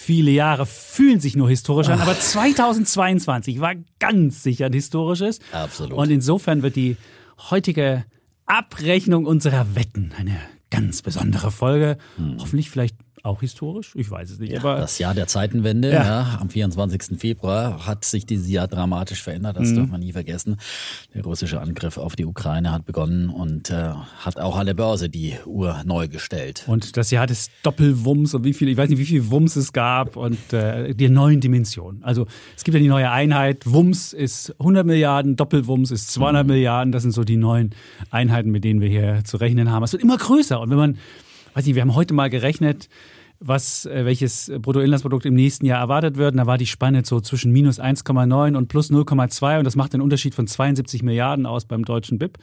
viele Jahre fühlen sich nur historisch an, aber 2022 war ganz sicher ein historisches. Absolut. Und insofern wird die heutige Abrechnung unserer Wetten eine ganz besondere Folge. Hoffentlich vielleicht auch historisch, ich weiß es nicht. Ja, das Jahr der Zeitenwende, Ja. ja. am 24. Februar hat sich dieses Jahr dramatisch verändert. Mhm. Das darf man nie vergessen. Der russische Angriff auf die Ukraine hat begonnen und äh, hat auch an der Börse die Uhr neu gestellt. Und das Jahr des Doppelwumms und wie viel, ich weiß nicht, wie viel Wumms es gab und äh, die neuen Dimensionen. Also es gibt ja die neue Einheit. Wumms ist 100 Milliarden, Doppelwumms ist 200 Milliarden. Das sind so die neuen Einheiten, mit denen wir hier zu rechnen haben. Es wird immer größer. Und wenn man, weiß nicht, wir haben heute mal gerechnet, was, äh, welches Bruttoinlandsprodukt im nächsten Jahr erwartet wird. Und da war die Spanne so zwischen minus 1,9 und plus 0,2 und das macht einen Unterschied von 72 Milliarden aus beim deutschen BIP.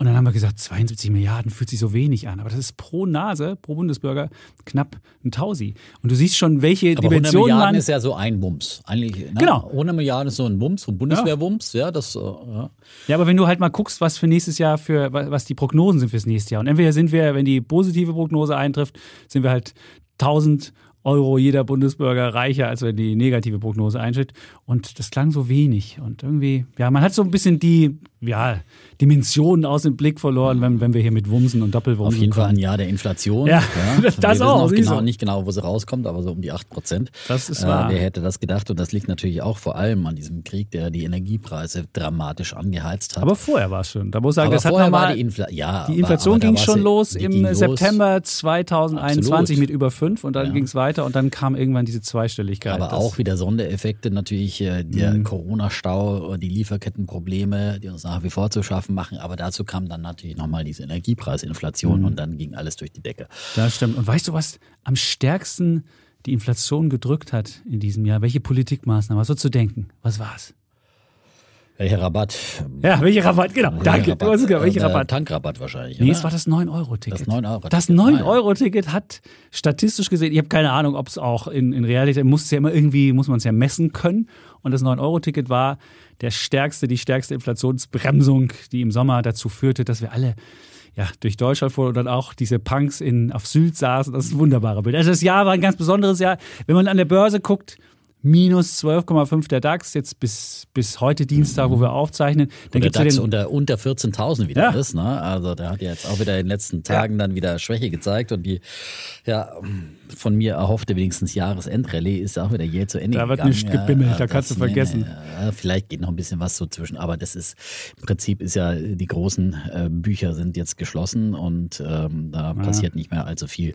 Und dann haben wir gesagt, 72 Milliarden fühlt sich so wenig an. Aber das ist pro Nase, pro Bundesbürger knapp ein Tausi. Und du siehst schon, welche Aber 100 Dimensionen Milliarden man. ist ja so ein Wumms. Eigentlich, ne? Genau. 100 Milliarden ist so ein Wumms, so ein Bundeswehrwumms. Ja, das, äh, ja. Ja, aber wenn du halt mal guckst, was für nächstes Jahr für, was die Prognosen sind fürs nächste Jahr. Und entweder sind wir, wenn die positive Prognose eintrifft, sind wir halt 1000 Euro jeder Bundesbürger reicher, als wenn die negative Prognose eintritt. Und das klang so wenig. Und irgendwie, ja, man hat so ein bisschen die, ja, Dimensionen aus dem Blick verloren, wenn, wenn wir hier mit Wumsen und Doppelwumsen Auf jeden Fall kommen. ein Jahr der Inflation. Ja, das Wir auch, auch genau, du. nicht genau, wo sie rauskommt, aber so um die 8 Prozent. Das ist äh, wahr. Wer hätte das gedacht? Und das liegt natürlich auch vor allem an diesem Krieg, der die Energiepreise dramatisch angeheizt hat. Aber vorher war es schon. Da muss ich sagen, Aber das hat vorher nochmal. war die Infla ja, Die aber- Inflation aber da ging schon los im los. September 2021 Absolut. mit über 5 und dann Ja. ging es weiter und dann kam irgendwann diese Zweistelligkeit. Aber Das- auch wieder Sondereffekte natürlich, äh, der Mhm. Corona-Stau, äh, die Lieferkettenprobleme, die uns nach wie vor zu schaffen machen. Aber dazu kam dann natürlich nochmal diese Mhm. Energiepreisinflation und dann ging alles durch die Decke. Das stimmt. Und weißt du, was am stärksten die Inflation gedrückt hat in diesem Jahr? Welche Politikmaßnahmen? Was so zu denken? Was war's? Welcher Rabatt? Ja, welche Rabatt? Genau, danke. Du hast es gesagt, welche Äh, Rabatt? Tankrabatt wahrscheinlich. Nee, oder? es war das 9-Euro-Ticket. Das 9-Euro-Ticket. Das 9-Euro-Ticket hat statistisch gesehen, ich habe keine Ahnung, ob es auch in, in Realität, muss es ja immer irgendwie, muss man es ja messen können. Und das 9-Euro-Ticket war der stärkste, die stärkste Inflationsbremsung, die im Sommer dazu führte, dass wir alle ja, durch Deutschland fuhren und dann auch diese Punks in, auf Sylt saßen. Das ist ein wunderbares Bild. Also das Jahr war ein ganz besonderes Jahr. Wenn man an der Börse guckt, minus 12,5 der DAX, jetzt bis, bis heute Dienstag, wo wir aufzeichnen. Dann der gibt's ja DAX den, unter, unter 14.000 wieder Ja. ist. Ne? Also der hat ja jetzt auch wieder in den letzten Tagen dann wieder Schwäche gezeigt und die ja, von mir erhoffte wenigstens Jahresendrallye ist auch wieder jäh zu Ende Da wird gegangen. nicht gebimmelt, da kannst du vergessen. Nee, ja, vielleicht geht noch ein bisschen was so zwischen, aber das ist im Prinzip ist ja die großen äh, Bücher sind jetzt geschlossen und ähm, da passiert nicht mehr allzu viel.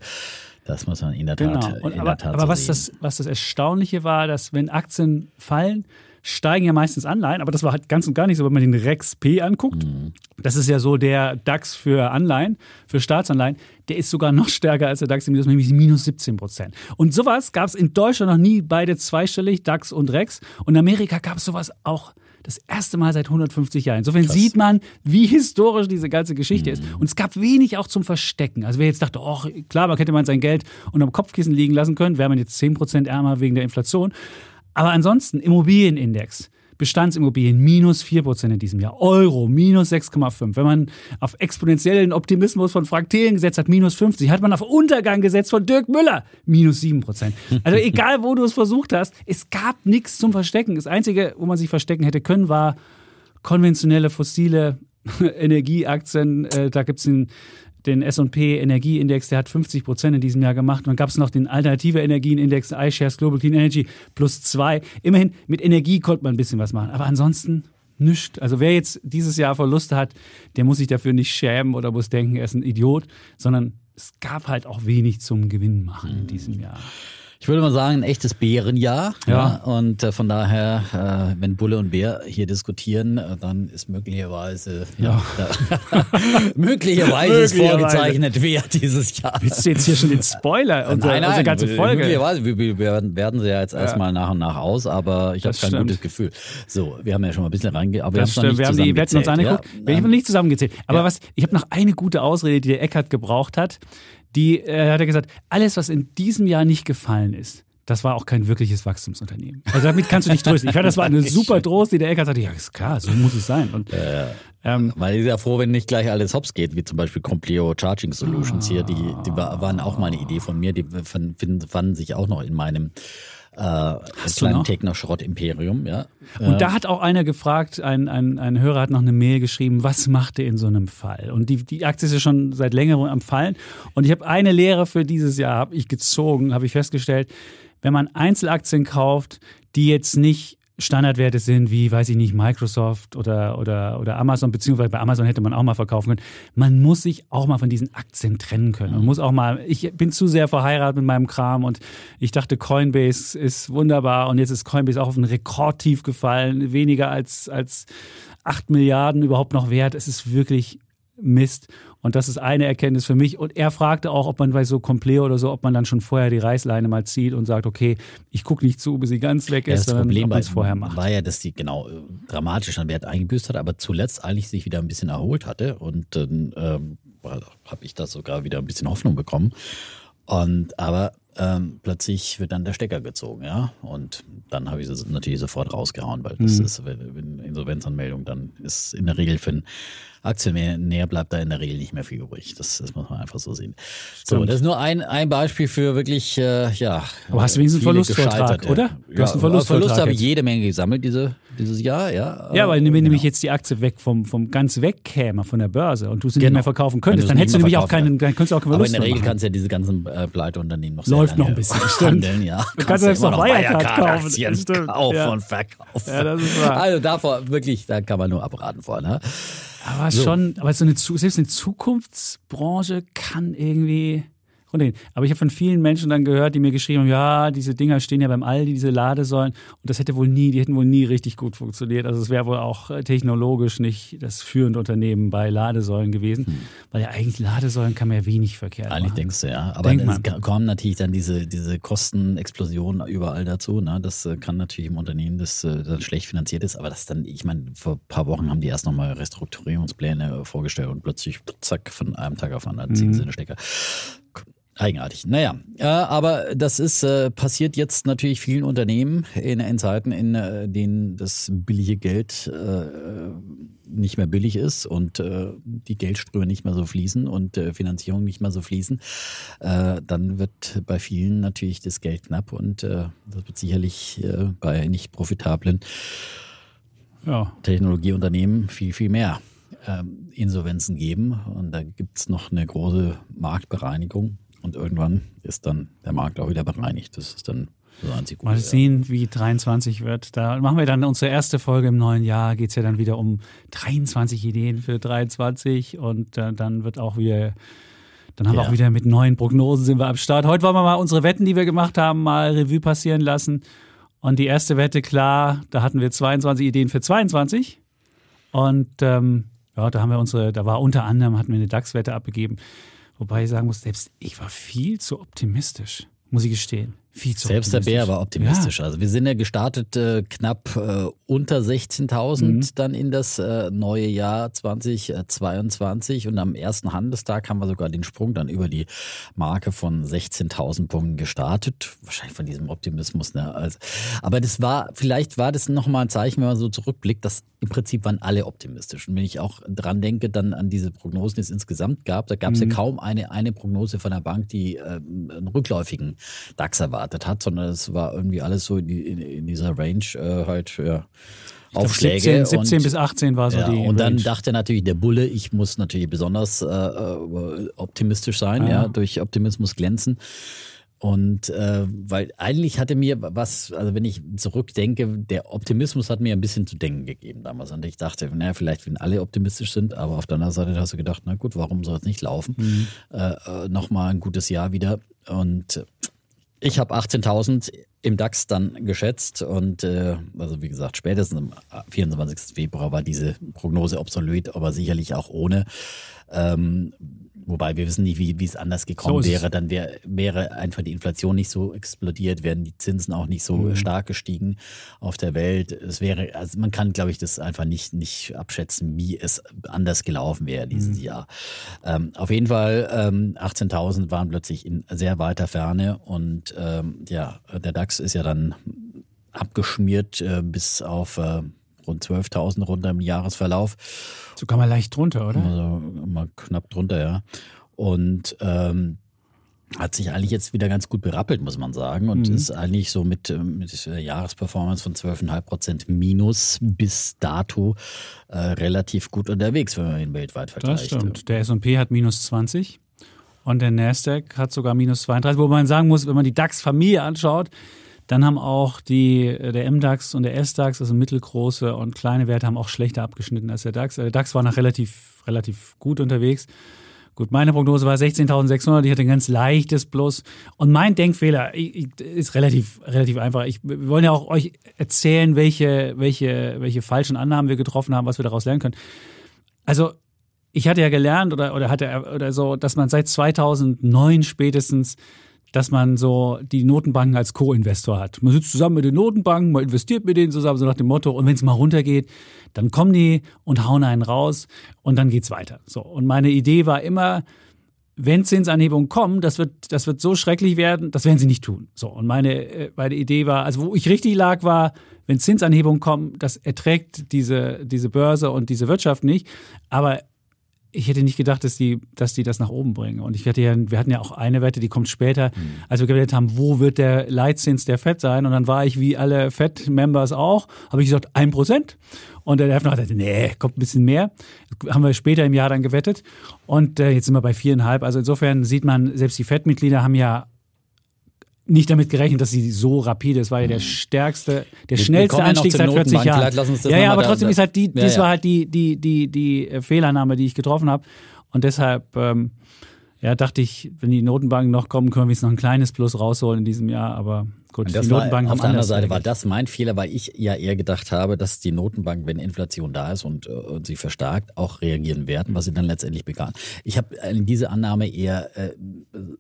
Das muss man in der Tat, Genau. Und in aber der Tat aber so was, das, was das Erstaunliche war, dass wenn Aktien fallen, steigen ja meistens Anleihen, aber das war halt ganz und gar nicht so, wenn man den Rex P anguckt. Mhm. Das ist ja so der DAX für Anleihen, für Staatsanleihen. Der ist sogar noch stärker als der DAX, im Minus, nämlich minus 17 Prozent. Und sowas gab es in Deutschland noch nie, beide zweistellig, DAX und Rex. Und in Amerika gab es sowas auch das erste Mal seit 150 Jahren. Insofern sieht man, wie historisch diese ganze Geschichte ist. Und es gab wenig auch zum Verstecken. Also wer jetzt dachte, oh, klar, man hätte man sein Geld unterm Kopfkissen liegen lassen können, wäre man jetzt 10% ärmer wegen der Inflation. Aber ansonsten, Immobilienindex. Bestandsimmobilien minus 4% in diesem Jahr. Euro minus 6,5. Wenn man auf exponentiellen Optimismus von Frank Thelen gesetzt hat, minus 50. Hat man auf Untergang gesetzt von Dirk Müller, minus 7%. Also egal, wo du es versucht hast, es gab nichts zum Verstecken. Das Einzige, wo man sich verstecken hätte können, war konventionelle fossile Energieaktien. Äh, da gibt es den, den S&P Energieindex, der hat 50 Prozent in diesem Jahr gemacht. Und dann gab es noch den Alternative Energienindex, iShares Global Clean Energy plus zwei. Immerhin, mit Energie konnte man ein bisschen was machen. Aber ansonsten nichts. Also wer jetzt dieses Jahr Verluste hat, der muss sich dafür nicht schämen oder muss denken, er ist ein Idiot, sondern es gab halt auch wenig zum Gewinn machen in diesem Jahr. Ich würde mal sagen, ein echtes Bärenjahr. Ja. Ja. Und äh, von daher, äh, wenn Bulle und Bär hier diskutieren, äh, dann ist möglicherweise, ja, da, möglicherweise ist vorgezeichnet, wer dieses Jahr. Willst du jetzt hier schon den Spoiler unserer, unserer ganzen Folge? Möglicherweise, wir, wir werden, werden sie ja jetzt erstmal nach und nach aus, aber ich habe kein stimmt. gutes Gefühl. So, wir haben ja schon mal ein bisschen reinge... Aber Das wir haben wir haben die Wetten uns angeguckt. Wir haben nicht zusammengezählt. Aber Ja. was, ich habe noch eine gute Ausrede, die der Eckert gebraucht hat. Die äh, hat er gesagt, alles, was in diesem Jahr nicht gefallen ist, das war auch kein wirkliches Wachstumsunternehmen. Also damit kannst du dich trösten. Ich fand, das war eine super Trost, die der Eckert sagte, ja, ist klar, so muss es sein. Und, ähm, Weil ich ja froh, wenn nicht gleich alles hops geht, wie zum Beispiel Compleo Charging Solutions hier. Die, die war- waren auch mal eine Idee von mir. Die fanden, fanden sich auch noch in meinem äh, noch? Techno-Schrott-Imperium. Ja. Und da hat auch einer gefragt, ein, ein, ein Hörer hat noch eine Mail geschrieben, was macht ihr in so einem Fall? Und die, die Aktie ist ja schon seit längerem am Fallen. Und ich habe eine Lehre für dieses Jahr, habe ich gezogen, habe ich festgestellt, wenn man Einzelaktien kauft, die jetzt nicht Standardwerte sind, wie, weiß ich nicht, Microsoft oder, oder, oder Amazon, beziehungsweise bei Amazon hätte man auch mal verkaufen können. Man muss sich auch mal von diesen Aktien trennen können. Man muss auch mal, ich bin zu sehr verheiratet mit meinem Kram und ich dachte, Coinbase ist wunderbar und jetzt ist Coinbase auch auf ein Rekordtief gefallen, weniger als, als 8 Milliarden überhaupt noch wert. Es ist wirklich Mist. Und das ist eine Erkenntnis für mich. Und er fragte auch, ob man bei so Compleo oder so, ob man dann schon vorher die Reißleine mal zieht und sagt, okay, ich gucke nicht zu, bis sie ganz weg Ja, ist, das sondern Problem ob man war, es vorher macht. war ja, dass die genau äh, dramatisch an Wert eingebüßt hat, aber zuletzt eigentlich sich wieder ein bisschen erholt hatte. Und dann ähm, habe ich da sogar wieder ein bisschen Hoffnung bekommen. Und aber ähm, plötzlich wird dann der Stecker gezogen, ja. Und dann habe ich es natürlich sofort rausgehauen, weil das Mhm. ist, wenn, wenn Insolvenzanmeldung, dann ist in der Regel für einen Aktionär bleibt da in der Regel nicht mehr viel übrig. Das, das muss man einfach so sehen. So, das ist nur ein, ein Beispiel für wirklich, äh, ja. Aber hast du wenigstens einen Verlustvortrag, gescheiterte. oder? Du ja, hast einen Verlustvortrag Verlust habe ich jede Menge gesammelt diese, dieses Jahr, ja. Ja, weil wenn genau. nämlich jetzt die Aktie weg vom, vom ganz wegkäme von der Börse und du sie nicht Genau. mehr verkaufen könntest, dann hättest du nicht nämlich auch keinen, dann könntest du auch keinen Aber in Verlust der Regel machen. kannst du ja diese ganzen äh, Pleiteunternehmen noch Läuft noch ein bisschen, stimmt. handeln, ja. Du kannst selbst immer noch Wirecard kaufen, stimmt, kaufen ja. und verkaufen. Ja, das ist wahr. Also davor wirklich, da kann man nur abraten vor. Ne? Aber schon, aber so eine, Zu- selbst eine Zukunftsbranche kann irgendwie runtergehen. Aber ich habe von vielen Menschen dann gehört, die mir geschrieben haben, ja, diese Dinger stehen ja beim Aldi, diese Ladesäulen. Und das hätte wohl nie, die hätten wohl nie richtig gut funktioniert. Also es wäre wohl auch äh, technologisch nicht das führende Unternehmen bei Ladesäulen gewesen. Weil ja eigentlich Ladesäulen kann man ja wenig verkehrt Eigentlich machen. denkst du, ja. Aber Denkt es kommen natürlich dann diese, diese Kostenexplosionen überall dazu. Ne? Das äh, kann natürlich im Unternehmen, das äh, dann schlecht finanziert ist, aber das dann, ich meine, vor ein paar Wochen haben die erst nochmal Restrukturierungspläne vorgestellt und plötzlich, zack, von einem Tag auf den anderen ziehen Mhm. sie den Stecker. Eigenartig. Naja, äh, aber das ist äh, passiert jetzt natürlich vielen Unternehmen in, in Zeiten, in äh, denen das billige Geld äh, nicht mehr billig ist und äh, die Geldströme nicht mehr so fließen und äh, Finanzierung nicht mehr so fließen. Dann wird bei vielen natürlich das Geld knapp und das wird sicherlich bei nicht profitablen Ja. Technologieunternehmen viel, viel mehr ähm, Insolvenzen geben. Und da gibt's noch eine große Marktbereinigung. Und irgendwann ist dann der Markt auch wieder bereinigt. Das ist dann das einzige Gute. Mal sehen, wie 23 wird. Da machen wir dann unsere erste Folge im neuen Jahr. Geht es ja dann wieder um 23 Ideen für 23 und äh, dann wird auch wieder, dann haben wir Ja. auch wieder mit neuen Prognosen sind wir am Start. Heute wollen wir mal unsere Wetten, die wir gemacht haben, mal Revue passieren lassen. Und die erste Wette, klar, da hatten wir 22 Ideen für 22. Und ähm, ja, da haben wir unsere, da war unter anderem, hatten wir eine DAX-Wette abgegeben. Wobei ich sagen muss, selbst ich war viel zu optimistisch, muss ich gestehen. Viel zu Selbst der. Bär war optimistisch. Also wir sind ja gestartet äh, knapp äh, unter 16.000 Mhm. dann in das äh, neue Jahr 2022 und am ersten Handelstag haben wir sogar den Sprung dann über die Marke von 16.000 Punkten gestartet. Wahrscheinlich von diesem Optimismus. Ne? Also, aber das war, vielleicht war das nochmal ein Zeichen, wenn man so zurückblickt, dass im Prinzip waren alle optimistisch. Und wenn ich auch dran denke, dann an diese Prognosen, die es insgesamt gab, da gab es ja kaum eine, eine Prognose von der Bank, die ähm, einen rückläufigen DAX erwartet hat, sondern es war irgendwie alles so in, in, in dieser Range äh, halt ja, Aufschläge. 17, 17 und, bis 18 war so ja, die. und dann Range. dachte natürlich der Bulle, ich muss natürlich besonders äh, äh, optimistisch sein, Ah. ja, durch Optimismus glänzen. Und äh, weil eigentlich hatte mir was, also wenn ich zurückdenke, der Optimismus hat mir ein bisschen zu denken gegeben damals. Und ich dachte, naja, vielleicht wenn alle optimistisch sind, aber auf der anderen Seite hast du gedacht, na gut, warum soll es nicht laufen? Mhm. Äh, äh, Nochmal ein gutes Jahr wieder. Und Ich habe 18.000 im DAX dann geschätzt und äh, also wie gesagt, spätestens am 24. Februar war diese Prognose obsolet, aber sicherlich auch ohne. Ähm, Wobei wir wissen nicht, wie, wie es anders gekommen so wäre. Dann wär, wäre einfach die Inflation nicht so explodiert, wären die Zinsen auch nicht so mhm. stark gestiegen auf der Welt. Es wäre, also man kann, glaube ich, das einfach nicht, nicht abschätzen, wie es anders gelaufen wäre dieses mhm. Jahr. Ähm, auf jeden Fall, ähm, 18.000 waren plötzlich in sehr weiter Ferne und ähm, ja, der DAX ist ja dann abgeschmiert äh, bis auf äh, rund 12.000 runter im Jahresverlauf. Sogar mal leicht drunter, oder? Also mal knapp drunter, ja. Und ähm, hat sich eigentlich jetzt wieder ganz gut berappelt, muss man sagen. Und mhm. ist eigentlich so mit, ähm, mit der Jahresperformance von 12,5 Prozent minus bis dato äh, relativ gut unterwegs, wenn man ihn weltweit vergleicht. Das stimmt. Der S&P hat minus 20 und der Nasdaq hat sogar minus 32, wo man sagen muss, wenn man die DAX-Familie anschaut, dann haben auch die, äh, der MDAX und der SDAX, also mittelgroße und kleine Werte, haben auch schlechter abgeschnitten als der DAX. Der DAX war noch relativ, relativ gut unterwegs. Gut, meine Prognose war 16.600, ich hatte ein ganz leichtes Plus. Und mein Denkfehler ist relativ, relativ einfach. Ich, wir wollen ja auch euch erzählen, welche, welche, welche falschen Annahmen wir getroffen haben, was wir daraus lernen können. Also, ich hatte ja gelernt oder, oder hatte oder so, dass man seit 2009 spätestens dass man so die Notenbanken als Co-Investor hat. Man sitzt zusammen mit den Notenbanken, man investiert mit denen zusammen, so nach dem Motto, und wenn es mal runtergeht, dann kommen die und hauen einen raus und dann geht's weiter. So. Und meine Idee war immer, wenn Zinsanhebungen kommen, das wird, das wird so schrecklich werden, das werden sie nicht tun. So. Und meine, äh, meine Idee war, also wo ich richtig lag, war, wenn Zinsanhebungen kommen, das erträgt diese, diese Börse und diese Wirtschaft nicht. Aber ich hätte nicht gedacht, dass die, dass die das nach oben bringen. Und ich hatte ja, wir hatten ja auch eine Wette, die kommt später, mhm. als wir gewählt haben, wo wird der Leitzins der FED sein? Und dann war ich wie alle FED-Members auch, habe ich gesagt, ein Prozent. Und der Defner hat gesagt, nee, kommt ein bisschen mehr. Haben wir später im Jahr dann gewettet. Und äh, jetzt sind wir bei viereinhalb. Also insofern sieht man, selbst die FED-Mitglieder haben ja nicht damit gerechnet, dass sie so rapide ist. War ja der mhm. stärkste, der wir, schnellste wir Anstieg seit 40 Jahren. Ja, ja, aber trotzdem ist halt die, ja, das ja. war halt die, die, die, die Fehlannahme, die ich getroffen habe. Und deshalb ähm, ja, dachte ich, wenn die Notenbanken noch kommen, können wir jetzt noch ein kleines Plus rausholen in diesem Jahr. Aber gut, das die Notenbanken war, Auf der anderen Seite war das mein Fehler, weil ich ja eher gedacht habe, dass die Notenbanken, wenn Inflation da ist und, äh, und sie verstärkt, auch reagieren werden, was sie dann letztendlich begannen. Ich habe diese Annahme eher äh,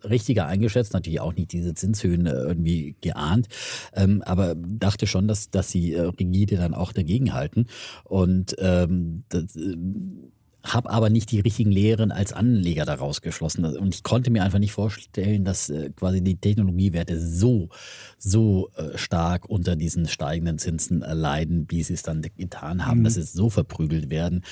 richtiger eingeschätzt, natürlich auch nicht diese Zinshöhen äh, irgendwie geahnt, ähm, aber dachte schon, dass, dass sie äh, rigide dann auch dagegenhalten. Und ähm, das, äh, habe aber nicht die richtigen Lehren als Anleger daraus geschlossen. Und ich konnte mir einfach nicht vorstellen, dass äh, quasi die Technologiewerte so, so äh, stark unter diesen steigenden Zinsen äh, leiden, wie sie es dann getan haben, mhm. dass sie so verprügelt werden.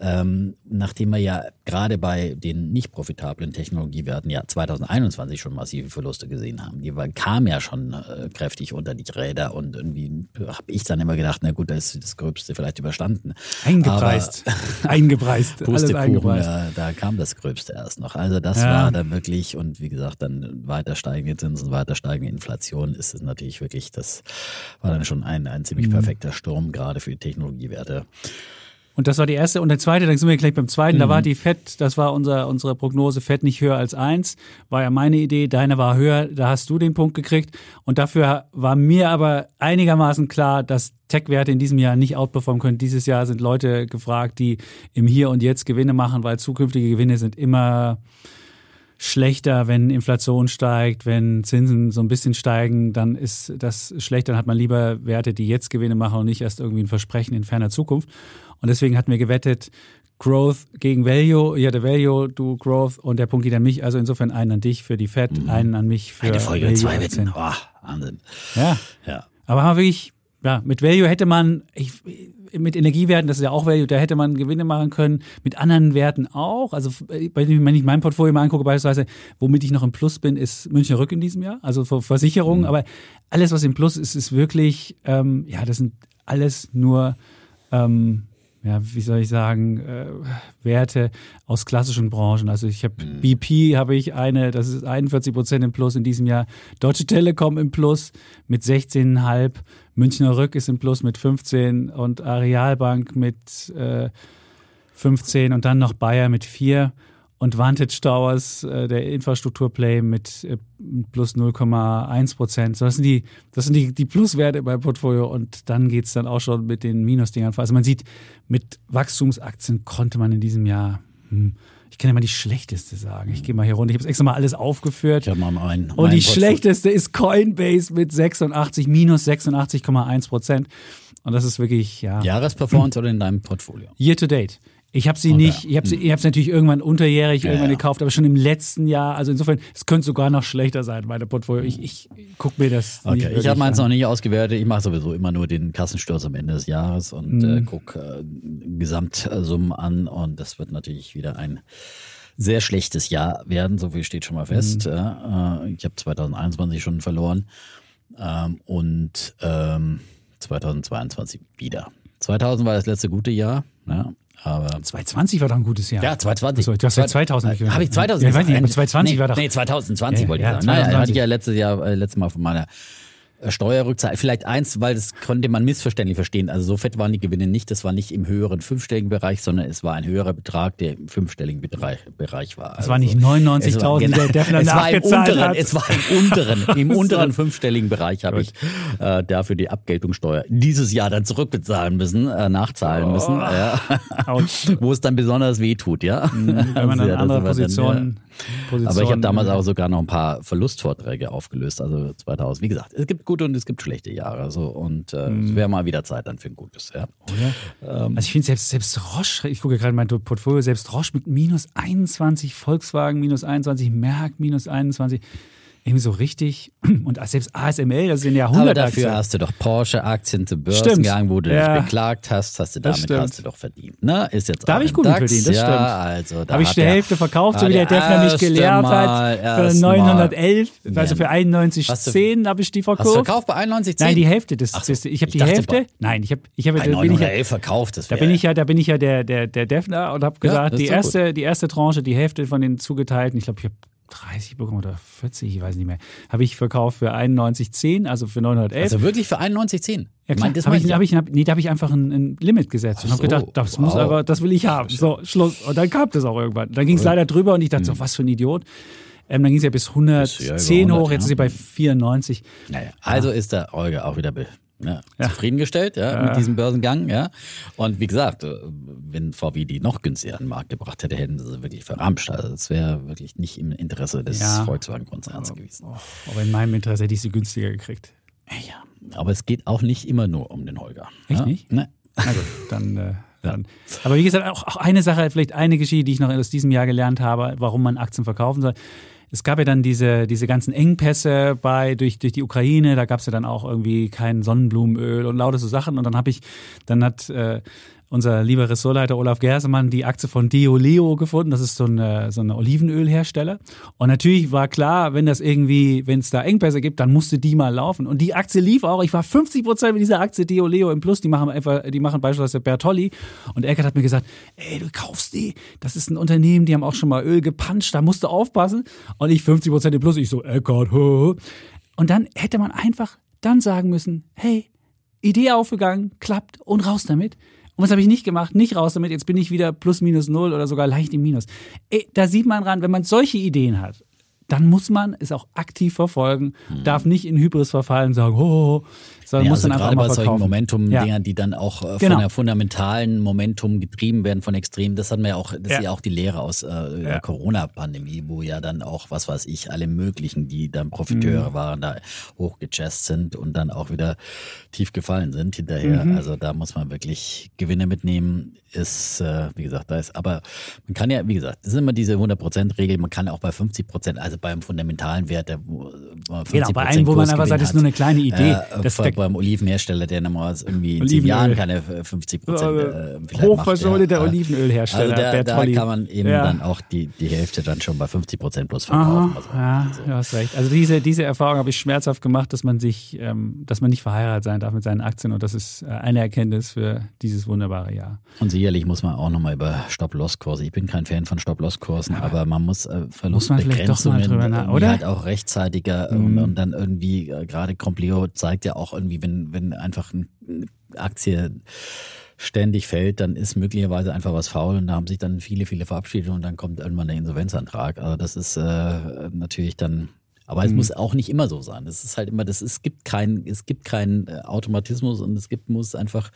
Ähm, nachdem wir ja gerade bei den nicht profitablen Technologiewerten ja 2021 schon massive Verluste gesehen haben. Die kamen ja schon äh, kräftig unter die Räder und irgendwie habe ich dann immer gedacht, na gut, da ist das Gröbste vielleicht überstanden. Eingepreist. Aber, Eingepreist. Pustekuchen, ja, da kam das Gröbste erst noch. Also das ja. war dann wirklich, und wie gesagt, dann weiter steigende Zinsen, weiter steigende Inflation, ist es natürlich wirklich, das war dann schon ein, ein ziemlich mhm. perfekter Sturm, gerade für die Technologiewerte. Und das war die erste. Und der zweite, dann sind wir gleich beim zweiten. Mhm. Da war die FED, das war unser, unsere Prognose, FED nicht höher als eins. War ja meine Idee. Deine war höher. Da hast du den Punkt gekriegt. Und dafür war mir aber einigermaßen klar, dass Tech-Werte in diesem Jahr nicht outperformen können. Dieses Jahr sind Leute gefragt, die im Hier und Jetzt Gewinne machen, weil zukünftige Gewinne sind immer schlechter, wenn Inflation steigt, wenn Zinsen so ein bisschen steigen, dann ist das schlecht. Dann hat man lieber Werte, die jetzt Gewinne machen und nicht erst irgendwie ein Versprechen in ferner Zukunft. Und deswegen hatten wir gewettet, Growth gegen Value. Ich hatte Value, du Growth und der Punkt geht an mich. Also insofern einen an dich für die Fed, mhm. einen an mich für Eine Folge, Value zwei Wetten. Oh, Wahnsinn. Ja. ja. Aber haben wir wirklich, ja, mit Value hätte man, ich, mit Energiewerten, das ist ja auch Value, da hätte man Gewinne machen können. Mit anderen Werten auch. Also, wenn ich mein Portfolio mal angucke, beispielsweise, womit ich noch im Plus bin, ist Münchner Rück in diesem Jahr, also Versicherungen. Mhm. Aber alles, was im Plus ist, ist wirklich, ähm, ja, das sind alles nur ähm, ja, wie soll ich sagen, äh, Werte aus klassischen Branchen. Also ich habe mhm. BP habe ich eine, das ist 41 Prozent im Plus in diesem Jahr. Deutsche Telekom im Plus mit 16,5. Münchner Rück ist im Plus mit 15 und Arealbank mit äh, 15 und dann noch Bayer mit 4. und Vantage Towers, äh, der Infrastrukturplay mit äh, plus 0,1 Prozent. So, das sind, die, das sind die, die Pluswerte beim Portfolio und dann geht es dann auch schon mit den Minusdingern. Also man sieht, mit Wachstumsaktien konnte man in diesem Jahr, hm, ich kann ja mal die schlechteste sagen. Ich gehe mal hier runter. Ich habe es extra mal alles aufgeführt. Ich habe mal meinen. Und die schlechteste ist Coinbase mit 86, minus 86,1 Prozent. Und das ist wirklich, ja. Jahresperformance oder in deinem Portfolio? Year to date. Ich habe sie okay. nicht, ich habe sie, ich habe natürlich irgendwann unterjährig ja, irgendwann ja. gekauft, aber schon im letzten Jahr. Also insofern, es könnte sogar noch schlechter sein, meine Portfolio. Ich, ich gucke mir das. Okay, ich habe meins noch nicht ausgewertet. Ich mache sowieso immer nur den Kassensturz am Ende des Jahres und mhm. äh, gucke äh, Gesamtsummen an und das wird natürlich wieder ein sehr schlechtes Jahr werden. So viel steht schon mal fest. Mhm. Äh, ich habe 2021 schon verloren ähm, und ähm, 2022 wieder. 2000 war das letzte gute Jahr. Ja, aber 2020 war doch ein gutes Jahr. Ja, 2020. So, du hast ja 2000 Habe ich 2000? Ja, ich weiß nicht, aber 2020 nee, war doch. Nee, 2020 ja, wollte ich ja, sagen. Naja, hatte ich ja letztes Jahr, äh, letztes Mal von meiner äh, Steuerrückzahlung. Vielleicht eins, weil das konnte man missverständlich verstehen. Also so fett waren die Gewinne nicht. Das war nicht im höheren fünfstelligen Bereich, sondern es war ein höherer Betrag, der im fünfstelligen Bereich, Bereich war. Es also war nicht 99.000, genau, der Defner es war im unteren, hat. Es war im unteren, im unteren fünfstelligen Bereich habe ich äh, dafür die Abgeltungssteuer dieses Jahr dann zurückbezahlen müssen, äh, nachzahlen oh. müssen, ja. wo es dann besonders weh tut, ja. Mhm, wenn man dann andere Positionen. Position. Aber ich habe damals auch sogar noch ein paar Verlustvorträge aufgelöst, also 2000. Wie gesagt, es gibt gute und es gibt schlechte Jahre. So, und äh, mm. es wäre mal wieder Zeit dann für ein gutes. Ja. Oder? Ähm, also ich finde selbst, selbst Roche, ich gucke gerade mein Portfolio, selbst Roche mit minus 21, Volkswagen minus 21, Merck minus 21 irgendwie so richtig. Und selbst ASML, das sind ja 100 Aber dafür hast du doch Porsche-Aktien zu Börsengang, wo du ja. dich beklagt hast, hast du damit hast du doch verdient. Ne? Ist jetzt da habe ich gut DAX, verdient, das ja, stimmt. Also, da habe ich die Hälfte verkauft, so wie der Defner mich gelehrt hat. Für 911, also für 91,10 habe ich die verkauft. Hast du verkauft bei 91,10? Nein, die Hälfte. Das, so, das, ich habe die Hälfte. Nein, ich habe ich hab, bei 911 verkauft. Das da bin ich ja, da bin ich ja der, der, der Defner und habe gesagt, die, erste, die erste Tranche, die Hälfte von den zugeteilten, ich glaube, ich habe 30 bekommen oder 40, ich weiß nicht mehr. Habe ich verkauft für 91,10, also für 911. Also wirklich für 91,10? Ja, klar. Habe ich, hab ich, nee, da habe ich einfach ein, ein, Limit gesetzt und habe gedacht, das wow. muss aber, das will ich haben. So, Schluss. Und dann kam das auch irgendwann. Dann ging es leider drüber und ich dachte, hm. so, was für ein Idiot. Ähm, dann ging es ja bis 110 bis, ja, 100, hoch, jetzt ja. ist sie bei 94. Naja, also ist der Olga auch wieder ja, ja. zufriedengestellt ja, ja, mit diesem Börsengang. Ja. Und wie gesagt, äh, wenn VW die noch günstiger an den Markt gebracht hätte, hätten sie wirklich verramscht. Also das wäre wirklich nicht im Interesse des Volkswagen-Konzerns gewesen. Oh, aber in meinem Interesse hätte ich sie günstiger gekriegt. Ja, aber es geht auch nicht immer nur um den Holger. Echt nicht? Nee. Na gut, dann... Äh dann. Aber wie gesagt, auch, auch eine Sache, vielleicht eine Geschichte, die ich noch aus diesem Jahr gelernt habe, warum man Aktien verkaufen soll es gab ja dann diese, diese ganzen Engpässe bei, durch, durch die Ukraine, da gab es ja dann auch irgendwie kein Sonnenblumenöl und lauter so Sachen. Und dann habe ich, dann hat äh, unser lieber Ressortleiter Olaf Gersemann die Aktie von Deoleo gefunden. Das ist so eine, so eine Olivenölhersteller. Und natürlich war klar, wenn das irgendwie, wenn es da Engpässe gibt, dann musste die mal laufen. Und die Aktie lief auch. Ich war 50 Prozent mit dieser Aktie Deoleo im Plus. Die machen einfach, die machen beispielsweise Bertolli. Und Eckert hat mir gesagt, ey, du kaufst die. Das ist ein Unternehmen, die haben auch schon mal Öl gepanscht. Da musst du aufpassen. Und ich 50 Prozent im Plus. Ich so, Eckert, ho. Und dann hätte man einfach dann sagen müssen, hey, Idee aufgegangen, klappt und raus damit. Und was habe ich nicht gemacht? Nicht raus damit, jetzt bin ich wieder plus minus null oder sogar leicht im Minus. Ey, da sieht man ran, wenn man solche Ideen hat, dann muss man es auch aktiv verfolgen, mhm. darf nicht in Hybris verfallen und sagen, oh, sondern ja, muss also dann einfach gerade bei solchen Momentum-Dingern, ja. die dann auch äh, genau. von der fundamentalen Momentum getrieben werden, von Extremen. Das hat man ja auch, das ja. ist ja auch die Lehre aus äh, der Corona-Pandemie, wo ja dann auch, was weiß ich, alle möglichen, die dann Profiteure mhm. waren, da hochgejazzt sind und dann auch wieder tief gefallen sind hinterher. Mhm. Also da muss man wirklich Gewinne mitnehmen. Ist, äh, wie gesagt, da ist, aber man kann ja, wie gesagt, das ist immer diese 100%-Regel, man kann auch bei 50%, also beim fundamentalen Wert, der 50 Genau, bei einem, wo man aber sagt, das ist nur eine kleine Idee. Äh, das, beim Olivenhersteller, der normalerweise irgendwie in zehn Jahren keine 50 Prozent äh, Hochverschuldeter ja. Olivenölhersteller. Also da, da kann man eben ja. dann auch die, die Hälfte dann schon bei 50 Prozent plus verkaufen. Also, ja, also. du hast recht. Also diese, diese Erfahrung habe ich schmerzhaft gemacht, dass man sich, ähm, dass man nicht verheiratet sein darf mit seinen Aktien und das ist äh, eine Erkenntnis für dieses wunderbare Jahr. Und sicherlich muss man auch nochmal über Stop-Loss-Kurse. Ich bin kein Fan von Stop-Loss-Kursen, aber, aber, man muss äh, Verlustbegrenzungen oder? halt auch rechtzeitiger mhm. und, und, dann irgendwie, äh, gerade Compleo zeigt ja auch irgendwie, wenn, wenn einfach eine Aktie ständig fällt, dann ist möglicherweise einfach was faul und da haben sich dann viele, viele verabschiedet und dann kommt irgendwann der Insolvenzantrag. Also das ist äh, natürlich dann aber es mhm. muss auch nicht immer so sein. Es ist halt immer, das, es gibt keinen, es gibt keinen äh, Automatismus und es gibt, muss einfach,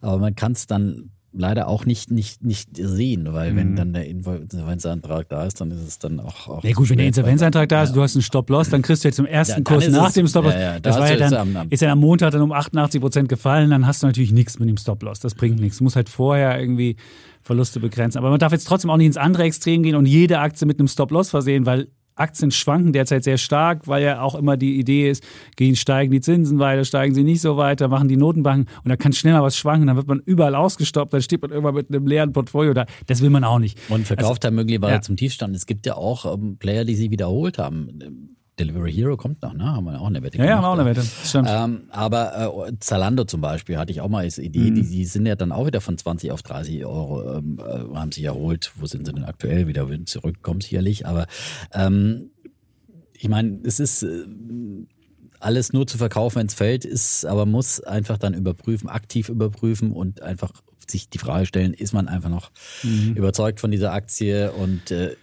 aber man kann es dann leider auch nicht, nicht, nicht sehen, weil mhm. wenn dann der Insolvenzantrag da ist, dann ist es dann auch. auch ja, gut, wenn der Insolvenzantrag da ist, ja. du hast einen Stop-Loss, dann kriegst du jetzt zum ersten ja, Kurs nach dem Stop-Loss. Ja, das war ja dann, ist ja am Montag dann um 88 Prozent gefallen, dann hast du natürlich nichts mit dem Stop-Loss. Das bringt nichts. Du musst halt vorher irgendwie Verluste begrenzen. Aber man darf jetzt trotzdem auch nicht ins andere Extrem gehen und jede Aktie mit einem Stop-Loss versehen, weil Aktien schwanken derzeit sehr stark, weil ja auch immer die Idee ist, gehen, steigen die Zinsen weiter, steigen sie nicht so weiter, machen die Notenbanken und da kann schnell mal was schwanken, dann wird man überall ausgestoppt, dann steht man irgendwann mit einem leeren Portfolio da. Das will man auch nicht. Und verkauft also, da möglicherweise ja. zum Tiefstand. Es gibt ja auch ähm, Player, die sie wiederholt haben Delivery Hero kommt noch, ne? Haben wir auch eine Wette ja, gemacht. Ja, haben wir auch eine Wette. Stimmt. Ähm, aber äh, Zalando zum Beispiel hatte ich auch mal als Idee, mhm. die, die sind ja dann auch wieder von 20 auf 30 Euro, ähm, äh, haben sich erholt. Wo sind sie denn aktuell? Wieder zurückkommen sicherlich. Aber ähm, ich meine, es ist äh, alles nur zu verkaufen, wenn es fällt, ist, aber muss einfach dann überprüfen, aktiv überprüfen und einfach sich die Frage stellen, ist man einfach noch mhm. überzeugt von dieser Aktie und äh,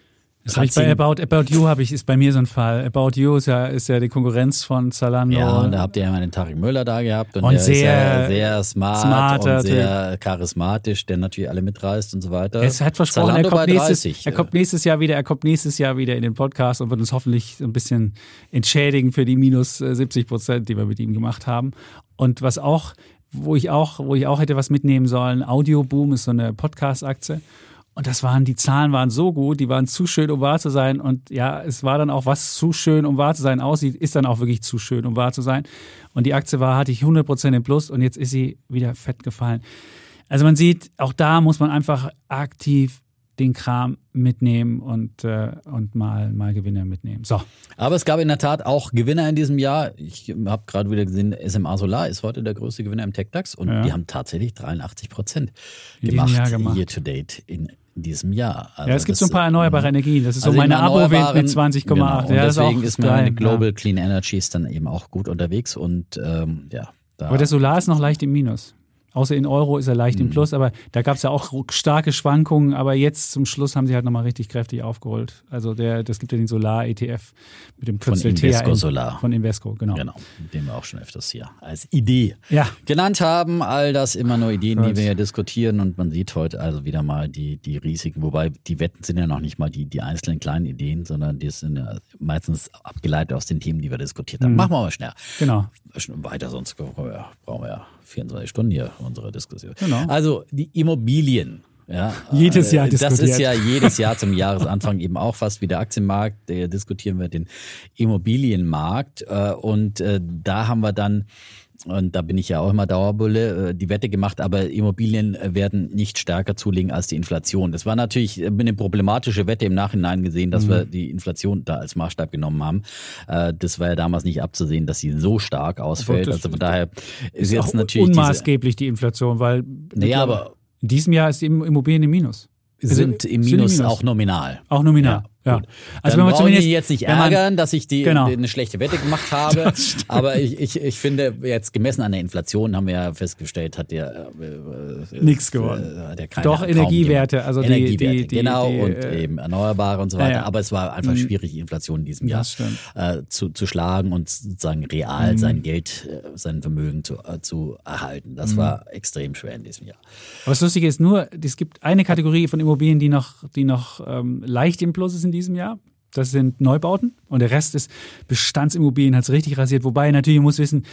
das habe ich bei About, About You habe ich, ist bei mir so ein Fall. About You ist ja, ist ja die Konkurrenz von Zalando. Ja, und da habt ihr ja mal den Tarek Müller da gehabt und, und der sehr, ist ja sehr smart smarter, und sehr charismatisch, der natürlich alle mitreißt und so weiter. Es hat versprochen, Zalando er kommt, nächstes, 30, er kommt nächstes Jahr wieder, er kommt nächstes Jahr wieder in den Podcast und wird uns hoffentlich ein bisschen entschädigen für die minus 70 Prozent, die wir mit ihm gemacht haben. Und was auch, wo ich auch, wo ich auch hätte was mitnehmen sollen, Audioboom ist so eine Podcast-Aktie. Und das waren, die Zahlen waren so gut, die waren zu schön, um wahr zu sein. Und ja, es war dann auch, was zu schön, um wahr zu sein aussieht, ist dann auch wirklich zu schön, um wahr zu sein. Und die Aktie war, hatte ich 100% im Plus und jetzt ist sie wieder fett gefallen. Also man sieht, auch da muss man einfach aktiv den Kram mitnehmen und, äh, und mal, mal Gewinner mitnehmen. So. Aber es gab in der Tat auch Gewinner in diesem Jahr. Ich habe gerade wieder gesehen, SMA Solar ist heute der größte Gewinner im TechDAX und ja. die haben tatsächlich 83 Prozent gemacht, gemacht, year to date in in diesem Jahr. Also ja, es gibt so ein paar erneuerbare Energien. Das ist also so meine Abo-Welt mit 20,8. Genau. Ja, deswegen ist, ist meine Global ja. Clean Energy ist dann eben auch gut unterwegs und ähm, ja. Aber der Solar ist noch leicht im Minus. Außer in Euro ist er leicht mhm. im Plus, aber da gab es ja auch starke Schwankungen. Aber jetzt zum Schluss haben sie halt nochmal richtig kräftig aufgeholt. Also der, das gibt ja den Solar-ETF mit dem Kürzel Von Invesco THN, Solar. Von Invesco, genau. Genau, den wir auch schon öfters hier als Idee ja. genannt haben. All das immer nur Ideen, die wir hier diskutieren. Und man sieht heute also wieder mal die, die Risiken. Wobei die Wetten sind ja noch nicht mal die, die einzelnen kleinen Ideen, sondern die sind ja meistens abgeleitet aus den Themen, die wir diskutiert haben. Mhm. Machen wir mal schnell. Genau. Weiter, sonst brauchen wir ja 24 Stunden hier unsere Diskussion. Genau. Also die Immobilien. Ja, jedes Jahr diskutiert. Das ist ja jedes Jahr zum Jahresanfang eben auch fast wie der Aktienmarkt. Da diskutieren wir den Immobilienmarkt. Äh, und äh, da haben wir dann und da bin ich ja auch immer Dauerbulle, äh, die Wette gemacht, aber Immobilien äh, werden nicht stärker zulegen als die Inflation. Das war natürlich äh, eine problematische Wette im Nachhinein gesehen, dass mhm. wir die Inflation da als Maßstab genommen haben. Das war ja damals nicht abzusehen, dass sie so stark ausfällt. Also von daher ist, jetzt natürlich. Unmaßgeblich die Inflation, weil naja, aber in diesem Jahr ist die Immobilien im Minus. Sind im Minus, sind im Minus. auch nominal. Auch nominal. Ja. Ja. Also wenn man zumindest jetzt nicht ärgern, man, dass ich die genau. eine schlechte Wette gemacht habe, aber ich, ich, ich finde jetzt gemessen an der Inflation haben wir ja festgestellt, hat der äh, nichts gewonnen. Äh, Doch Energiewerte, also die, Energiewerte, die, die, genau und äh, eben erneuerbare und so weiter. Ja. Aber es war einfach mhm. schwierig, die Inflation in diesem Jahr äh, zu, zu schlagen und sozusagen real mhm. sein Geld, äh, sein Vermögen zu, äh, zu erhalten. Das mhm. war extrem schwer in diesem Jahr. Aber das Lustige ist nur, es gibt eine Kategorie von Immobilien, die noch, die noch ähm, leicht im Plus ist diesem Jahr. Das sind Neubauten und der Rest ist Bestandsimmobilien, hat es richtig rasiert. Wobei natürlich, muss wissen,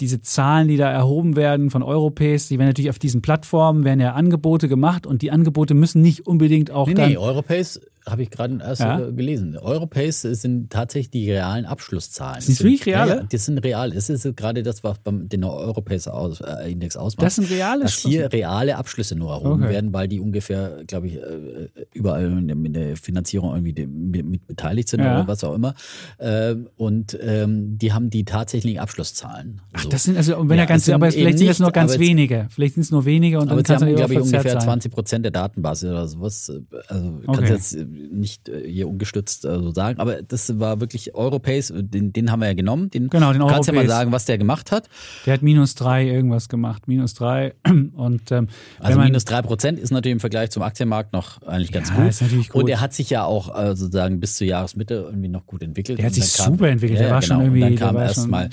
diese Zahlen, die da erhoben werden von Europace, die werden natürlich auf diesen Plattformen, werden ja Angebote gemacht und die Angebote müssen nicht unbedingt auch nee, dann... Nee, Europace habe ich gerade erst ja? Äh, gelesen. Europace sind tatsächlich die realen Abschlusszahlen. Sind das wirklich reale? Ja, das sind real. Das ist gerade das, was beim den Europace-Index äh, ausmacht. Das sind reale Dass hier reale Abschlüsse nur erhoben okay. werden, weil die ungefähr, glaube ich, äh, überall in der Finanzierung irgendwie mit beteiligt sind ja. oder was auch immer. Ähm, und ähm, die haben die tatsächlichen Abschlusszahlen. Ach, das sind also, wenn ja, er ganz, aber vielleicht sind es nur ganz wenige. Vielleicht sind es nur wenige und dann kannst du, glaube ich, ungefähr 20 Prozent der Datenbasis oder sowas. Also kannst okay. jetzt nicht äh, hier ungestützt äh, so sagen. Aber das war wirklich Europace, den, den haben wir ja genommen. Den Genau, den kannst ja mal Europace. sagen, was der gemacht hat. Der hat minus drei irgendwas gemacht. Minus drei. Und ähm, Also minus drei Prozent ist natürlich im Vergleich zum Aktienmarkt noch eigentlich ganz Ja, gut. ist natürlich gut. Und er hat sich ja auch äh, sozusagen bis zur Jahresmitte irgendwie noch gut entwickelt. Der hat Und sich dann super entwickelt. Der war schon Und irgendwie- dann der kam war erst schon- mal.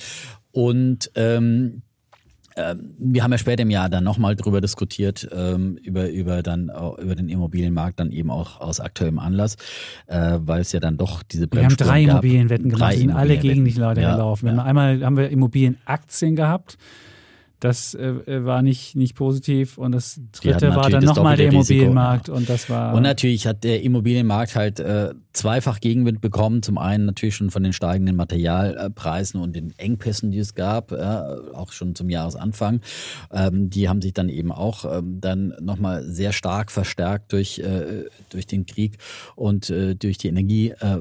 Und ähm, wir haben ja später im Jahr dann nochmal drüber diskutiert, ähm, über, über, dann, auch über den Immobilienmarkt, dann eben auch aus aktuellem Anlass, äh, weil es ja dann doch diese wir haben drei. Immobilienwetten gemacht. Die sind alle gegen Immobilienwetten. Leute Ja, gelaufen. Ja. einmal haben wir Immobilienaktien gehabt. Das äh, war nicht, nicht positiv. Und das dritte war dann nochmal der Immobilienmarkt. Und das war. Und natürlich hat der Immobilienmarkt halt äh, zweifach Gegenwind bekommen. Zum einen natürlich schon von den steigenden Materialpreisen und den Engpässen, die es gab, äh, auch schon zum Jahresanfang. Ähm, die haben sich dann eben auch ähm, dann nochmal sehr stark verstärkt durch, äh, durch den Krieg und äh, durch die Energie. Äh,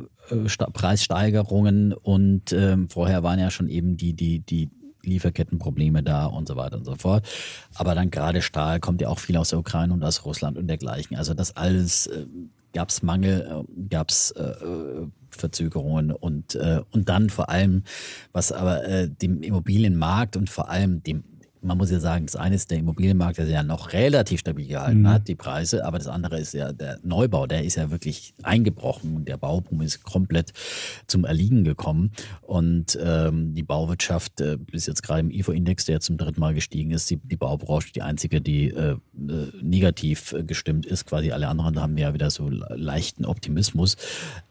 Preissteigerungen und ähm, vorher waren ja schon eben die, die, die Lieferkettenprobleme da und so weiter und so fort. Aber dann gerade Stahl kommt ja auch viel aus der Ukraine und aus Russland und dergleichen. Also das alles äh, gab es Mangel, äh, gab es äh, äh, Verzögerungen und, äh, und dann vor allem, was aber äh, dem Immobilienmarkt und vor allem dem man muss ja sagen, das eine ist der Immobilienmarkt, der ja noch relativ stabil gehalten hat, die Preise, aber das andere ist ja der Neubau, der ist ja wirklich eingebrochen und der Bauboom ist komplett zum Erliegen gekommen. Und ähm, die Bauwirtschaft äh, ist jetzt gerade im IFO-Index, der zum dritten Mal gestiegen ist, die, die Baubranche die einzige, die äh, äh, negativ äh, gestimmt ist. Quasi alle anderen haben ja wieder so le- leichten Optimismus.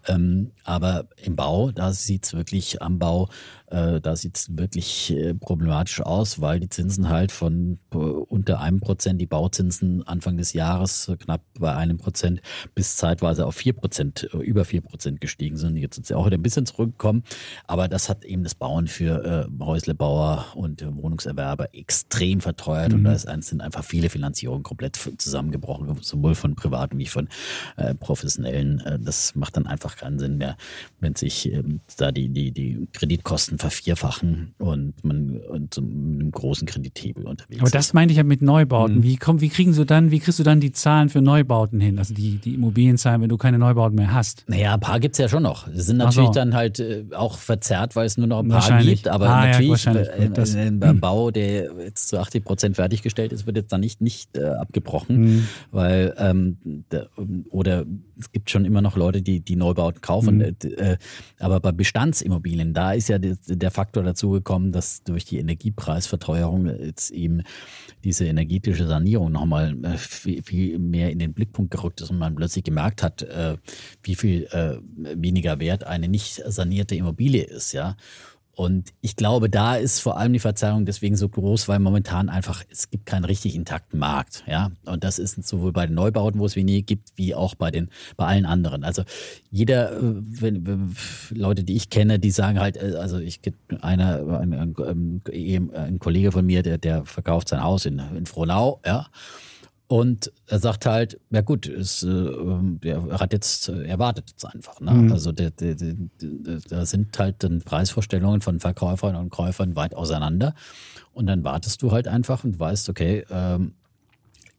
Ähm, aber im Bau, da sieht es wirklich am Bau, äh, da sieht es wirklich äh, problematisch aus, weil die Zinsen halt von äh, unter einem Prozent, die Bauzinsen Anfang des Jahres äh, knapp bei einem Prozent bis zeitweise auf vier Prozent, äh, über vier Prozent gestiegen sind. Jetzt sind sie auch wieder ein bisschen zurückgekommen, aber das hat eben das Bauen für äh, Häuslebauer und Wohnungserwerber extrem verteuert und da ist, sind einfach viele Finanzierungen komplett zusammengebrochen, sowohl von privaten wie von professionellen. Das macht dann einfach keinen Sinn mehr, wenn sich ähm, da die, die, die Kreditkosten vervierfachen und man und so mit einem großen Kredithebel unterwegs aber das ist. meinte ich ja mit Neubauten. Mhm. Wie, komm, wie kriegen Sie dann, wie kriegst du dann die Zahlen für Neubauten hin? Also die, die Immobilienzahlen, wenn du keine Neubauten mehr hast. Naja, ein paar gibt's ja schon noch. Die sind natürlich so. dann halt äh, auch verzerrt, weil es nur noch ein paar gibt. Aber Ah, ja, natürlich, wahrscheinlich. äh, äh, beim Bau, der jetzt zu 80 Prozent fertiggestellt ist, wird jetzt dann nicht, nicht äh, abgebrochen. Mhm. Weil, ähm, der, oder es gibt schon immer noch Leute, die, die Neubauten kaufen. Mhm. Äh, aber bei Bestandsimmobilien, da ist ja der, der Faktor dazu gekommen, dass durch die Energiepreisverteuerung jetzt eben diese energetische Sanierung nochmal äh, viel, viel mehr in den Blickpunkt gerückt ist und man plötzlich gemerkt hat, äh, wie viel äh, weniger wert eine nicht sanierte Immobilie ist, ja. Und ich glaube, da ist vor allem die Verzerrung deswegen so groß, weil momentan einfach, es gibt keinen richtig intakten Markt, ja. Und das ist sowohl bei den Neubauten, wo es wenig gibt, wie auch bei den, bei allen anderen. Also jeder, äh, wenn, wenn, Leute, die ich kenne, die sagen halt, äh, also ich einer, ein, ein, ein, ein Kollege von mir, der, der verkauft sein Haus in, in Frohnau, ja. Und er sagt halt, ja gut, es, äh, er hat jetzt, er wartet jetzt einfach. Ne? Also der, der, da sind halt dann Preisvorstellungen von Verkäufern und Käufern weit auseinander. Und dann wartest du halt einfach und weißt, okay, ähm,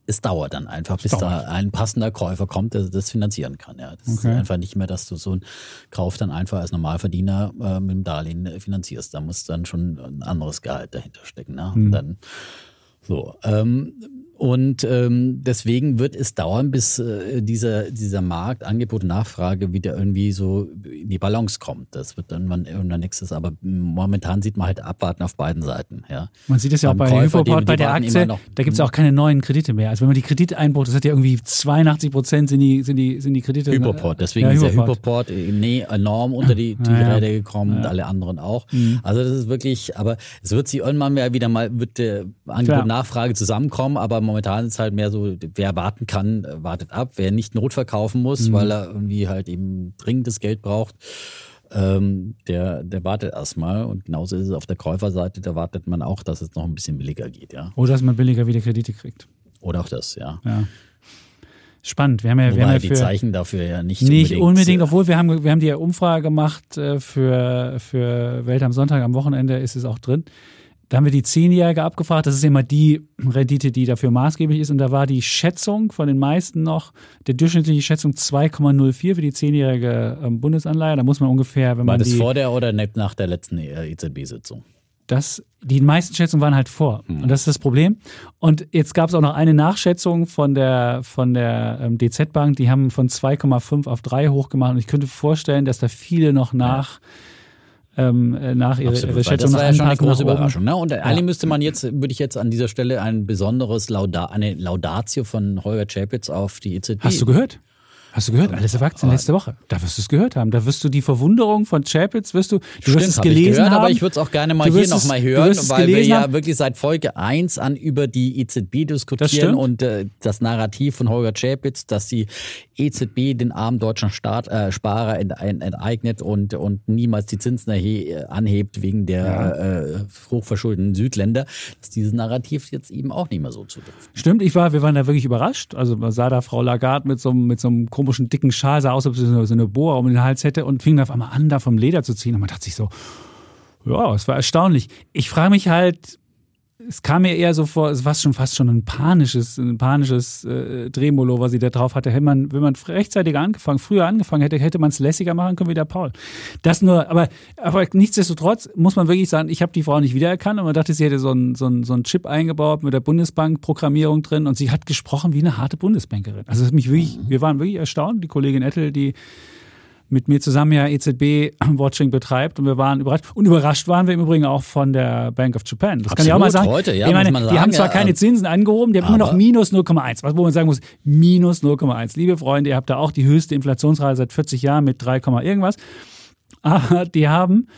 es dauert dann einfach, bis da ein passender Käufer kommt, der das finanzieren kann. Ja. Das ist Okay. einfach nicht mehr, dass du so einen Kauf dann einfach als Normalverdiener äh, mit dem Darlehen äh, finanzierst. Da muss dann schon ein anderes Gehalt dahinter stecken. Ne? Und dann so. Ähm, und ähm, deswegen wird es dauern, bis äh, dieser, dieser Markt, Angebot und Nachfrage wieder irgendwie so in die Balance kommt. Das wird dann irgendwann irgendwann nächstes. Aber momentan sieht man halt abwarten auf beiden Seiten. Ja. Man sieht es ja auch bei der Käufer, die- Hypoport, bei die der warten Aktie, noch. da gibt es auch keine neuen Kredite mehr. Also wenn man die Kredite einbucht, das hat ja irgendwie 82 Prozent sind die, sind die, sind die Kredite. Hypoport, deswegen ja, ist der Hypoport. Äh, nee, enorm unter die, die Ja, ja. Räder gekommen und alle anderen auch. Also das ist wirklich, aber es wird sich irgendwann wieder mal, wird der Angebot und Nachfrage zusammenkommen, aber momentan ist halt mehr so, wer warten kann, wartet ab, wer nicht Not verkaufen muss, weil er irgendwie halt eben dringendes Geld braucht. Ähm, der, der wartet erstmal und genauso ist es auf der Käuferseite, da wartet man auch, dass es noch ein bisschen billiger geht, ja. Oder dass man billiger wieder Kredite kriegt. Oder auch das, ja. Ja. Spannend. Wir haben ja, wir haben ja die für, Zeichen dafür ja nicht, Nicht unbedingt, äh, obwohl wir haben, wir haben die Umfrage gemacht äh, für, für Welt am Sonntag, am Wochenende ist es auch drin. Da haben wir die Zehnjährige abgefragt. Das ist immer die Rendite, die dafür maßgeblich ist. Und da war die Schätzung von den meisten noch, der durchschnittliche Schätzung 2,04 für die zehnjährige ähm, Bundesanleihe. Da muss man ungefähr, wenn War man das die, vor der oder nach der letzten äh, EZB-Sitzung? das, die meisten Schätzungen waren halt vor. Und das ist das Problem. Und jetzt gab es auch noch eine Nachschätzung von der, von der ähm, DZ-Bank. Die haben von 2,5 auf 3 hochgemacht. Und ich könnte vorstellen, dass da viele noch nach, ähm, äh, nach ihre, Absolut, ihre Schätzung das war ja schon eine große. Überraschung. Ne? Und eigentlich müsste man jetzt, würde ich jetzt an dieser Stelle ein besonderes Lauda, eine Laudatio von Holger Chapitz auf die EZB. Hast du gehört? Hast du gehört? Alles erwachsen letzte Woche. Da wirst du es gehört haben. Da wirst du die Verwunderung von Chapitz, wirst du, du wirst Stimmt, es hab ich gelesen gehört, haben. aber ich würde es auch gerne mal hier wirst nochmal hören, wirst weil wir gelesen ja haben. wirklich seit Folge 1 an über die EZB diskutieren und äh, das Narrativ von Holger Chapitz, dass die EZB den armen deutschen Staat, äh, Sparer ent, ent, enteignet und, und niemals die Zinsen erhe, anhebt wegen der äh, hochverschuldeten Südländer, dass dieses Narrativ jetzt eben auch nicht mehr so zutrifft. Stimmt, ich war, wir waren da wirklich überrascht. Also man sah da Frau Lagarde mit so, einem- mit so einem komischen dicken Schal, sah aus, als ob sie so eine Boa um den Hals hätte und fing da auf einmal an, da vom Leder zu ziehen. Und man dachte sich so, ja, es war erstaunlich. Ich frage mich halt, es kam mir eher so vor, es war schon fast schon ein panisches, ein panisches äh, Drehmolo, was sie da drauf hatte. Hätte man, wenn man rechtzeitig angefangen, früher angefangen hätte, hätte man es lässiger machen können wie der Paul. Das nur, aber, aber nichtsdestotrotz muss man wirklich sagen, ich habe die Frau nicht wiedererkannt und man dachte, sie hätte so einen so so einen Chip eingebaut mit der Bundesbank-Programmierung drin und sie hat gesprochen wie eine harte Bundesbankerin. Also mich wirklich, wir waren wirklich erstaunt, die Kollegin Ettel, die mit mir zusammen ja EZB-Watching betreibt und wir waren überrascht. Und überrascht waren wir im Übrigen auch von der Bank of Japan. Das kann ich auch mal Absolut, sagen. heute, ja, ich meine, man die haben sagen, zwar ja, keine ähm, Zinsen angehoben, die haben immer noch minus 0,1. Was wo man sagen muss, minus 0,1. Liebe Freunde, ihr habt da auch die höchste Inflationsrate seit 40 Jahren mit 3, irgendwas. Aber die haben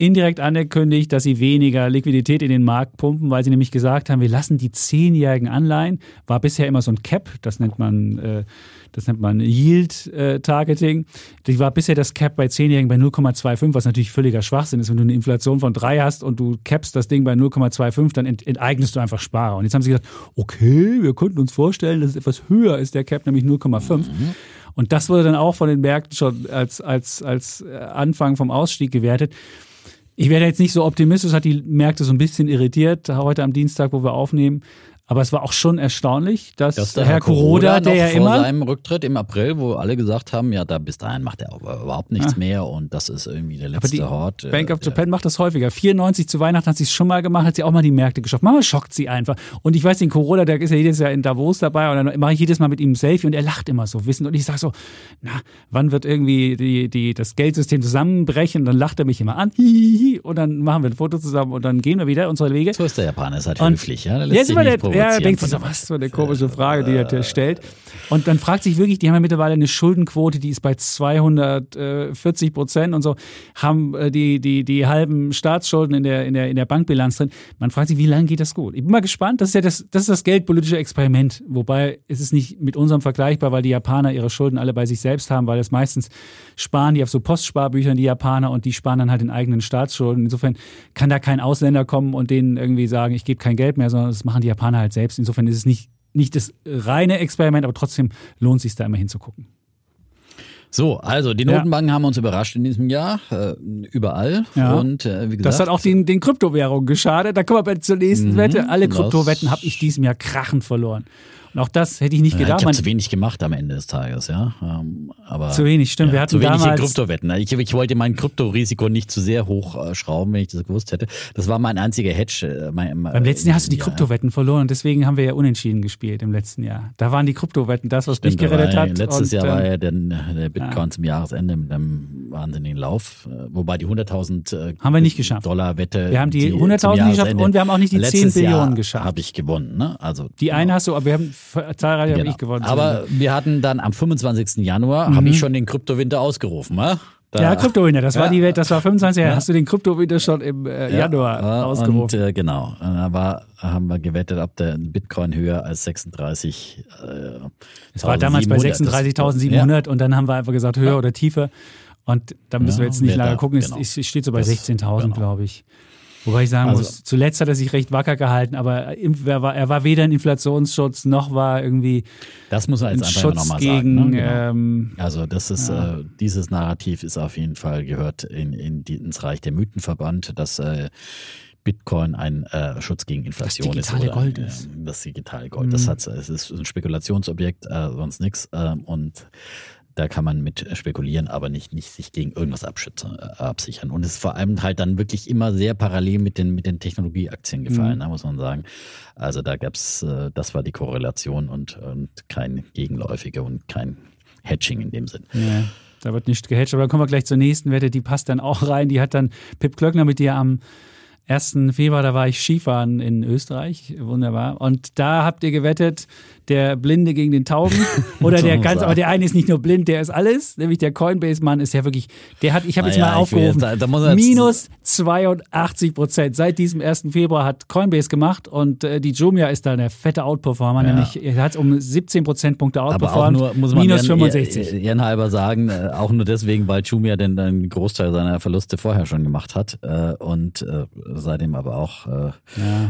indirekt angekündigt, dass sie weniger Liquidität in den Markt pumpen, weil sie nämlich gesagt haben, wir lassen die zehnjährigen Anleihen, war bisher immer so ein Cap, das nennt man, äh, das nennt man Yield-Targeting. Die war bisher das Cap bei zehnjährigen bei 0,25, was natürlich völliger Schwachsinn ist. Wenn du eine Inflation von drei hast und du capst das Ding bei 0,25, dann ent enteignest du einfach Sparer. Und jetzt haben sie gesagt, okay, wir könnten uns vorstellen, dass es etwas höher ist, der Cap nämlich 0,5. Und das wurde dann auch von den Märkten schon als, als, als äh, Anfang vom Ausstieg gewertet. Ich werde jetzt nicht so optimistisch, hat die Märkte so ein bisschen irritiert, heute am Dienstag, wo wir aufnehmen. Aber es war auch schon erstaunlich, dass, Dass der Herr Kuroda, der ja vor immer. seinem Rücktritt im April, wo alle gesagt haben, ja, da bis dahin macht er überhaupt nichts mehr und das ist irgendwie der letzte die Hort. äh, Bank of Japan macht das häufiger. 94 zu Weihnachten hat sie es schon mal gemacht, hat sie auch mal die Märkte geschafft. Manchmal schockt sie einfach. Und ich weiß, den Corona, der ist ja jedes Jahr in Davos dabei und dann mache ich jedes Mal mit ihm ein Selfie und er lacht immer so wissend. Und ich sage so, na, wann wird irgendwie die, die, das Geldsystem zusammenbrechen? Und dann lacht er mich immer an. Hihihi. Und dann machen wir ein Foto zusammen und dann gehen wir wieder unsere Wege. So ist der Japaner, ist halt höflich, ja. Der lässt Jetzt sich nicht der, ja, provozieren denkt sich so, was für eine komische Frage, die er dir stellt. Und dann fragt sich wirklich, die haben ja mittlerweile eine Schuldenquote, die ist bei 240 Prozent und so, haben äh, die, die, die halben Staatsschulden in der, in, der, in der Bankbilanz drin. Man fragt sich, wie lange geht das gut? Ich bin mal gespannt, das ist ja das, das, ist das geldpolitische Experiment. Wobei es ist nicht mit unserem vergleichbar, weil die Japaner ihre Schulden alle bei sich selbst haben, weil das meistens sparen die auf so Postsparbüchern, die Japaner, und die sparen dann halt in eigenen Staatsschulden. Insofern kann da kein Ausländer kommen und denen irgendwie sagen, ich gebe kein Geld mehr, sondern das machen die Japaner halt selbst. Insofern ist es nicht, nicht das reine Experiment, aber trotzdem lohnt es sich da immer hinzugucken. So, also die Ja. Notenbanken haben uns überrascht in diesem Jahr, äh, überall. Ja. Und äh, wie gesagt, Das hat auch den, den Kryptowährungen geschadet. Da kommen wir zur nächsten Mhm, Wette. Alle Kryptowetten habe ich diesem Jahr krachend verloren. Und auch das hätte ich nicht ja, ich gedacht. habe Man, zu wenig gemacht am Ende des Tages, ja. Ähm, aber Zu wenig, stimmt. Ja, Wir hatten zu wenig in Kryptowetten. Ich, ich wollte mein Kryptorisiko nicht zu sehr hoch äh, schrauben, wenn ich das gewusst hätte. Das war mein einziger Hedge. Äh, mein, beim letzten Jahr hast du die ja, Kryptowetten verloren und deswegen haben wir ja unentschieden gespielt im letzten Jahr. Da waren die Kryptowetten das, was mich Stimmt, da gerettet ja- hat. Letztes und, Jahr war ähm, ja den, der Bitcoin zum Jahresende mit einem wahnsinnigen Lauf, äh, wobei die 100.000 äh, Haben wir nicht geschafft. Dollar Wette. Wir haben die zum 100.000 nicht geschafft und wir haben auch nicht die 10 Letztes Billionen Jahr geschafft. Habe ich gewonnen, ne? Also Die eine hast du, aber wir haben zahlreiche habe Genau. ich gewonnen. Aber wir hatten dann am 25. Januar, habe ich schon den Kryptowinter ausgerufen, ne? Da- Mhm. ja, Kryptowinter, das war Ja. die Welt, das war 25 Jahre. Hast du den Kryptowinter schon im äh, Januar ja, ausgerufen? Und äh, genau, da war, haben wir gewettet, ob der Bitcoin höher als 36. Äh, Es war damals bei 36.700 und dann haben wir einfach gesagt, höher oder tiefer. Und da müssen wir jetzt nicht lange da- gucken. Es, genau. es steht so bei Das- 16.000, genau. glaube ich. Wobei ich sagen Also- muss, zuletzt hat er sich recht wacker gehalten, aber er war, er war weder ein Inflationsschutz noch war irgendwie Das muss man ein jetzt einfach immer Schutz nochmal gegen. sagen. Ne? Genau. ähm, Also das ist äh, dieses Narrativ ist auf jeden Fall gehört in, in die, ins Reich der Mythen verbannt, dass äh, Bitcoin ein äh, Schutz gegen Inflation das digitale ist. Oder, Gold ist. Äh, das digitale Gold. Mhm. Das hat, es ist ein Spekulationsobjekt, äh, sonst nichts. Äh, und da kann man mit spekulieren, aber nicht, nicht sich gegen irgendwas abschützen, äh, absichern. Und es ist vor allem halt dann wirklich immer sehr parallel mit den, mit den Technologieaktien gefallen, mhm. da muss man sagen. Also da gab es, äh, das war die Korrelation und, und kein gegenläufige und kein Hedging in dem Sinn. Ja. Da wird nicht gehatcht, aber dann kommen wir gleich zur nächsten Wette, die passt dann auch rein. Die hat dann Pip Klöckner mit dir am 1. Februar, da war ich Skifahren in Österreich, wunderbar. Und da habt ihr gewettet, der Blinde gegen den Tauben oder der ganz, aber der eine ist nicht nur blind, der ist alles, nämlich der Coinbase-Mann ist ja wirklich, der hat, ich habe jetzt naja, mal aufgerufen, jetzt, da, da minus 82 Prozent. Seit diesem 1. Februar hat Coinbase gemacht und äh, die Jumia ist da eine fette Outperformer, ja. nämlich er hat um 17 Prozentpunkte outperformt, aber auch nur, muss man minus 65. Ehrenhalber sagen, äh, auch nur deswegen, weil Jumia denn einen Großteil seiner Verluste vorher schon gemacht hat äh, und äh, seitdem aber auch äh, ja.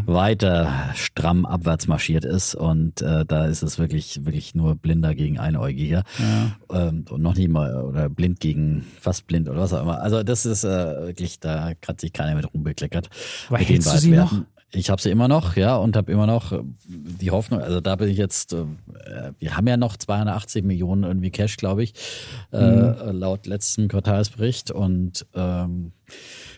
weiter stramm abwärts marschiert ist und äh, da ist es wirklich, wirklich nur Blinder gegen Einäugige. Ja. Ähm, und noch nicht mal, oder blind gegen fast blind oder was auch immer. Also das ist äh, wirklich, da hat sich keiner mit rumbekleckert. Aber hältst du sie noch? Ich habe sie immer noch, ja, und habe immer noch äh, die Hoffnung, also da bin ich jetzt, äh, wir haben ja noch 280 Millionen irgendwie Cash, glaube ich, äh, mhm. laut letztem Quartalsbericht und ähm,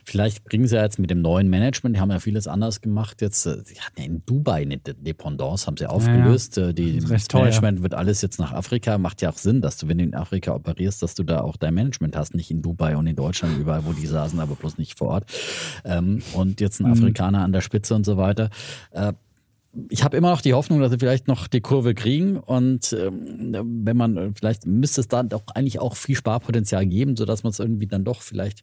Vielleicht bringen sie ja jetzt mit dem neuen Management, die haben ja vieles anders gemacht. Jetzt, äh, sie hatten ja in Dubai eine Dependance, haben sie aufgelöst. Ja, ja. Äh, die, das, das Management wird alles jetzt nach Afrika. Macht ja auch Sinn, dass du, wenn du in Afrika operierst, dass du da auch dein Management hast, nicht in Dubai und in Deutschland, überall, wo die saßen, aber bloß nicht vor Ort. Ähm, und jetzt ein mhm. Afrikaner an der Spitze und so weiter äh, ich habe immer noch die Hoffnung, dass sie vielleicht noch die Kurve kriegen und ähm, wenn man vielleicht müsste es da doch eigentlich auch viel Sparpotenzial geben, sodass man es irgendwie dann doch vielleicht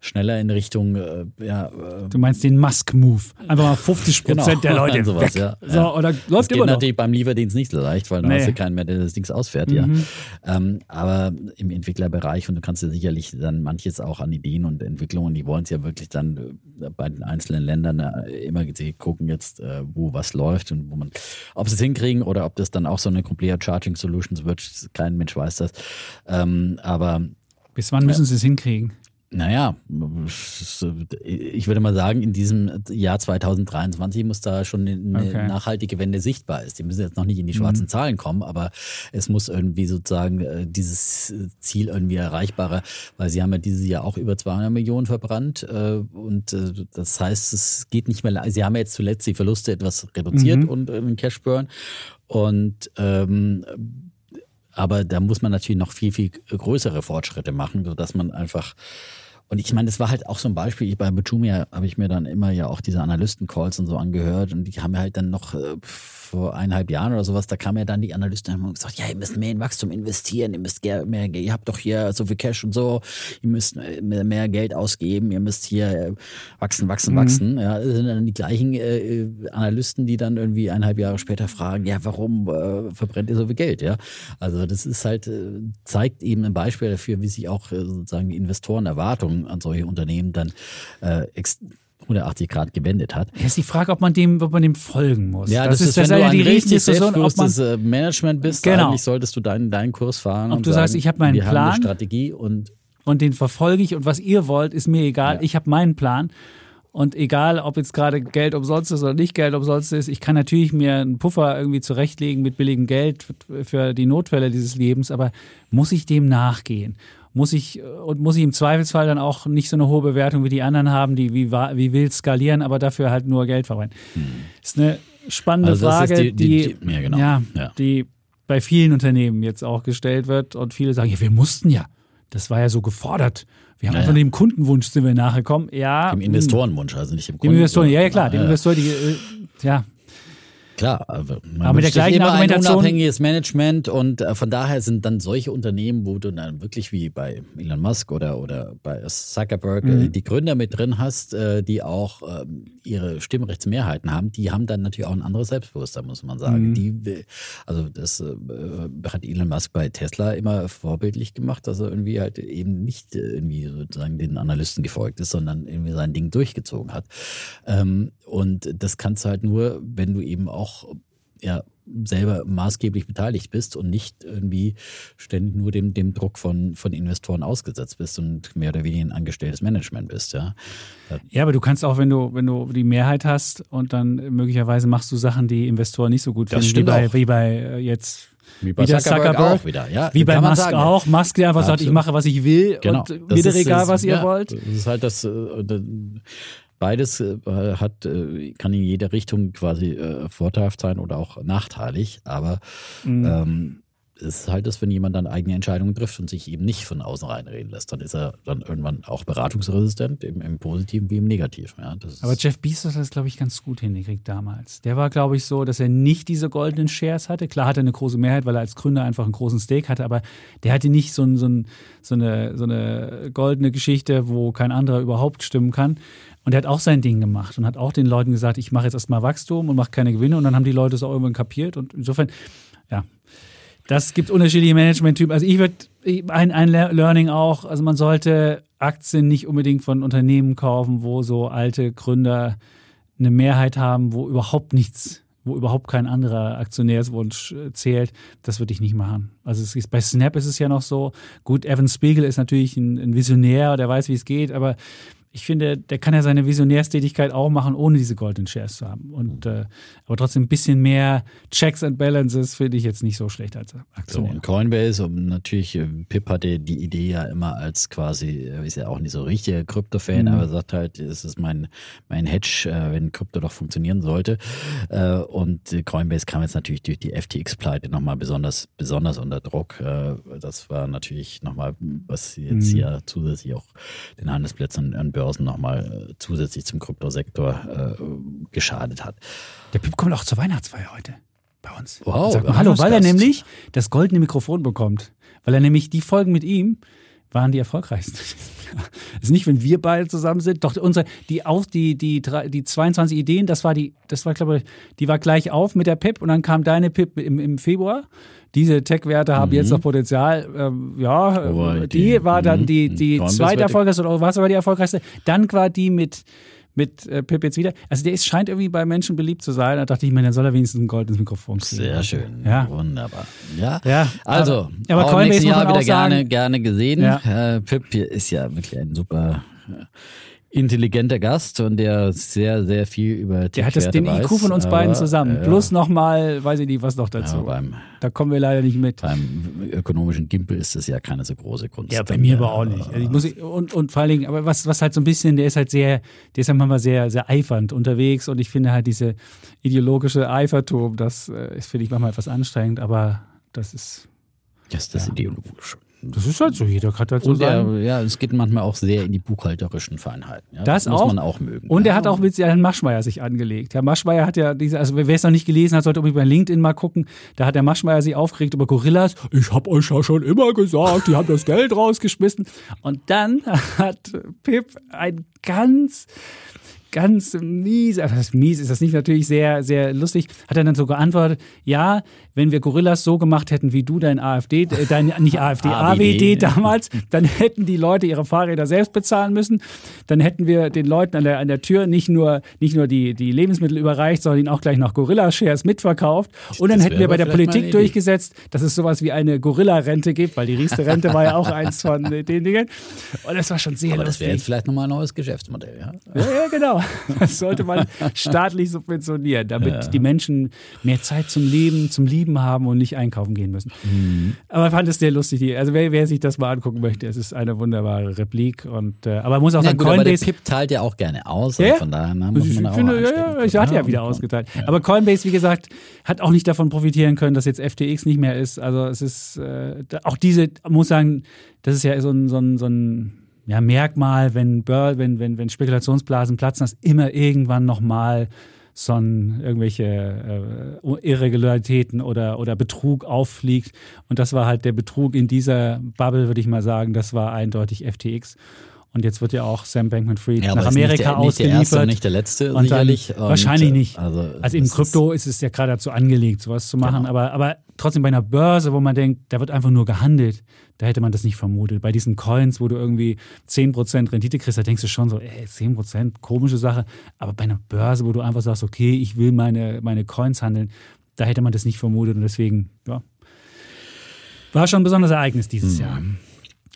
schneller in Richtung, äh, ja. Äh, du meinst den Musk-Move. Einfach mal 50 Prozent genau, der Leute sowas, weg. Ja, so, ja. oder läuft das geht immer noch. natürlich beim Lieferdienst nicht so leicht, weil dann nee. hast du keinen mehr, der das Ding ausfährt, mhm. ja. Ähm, aber im Entwicklerbereich und du kannst ja sicherlich dann manches auch an Ideen und Entwicklungen, die wollen es ja wirklich dann äh, bei den einzelnen Ländern äh, immer gucken jetzt, äh, wo was läuft und wo man, ob sie es hinkriegen oder ob das dann auch so eine Complete Charging Solutions wird, kein Mensch weiß das. Ähm, aber bis wann müssen sie es hinkriegen? Naja, ich würde mal sagen, in diesem Jahr 2023 muss da schon eine okay. nachhaltige Wende sichtbar ist. Die müssen jetzt noch nicht in die schwarzen mhm. Zahlen kommen, aber es muss irgendwie sozusagen äh, dieses Ziel irgendwie erreichbarer, weil sie haben ja dieses Jahr auch über 200 Millionen verbrannt äh, und äh, das heißt, es geht nicht mehr, sie haben ja jetzt zuletzt die Verluste etwas reduziert mhm. und den Cash Burn und ähm, aber da muss man natürlich noch viel, viel größere Fortschritte machen, sodass man einfach und ich meine, das war halt auch so ein Beispiel. Ich, bei Bejumia habe ich mir dann immer ja auch diese Analysten-Calls und so angehört und die haben ja halt dann noch äh, vor eineinhalb Jahren oder sowas, da kamen ja dann die Analysten und haben gesagt, ja, ihr müsst mehr in Wachstum investieren, ihr müsst mehr, ihr habt doch hier so viel Cash und so, ihr müsst mehr Geld ausgeben, ihr müsst hier äh, wachsen, wachsen, mhm. wachsen. Ja, das sind dann die gleichen äh, Analysten, die dann irgendwie eineinhalb Jahre später fragen, ja, warum äh, verbrennt ihr so viel Geld? Ja, also das ist halt, äh, zeigt eben ein Beispiel dafür, wie sich auch äh, sozusagen die Investorenerwartungen an solche Unternehmen dann äh, 180 Grad gewendet hat. Ja, ist die Frage, ob man dem, ob man dem folgen muss. Ja, das, das ist, ist wenn du die richtig selbstbewusstes äh, Management bist, genau. eigentlich solltest du deinen, deinen Kurs fahren. Ob du sagen, sagst, ich habe meinen wir Plan. Haben eine Strategie und und den verfolge ich und was ihr wollt, ist mir egal. Ja. Ich habe meinen Plan. Und egal, ob jetzt gerade Geld umsonst ist oder nicht Geld umsonst ist, ich kann natürlich mir einen Puffer irgendwie zurechtlegen mit billigem Geld für die Notfälle dieses Lebens, aber muss ich dem nachgehen? Muss ich und muss ich im Zweifelsfall dann auch nicht so eine hohe Bewertung wie die anderen haben, die wie, wie wild skalieren, aber dafür halt nur Geld verbrennen. Hm. Das ist eine spannende also Frage, die, die, die, ja, genau. ja, ja. die bei vielen Unternehmen jetzt auch gestellt wird und viele sagen, ja, wir mussten ja. Das war ja so gefordert. Wir haben ja, einfach ja. dem Kundenwunsch sind wir nachgekommen. Ja. Dem Investorenwunsch, also nicht dem Kunden. Dem Investoren, ja, ja klar, dem Investor, die, äh, ja, Klar, man aber mit der gleichen immer Argumentation. ein unabhängiges Management und äh, von daher sind dann solche Unternehmen, wo du dann wirklich wie bei Elon Musk oder, oder bei Zuckerberg äh, mhm. die Gründer mit drin hast, äh, die auch ähm, ihre Stimmrechtsmehrheiten haben, die haben dann natürlich auch ein anderes Selbstbewusstsein, muss man sagen. Mhm. Die, also das hat Elon Musk bei Tesla immer vorbildlich gemacht, dass er irgendwie halt eben nicht irgendwie sozusagen den Analysten gefolgt ist, sondern irgendwie sein Ding durchgezogen hat. Ähm, und das kannst du halt nur, wenn du eben auch auch ja, selber maßgeblich beteiligt bist und nicht irgendwie ständig nur dem, dem Druck von, von Investoren ausgesetzt bist und mehr oder weniger ein angestelltes Management bist, ja. Ja, aber du kannst auch, wenn du, wenn du die Mehrheit hast und dann möglicherweise machst du Sachen, die Investoren nicht so gut Das finden, wie stimmt bei, wie bei äh, jetzt Wie bei Wieder Zuckerberg, Zuckerberg. auch wieder, ja. Wie bei Musk sagen. auch. Musk, der einfach sagt, ich mache, was ich will Genau. und mir egal, was ihr ja, wollt. Das ist halt das, äh, das beides äh, hat, äh, kann in jeder Richtung quasi äh, vorteilhaft sein oder auch nachteilig, aber Mhm. ähm, es ist halt das, wenn jemand dann eigene Entscheidungen trifft und sich eben nicht von außen reinreden lässt, dann ist er dann irgendwann auch beratungsresistent, im, im Positiven wie im Negativen. Ja, Aber Jeff Bezos hat das, glaube ich, ganz gut hingekriegt damals. Der war, glaube ich, so, dass er nicht diese goldenen Shares hatte. Klar hatte er eine große Mehrheit, weil er als Gründer einfach einen großen Stake hatte, aber der hatte nicht so, ein, so, ein, so, eine, so eine goldene Geschichte, wo kein anderer überhaupt stimmen kann. Und er hat auch sein Ding gemacht und hat auch den Leuten gesagt, ich mache jetzt erstmal Wachstum und mache keine Gewinne. Und dann haben die Leute es auch irgendwann kapiert. Und insofern, ja, das gibt unterschiedliche Management-Typen. Also ich würde, ein, ein Le- Learning auch, also man sollte Aktien nicht unbedingt von Unternehmen kaufen, wo so alte Gründer eine Mehrheit haben, wo überhaupt nichts, wo überhaupt kein anderer Aktionärswunsch äh, zählt. Das würde ich nicht machen. Also ist, bei Snap ist es ja noch so, gut, Evan Spiegel ist natürlich ein, ein Visionär, der weiß, wie es geht, aber ich finde, der kann ja seine Visionärstätigkeit auch machen, ohne diese Golden Shares zu haben. Und äh, aber trotzdem ein bisschen mehr Checks and Balances finde ich jetzt nicht so schlecht als So, Aktionär. und Coinbase und natürlich, äh, Pip hatte die Idee ja immer als quasi, er ist ja auch nicht so richtiger Krypto-Fan, Mhm. aber sagt halt, es ist mein, mein Hedge, äh, wenn Krypto doch funktionieren sollte. Äh, Und äh, Coinbase kam jetzt natürlich durch die FTX-Pleite nochmal besonders, besonders unter Druck. Äh, Das war natürlich nochmal, was jetzt Mhm. hier zusätzlich auch den Handelsplätzen an Börsen nochmal zusätzlich zum Kryptosektor äh, geschadet hat. Der Pip kommt auch zur Weihnachtsfeier heute bei uns. Wow, mal, hallo, weil er nämlich das goldene Mikrofon bekommt. Weil er nämlich die Folgen mit ihm waren die erfolgreichsten. Ist nicht, wenn wir beide zusammen sind. Doch unsere, die auf, die, die, drei- die 22 Ideen, das war die, das war, glaube ich, die war gleich auf mit der Pip und dann kam deine Pip im, im Februar. Diese Tech-Werte haben jetzt noch Potenzial. Ähm, ja, äh, die- die, war dann mhm. die, die Coinbase zweite die- erfolgreichste oder was war die erfolgreichste? Dann war die mit mit äh, Pip jetzt wieder. Also der ist, scheint irgendwie bei Menschen beliebt zu sein. Da dachte ich mir, dann soll er wenigstens ein goldenes Mikrofon kriegen. Sehr schön. Ja. Wunderbar. Ja. Ja, Also, aber- aber Coinbase muss Jahr man wieder auch gerne, sagen- gerne gesehen. Ja. Äh, Pip hier ist ja wirklich ein super intelligenter Gast und der sehr, sehr viel über Der hat das, den weiß, IQ von uns beiden zusammen. äh, Plus nochmal, weiß ich nicht, was noch ja, dazu. beim, da kommen wir leider nicht mit. beim ökonomischen Gimpel ist das ja keine so große Kunst. Ja, bei mir aber auch nicht. Also ich muss, und, und vor allen Dingen, aber was, was halt so ein bisschen, der ist halt sehr, der ist halt manchmal sehr, sehr eifernd unterwegs und ich finde halt diese ideologische Eifertum, das äh, ist, finde ich manchmal etwas anstrengend, aber das ist, Das ist das ideologische. Das ist halt so. Jeder hat halt so Und sein. der, ja, es geht manchmal auch sehr in die buchhalterischen Feinheiten. Ja? Das muss auch. man auch mögen. Und ja. er hat auch mit Herrn Maschmeyer sich angelegt. Herr Maschmeyer hat ja diese, also wer es noch nicht gelesen hat, sollte unbedingt bei LinkedIn mal gucken. Da hat der Maschmeyer sich aufgeregt über Gorillas. Ich habe euch ja schon immer gesagt, die haben das Geld rausgeschmissen. Und dann hat Pip ein ganz ganz mies, also das ist mies ist das nicht natürlich sehr, sehr lustig, hat er dann so geantwortet, ja, wenn wir Gorillas so gemacht hätten wie du dein AfD, äh, dein, nicht AfD, AWD damals, dann hätten die Leute ihre Fahrräder selbst bezahlen müssen, dann hätten wir den Leuten an der, an der Tür nicht nur, nicht nur die, die Lebensmittel überreicht, sondern ihnen auch gleich noch Gorilla-Shares mitverkauft und dann Das hätten wir bei aber der Politik durchgesetzt, dass es sowas wie eine Gorilla-Rente gibt, weil die Riester-Rente war ja auch eins von den Dingen und das war schon sehr Aber das lustig. wäre jetzt vielleicht nochmal ein neues Geschäftsmodell. Ja? Ja, ja, genau. Das sollte man staatlich subventionieren, damit die Menschen mehr Zeit zum Leben, zum Lieben haben und nicht einkaufen gehen müssen. Aber ich fand es sehr lustig. Also wer, wer sich das mal angucken möchte, es ist eine wunderbare Replik. Und, äh, aber man muss auch Ja, sagen, gut, aber der Coinbase. Pip teilt ja auch gerne aus. Ja, und ja. Von daher na, muss Ich man auch finde, ja, ja, ich hatte ja gucken. wieder ausgeteilt. Aber Coinbase, wie gesagt, hat auch nicht davon profitieren können, dass jetzt FTX nicht mehr ist. Also es ist äh, auch diese, muss sagen, das ist ja so ein, so ein, so ein ja, Merkmal, wenn, wenn, wenn, wenn Spekulationsblasen platzen, dass immer irgendwann nochmal so ein, irgendwelche äh, Irregularitäten oder, oder Betrug auffliegt. Und das war halt der Betrug in dieser Bubble, würde ich mal sagen. Das war eindeutig FTX. Und jetzt wird ja auch Sam Bankman-Fried Ja, nach Amerika nicht der, nicht der ausgeliefert. erste und nicht der letzte, Und dann, sicherlich. Und, wahrscheinlich äh, nicht. Also, Also im Krypto ist es ja gerade dazu angelegt, sowas zu machen. Genau. Aber, aber trotzdem bei einer Börse, wo man denkt, da wird einfach nur gehandelt, da hätte man das nicht vermutet. Bei diesen Coins, wo du irgendwie 10% Rendite kriegst, da denkst du schon so, ey, 10%, komische Sache. Aber bei einer Börse, wo du einfach sagst, okay, ich will meine, meine Coins handeln, da hätte man das nicht vermutet und deswegen, ja, war schon ein besonderes Ereignis dieses mhm. Jahr.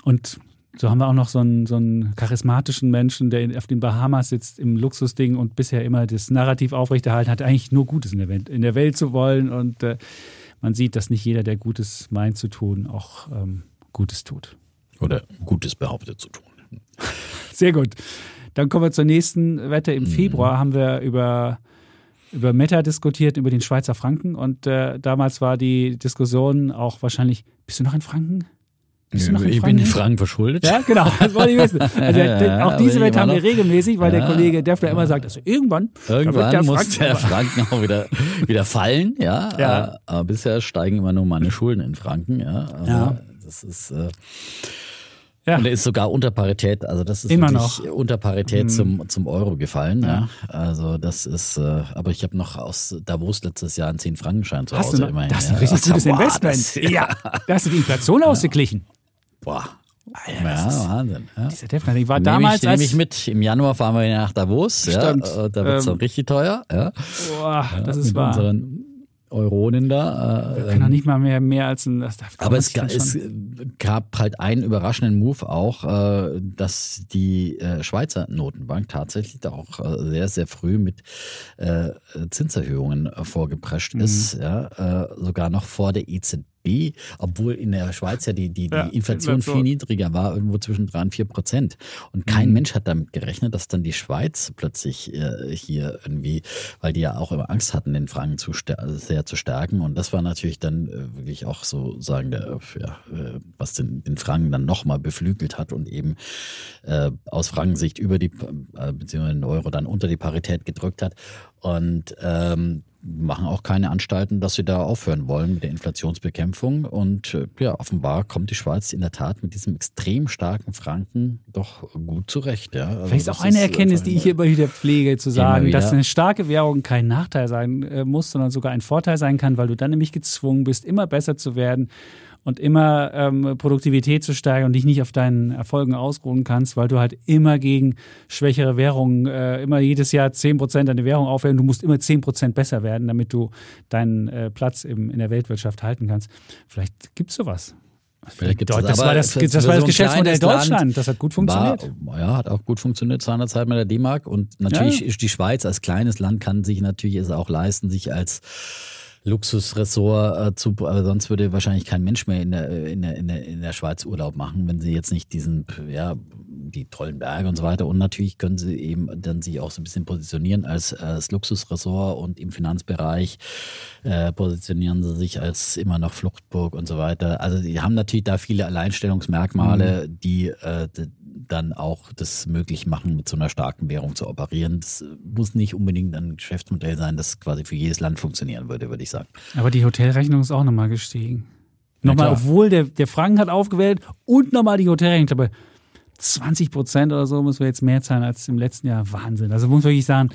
Und so haben wir auch noch so einen, so einen charismatischen Menschen, der auf den Bahamas sitzt im Luxusding und bisher immer das Narrativ aufrechterhalten hat, eigentlich nur Gutes in der Welt, in der Welt zu wollen. Und äh, man sieht, dass nicht jeder, der Gutes meint zu tun, auch ähm, Gutes tut. Oder Gutes behauptet zu tun. Sehr gut. Dann kommen wir zur nächsten Wette. Im mhm. Februar haben wir über, über Meta diskutiert, über den Schweizer Franken. Und äh, damals war die Diskussion auch wahrscheinlich, bist du noch in Franken? Bist du noch ich bin in Franken verschuldet. Ja, genau. Das wollte ich wissen. Also, ja, auch diese Welt haben wir regelmäßig, weil ja, der Kollege Defler immer sagt, also irgendwann, irgendwann der muss der Franken auch wieder, wieder fallen. Ja, ja. Äh, aber bisher steigen immer nur meine Schulden in Franken. Ja, also ja. das ist. Äh, ja. Und er ist sogar unter Parität, also das ist Immer noch. unter Parität mhm. zum, zum Euro gefallen. Ja. ja. Also das ist, äh, aber ich habe noch aus Davos letztes Jahr einen 10-Frankenschein zu Hause immerhin. Das ist ein richtig gutes Investment. Das, ja, da hast du die Inflation ausgeglichen. Boah. Alter, ja, ist, Wahnsinn. Ja. Dieser Defner, ich war nehme damals. Ich, nehme ich mit. Im Januar fahren wir nach Davos. Stimmt. Ja, da wird es ähm, richtig teuer. Ja. Boah, das ist wahr. Unseren Euronen da. Äh, kann doch nicht mal mehr, mehr als ein. Aber es, es, gab halt einen überraschenden Move auch, äh, dass die äh, Schweizer Notenbank tatsächlich da auch äh, sehr, sehr früh mit äh, Zinserhöhungen vorgeprescht mhm. ist. Ja, äh, sogar noch vor der EZB B, obwohl in der Schweiz ja die, die, die ja, Inflation viel niedriger war, irgendwo zwischen drei und vier Prozent. Und kein mhm. Mensch hat damit gerechnet, dass dann die Schweiz plötzlich äh, hier irgendwie, weil die ja auch immer Angst hatten, den Franken zu sehr zu stärken. Und das war natürlich dann äh, wirklich auch so sagen, der, ja, äh, was den, den Franken dann nochmal beflügelt hat und eben äh, aus Frankensicht über die, äh, beziehungsweise den Euro dann unter die Parität gedrückt hat. Und ähm, machen auch keine Anstalten, dass sie da aufhören wollen mit der Inflationsbekämpfung. Und äh, ja, offenbar kommt die Schweiz in der Tat mit diesem extrem starken Franken doch gut zurecht. Ja. Also Vielleicht auch eine Erkenntnis, die ich hier immer wieder pflege, zu sagen, dass eine starke Währung kein Nachteil sein äh, muss, sondern sogar ein Vorteil sein kann, weil du dann nämlich gezwungen bist, immer besser zu werden und immer ähm, Produktivität zu steigern und dich nicht auf deinen Erfolgen ausruhen kannst, weil du halt immer gegen schwächere Währungen, äh, immer jedes Jahr 10% deine Währung aufwerten. Du musst immer 10% besser werden, damit du deinen äh, Platz im, in der Weltwirtschaft halten kannst. Vielleicht gibt es sowas. Vielleicht gibt das, das, war das, das, war das Geschäftsmodell Deutschland. Das hat gut funktioniert. War, ja, hat auch gut funktioniert zu einer Zeit mit der D-Mark. Und natürlich ja. ist die Schweiz als kleines Land kann sich natürlich es auch leisten, sich als Luxusressort äh, zu, aber sonst würde wahrscheinlich kein Mensch mehr in der, in, der, in, der, in der Schweiz Urlaub machen, wenn sie jetzt nicht diesen, ja, die tollen Berge und so weiter. Und natürlich können sie eben dann sich auch so ein bisschen positionieren als, als Luxusressort und im Finanzbereich äh, positionieren sie sich als immer noch Fluchtburg und so weiter. Also sie haben natürlich da viele Alleinstellungsmerkmale, mhm. die äh, dann auch das möglich machen, mit so einer starken Währung zu operieren. Das muss nicht unbedingt ein Geschäftsmodell sein, das quasi für jedes Land funktionieren würde, würde ich sagen. Aber die Hotelrechnung ist auch nochmal gestiegen. Nochmal, obwohl der, der Franken hat aufgewählt und nochmal die Hotelrechnung. Ich glaube, 20 Prozent oder so müssen wir jetzt mehr zahlen als im letzten Jahr. Wahnsinn. Also muss man wirklich sagen,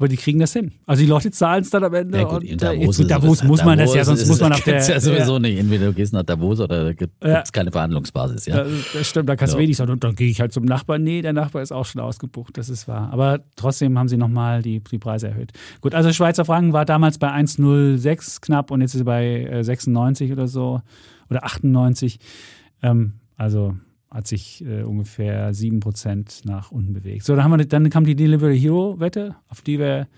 aber die kriegen das hin. Also die Leute zahlen es dann am Ende. Ja, gut, in Davos, jetzt, Davos muss man Davos das ja, sonst muss man auf der. ja sowieso ja. nicht. Entweder du gehst nach Davos oder da gibt es ja. keine Verhandlungsbasis. Ja. Das, stimmt, da kannst du wenig sagen. Und dann gehe ich halt zum Nachbarn. Nee, der Nachbar ist auch schon ausgebucht, das ist wahr. Aber trotzdem haben sie nochmal die, die Preise erhöht. Gut, also Schweizer Franken war damals bei 1,06 knapp und jetzt ist sie bei 96 äh, oder so. Oder 98. Ähm, also hat sich äh, ungefähr 7% nach unten bewegt. So, dann, haben wir, dann kam die Delivery Hero-Wette, auf die wir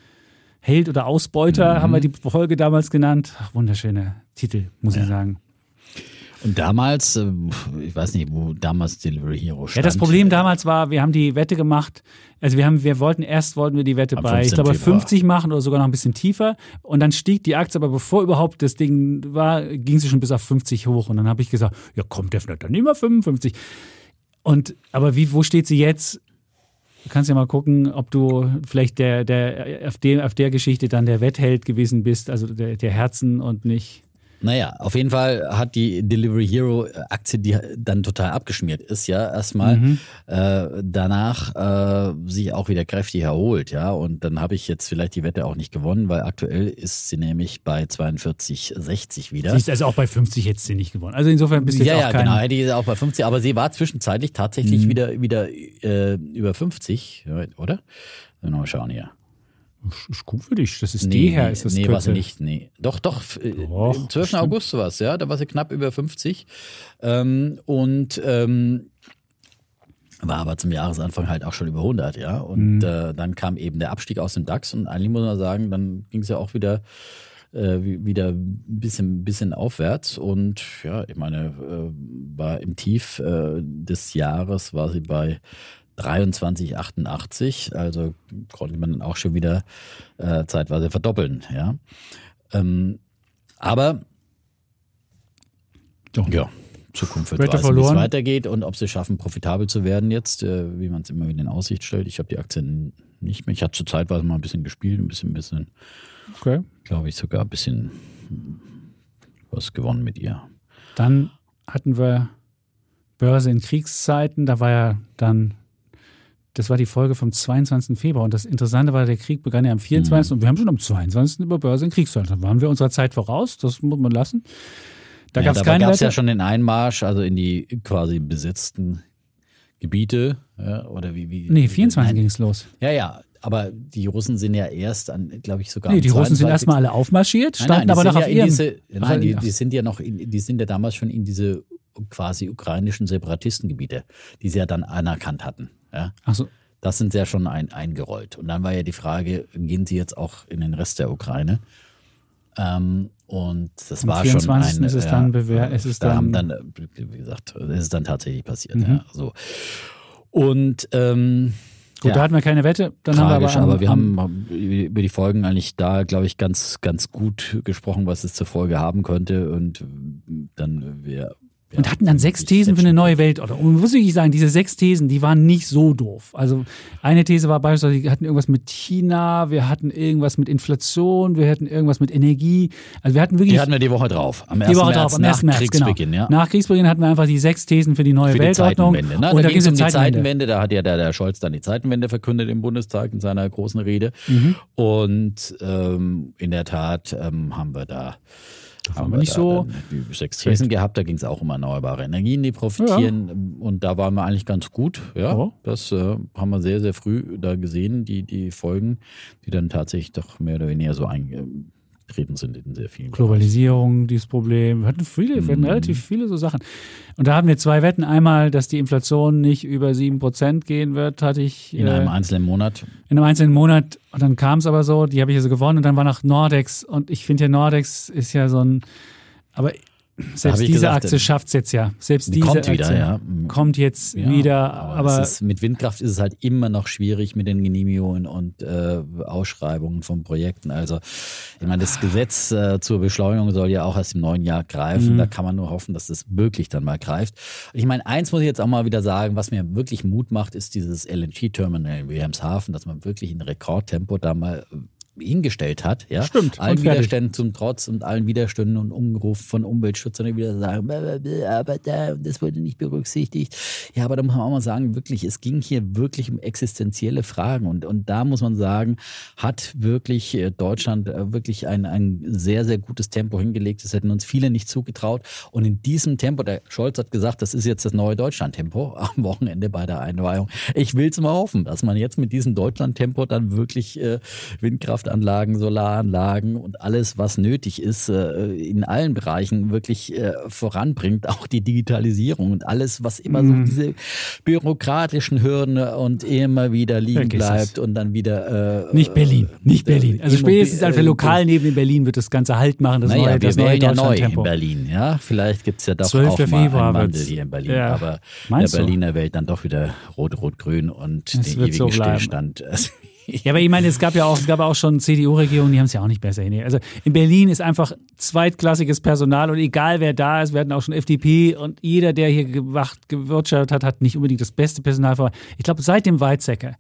Held oder Ausbeuter mhm. haben wir die Folge damals genannt. Ach, wunderschöne Titel, muss ja. ich sagen. Und damals, äh, ich weiß nicht, wo damals Delivery Hero stand. Ja, das Problem damals war, wir haben die Wette gemacht. Also wir haben, wir wollten erst wollten wir die Wette Am bei, ich glaube, 50 machen oder sogar noch ein bisschen tiefer. Und dann stieg die Aktie, aber bevor überhaupt das Ding war, ging sie schon bis auf 50 hoch. Und dann habe ich gesagt, ja komm, Defnet, dann nehmen wir 55. Und aber wie, wo steht sie jetzt? Du kannst ja mal gucken, ob du vielleicht der, der, auf, dem, auf der Geschichte dann der Wettheld gewesen bist, also der, der Herzen und nicht naja, auf jeden Fall hat die Delivery Hero Aktie, die dann total abgeschmiert ist, ja, erstmal mhm. äh, danach äh, sich auch wieder kräftig erholt, ja. Und dann habe ich jetzt vielleicht die Wette auch nicht gewonnen, weil aktuell ist sie nämlich bei 42,60 wieder. Sie ist also auch bei 50 jetzt sie nicht gewonnen. Also insofern bist du ja, jetzt auch ja, genau, die ist auch bei 50, aber sie war zwischenzeitlich tatsächlich mhm. wieder, wieder äh, über 50, oder? Mal schauen hier. Ist gut für dich. Das ist nee, her, ist das Nee, war sie nicht, nee. Doch, doch, äh, doch am 12. Stimmt. August war es, ja. Da war sie knapp über 50. Ähm, und ähm, war aber zum Jahresanfang halt auch schon über 100, ja. Und mhm. äh, dann kam eben der Abstieg aus dem DAX und eigentlich muss man sagen, dann ging es ja auch wieder äh, wieder ein bisschen, bisschen aufwärts und ja, ich meine, äh, war im Tief des Jahres war sie bei 23,88, also konnte man dann auch schon wieder äh, zeitweise verdoppeln, ja. Ähm, aber Doch. ja, Zukunft wird weiter wie es weitergeht und ob sie schaffen, profitabel zu werden jetzt, äh, wie man es immer wieder in Aussicht stellt. Ich habe die Aktien nicht mehr. Ich hatte zur Zeit mal ein bisschen gespielt, ein bisschen, ein bisschen, okay. glaube ich, sogar ein bisschen was gewonnen mit ihr. Dann hatten wir Börse in Kriegszeiten, da war ja dann das war die Folge vom 22. Februar. Und das Interessante war, der Krieg begann ja am 24. Mhm. und wir haben schon am 22. über Börse in Kriegszeiten. Da waren wir unserer Zeit voraus, das muss man lassen. Da ja, gab es keine. Da gab es ja schon den Einmarsch, also in die quasi besetzten Gebiete. Ja, oder wie, wie, nee, 24 ging es los. Ja, ja. Aber die Russen sind ja erst an, glaube ich, sogar. Nee, die Russen sind erstmal alle aufmarschiert, standen nein, aber noch auf ja ihrem. Diese, nein, die, die, sind ja noch, in, die sind ja damals schon in diese quasi ukrainischen Separatistengebiete, die sie ja dann anerkannt hatten. Ja? Ach so. Das sind sie ja schon ein, eingerollt. Und dann war ja die Frage, gehen sie jetzt auch in den Rest der Ukraine? Ähm, und das Am war schon ein. Ist es dann bewährt? Ist es da dann, dann, wie gesagt, ist es dann tatsächlich passiert. Mhm. Ja, so. Und ähm, Gut, ja. da hatten wir keine Wette. Dann Tragisch, haben wir aber, aber wir haben über die Folgen eigentlich da, glaube ich, ganz, ganz gut gesprochen, was es zur Folge haben könnte. Und dann und hatten dann sechs Thesen für eine neue Welt. Oder und muss ich sagen, diese sechs Thesen, die waren nicht so doof. Also eine These war beispielsweise, wir hatten irgendwas mit China, wir hatten irgendwas mit Inflation, wir hatten irgendwas mit Energie. Also wir hatten wirklich. Die hatten wir die Woche drauf. Am 1. Die Woche März, drauf, am 1. März, Kriegsbeginn, genau. ja. Nach Kriegsbeginn hatten wir einfach die sechs Thesen für die neue für Weltordnung. Die Zeitenwende, ne? Und da, da ging es um die Zeitenwende. Da hat ja der, der Scholz dann die Zeitenwende verkündet im Bundestag in seiner großen Rede. Mhm. Und ähm, in der Tat ähm, haben wir da da haben wir nicht so. Thesen gehabt, da ging es auch um erneuerbare Energien, die profitieren. Ja. Und da waren wir eigentlich ganz gut. Ja, oh. das äh, haben wir sehr, sehr früh da gesehen, die, die Folgen, die dann tatsächlich doch mehr oder weniger so ein, aufgetreten sind in sehr vielen Globalisierung, Bereichen. dieses Problem. Wir hatten viele, wir hatten mhm. relativ viele so Sachen. Und da haben wir zwei Wetten. Einmal, dass die Inflation nicht über 7% gehen wird, hatte ich. In äh, einem einzelnen Monat. In einem einzelnen Monat. Und dann kam es aber so, die habe ich also gewonnen. Und dann war noch Nordex. Und ich finde ja, Nordex ist ja so ein. Aber selbst diese gesagt, Aktie schafft es jetzt ja. Selbst diese kommt wieder, Aktie ja. kommt jetzt ja, wieder. Aber, ist, mit Windkraft ist es halt immer noch schwierig mit den Genehmigungen und äh, Ausschreibungen von Projekten. Also, ich meine, das Gesetz äh, zur Beschleunigung soll ja auch erst im neuen Jahr greifen. Mhm. Da kann man nur hoffen, dass das wirklich dann mal greift. Ich meine, eins muss ich jetzt auch mal wieder sagen, was mir wirklich Mut macht, ist dieses LNG-Terminal in Wilhelmshaven, dass man wirklich in Rekordtempo da mal hingestellt hat. Ja? Stimmt. Allen Widerständen zum Trotz und allen Widerständen und Umgerufen von Umweltschützern, die wieder sagen, aber das wurde nicht berücksichtigt. Ja, aber da muss man auch mal sagen, wirklich, es ging hier wirklich um existenzielle Fragen. Und, und da muss man sagen, hat wirklich äh, Deutschland äh, wirklich ein, ein sehr, sehr gutes Tempo hingelegt. Das hätten uns viele nicht zugetraut. Und in diesem Tempo, der Scholz hat gesagt, das ist jetzt das neue Deutschland-Tempo am Wochenende bei der Einweihung. Ich will es mal hoffen, dass man jetzt mit diesem Deutschland-Tempo dann wirklich äh, Windkraft Windkraftanlagen, Solaranlagen und alles, was nötig ist, äh, in allen Bereichen wirklich äh, voranbringt, auch die Digitalisierung und alles, was immer so mhm. diese bürokratischen Hürden und immer wieder liegen bleibt und dann wieder. Äh, nicht Berlin, nicht Berlin. Also spätestens als wir lokal neben Berlin wird das Ganze Halt machen. Das naja, neue, das wir neue ja neu in Berlin. Ja, vielleicht gibt es ja doch auch mal einen Wandel hier in Berlin. Ja. Aber Meinst der Berliner du? Welt dann doch wieder rot-rot-grün und das den ewigen so Stillstand. Ja, aber ich meine, es gab ja auch, es gab auch schon CDU-Regierungen, die haben es ja auch nicht besser. Also in Berlin ist einfach zweitklassiges Personal und egal wer da ist, wir hatten auch schon FDP und jeder, der hier gewacht, gewirtschaftet hat, hat nicht unbedingt das beste Personal vor. Ich glaube, seit dem Weizsäcker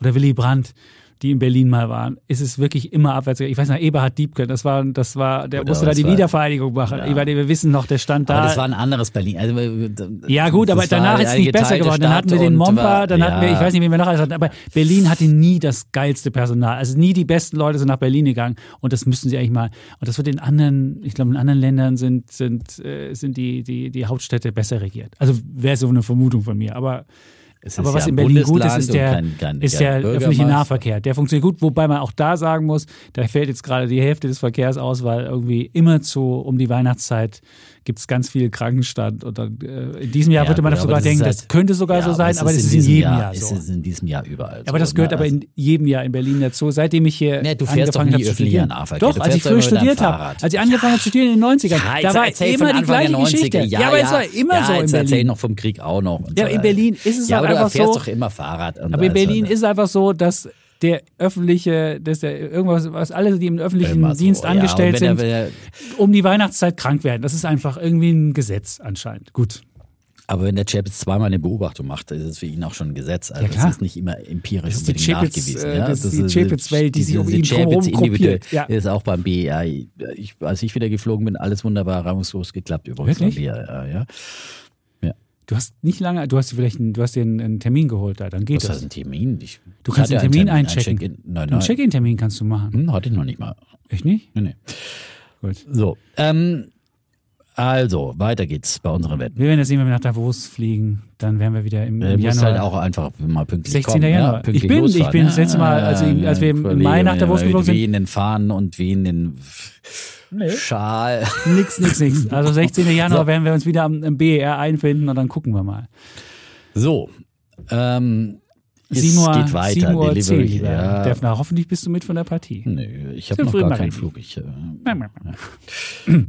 oder Willy Brandt die in Berlin mal waren, ist es wirklich immer abwärts. Ich weiß noch, Eberhard Diebken, das war, das war, der Oder musste da die war, Wiedervereinigung machen. Ja. Eberhard, wir wissen noch, der stand da. Aber das war ein anderes Berlin. Also, ja gut, aber danach ist es nicht besser geworden. Dann hatten wir den Momper, dann ja. hatten wir, ich weiß nicht, wie wir noch alles hatten, aber Berlin hatte nie das geilste Personal. Also nie die besten Leute sind nach Berlin gegangen und das müssten sie eigentlich mal. Und das wird in anderen, ich glaube, in anderen Ländern sind, sind, äh, sind die, die, die Hauptstädte besser regiert. Also wäre so eine Vermutung von mir. Aber Es Aber ist was ja in Berlin gut ist, Bundesland ist der, kein- kein- ist der öffentliche. Nahverkehr. Der funktioniert gut, wobei man auch da sagen muss, da fällt jetzt gerade die Hälfte des Verkehrs aus, weil irgendwie immer zu um die Weihnachtszeit gibt es ganz viel Krankenstand. Und dann, äh, in diesem Jahr Ja, würde man aber sogar das denken, halt- das könnte sogar Ja, so sein, es aber das ist in diesem jedem Jahr, Es so. ist in diesem Jahr überall so. aber das gehört ne? aber in jedem Jahr in Berlin dazu. Seitdem ich hier Nee, du fährst angefangen habe zu studieren. Doch, als ich früher studiert habe, als ich angefangen habe zu studieren in den 90ern, Ja, da war immer die gleiche 90er. Geschichte. Ja, aber ja. es war immer ja, so in Berlin. noch vom Krieg auch noch. Ja, in. Berlin ist es ja, halt aber einfach du fährst so. doch immer Fahrrad. Aber in Berlin ist es einfach so, dass der öffentliche, dass der irgendwas, was alle, die im öffentlichen so. Dienst Ja, angestellt wenn sind, er- um die Weihnachtszeit krank werden. Das ist einfach irgendwie ein Gesetz anscheinend. Gut. Aber wenn der Chapitz zweimal eine Beobachtung macht, ist es für ihn auch schon ein Gesetz. Also Ja, klar. das ist nicht immer empirisch Das ist nachgewiesen. äh, ja? das ist die Chapitz-Welt, die sich um ihn drumherum. Ja. ist auch beim BER. Ich, als ich wieder geflogen bin, alles wunderbar reibungslos geklappt übrigens. Wirklich? beim BER, ja. Du hast nicht lange, du hast dir vielleicht einen, du hast dir einen, einen Termin geholt da, dann geht Was das. heißt ein Termin? Ich, Du kannst den Termin einen einchecken. Check-in. Nein, Einen nein. Check-in-Termin kannst du machen. Hm, hatte ich noch nicht mal. Echt nicht? Nee, nee. Gut. So, ähm, also, weiter geht's bei unseren Wetten. Wir werden jetzt sehen, wenn wir nach Davos fliegen, dann werden wir wieder im, Du im Januar. halt auch einfach mal pünktlich 16. kommen. Januar. Ja, pünktlich Ich bin- ich bin ja. das letzte Mal, als ich- als wir im Kollege, Mai nach Davos geflogen sind- wehenden Fahnen und wehenden Schal. Nix, nix, nix. Also 16. Januar So. werden wir uns wieder am, am BER einfinden und dann gucken wir mal. So, ähm, es 7 Uhr, geht weiter. 7 Uhr 10, Delivery. lieber ja. Defner. Hoffentlich bist du mit von der Partie. Nö, ich habe noch gar keinen Flug. Ich, äh,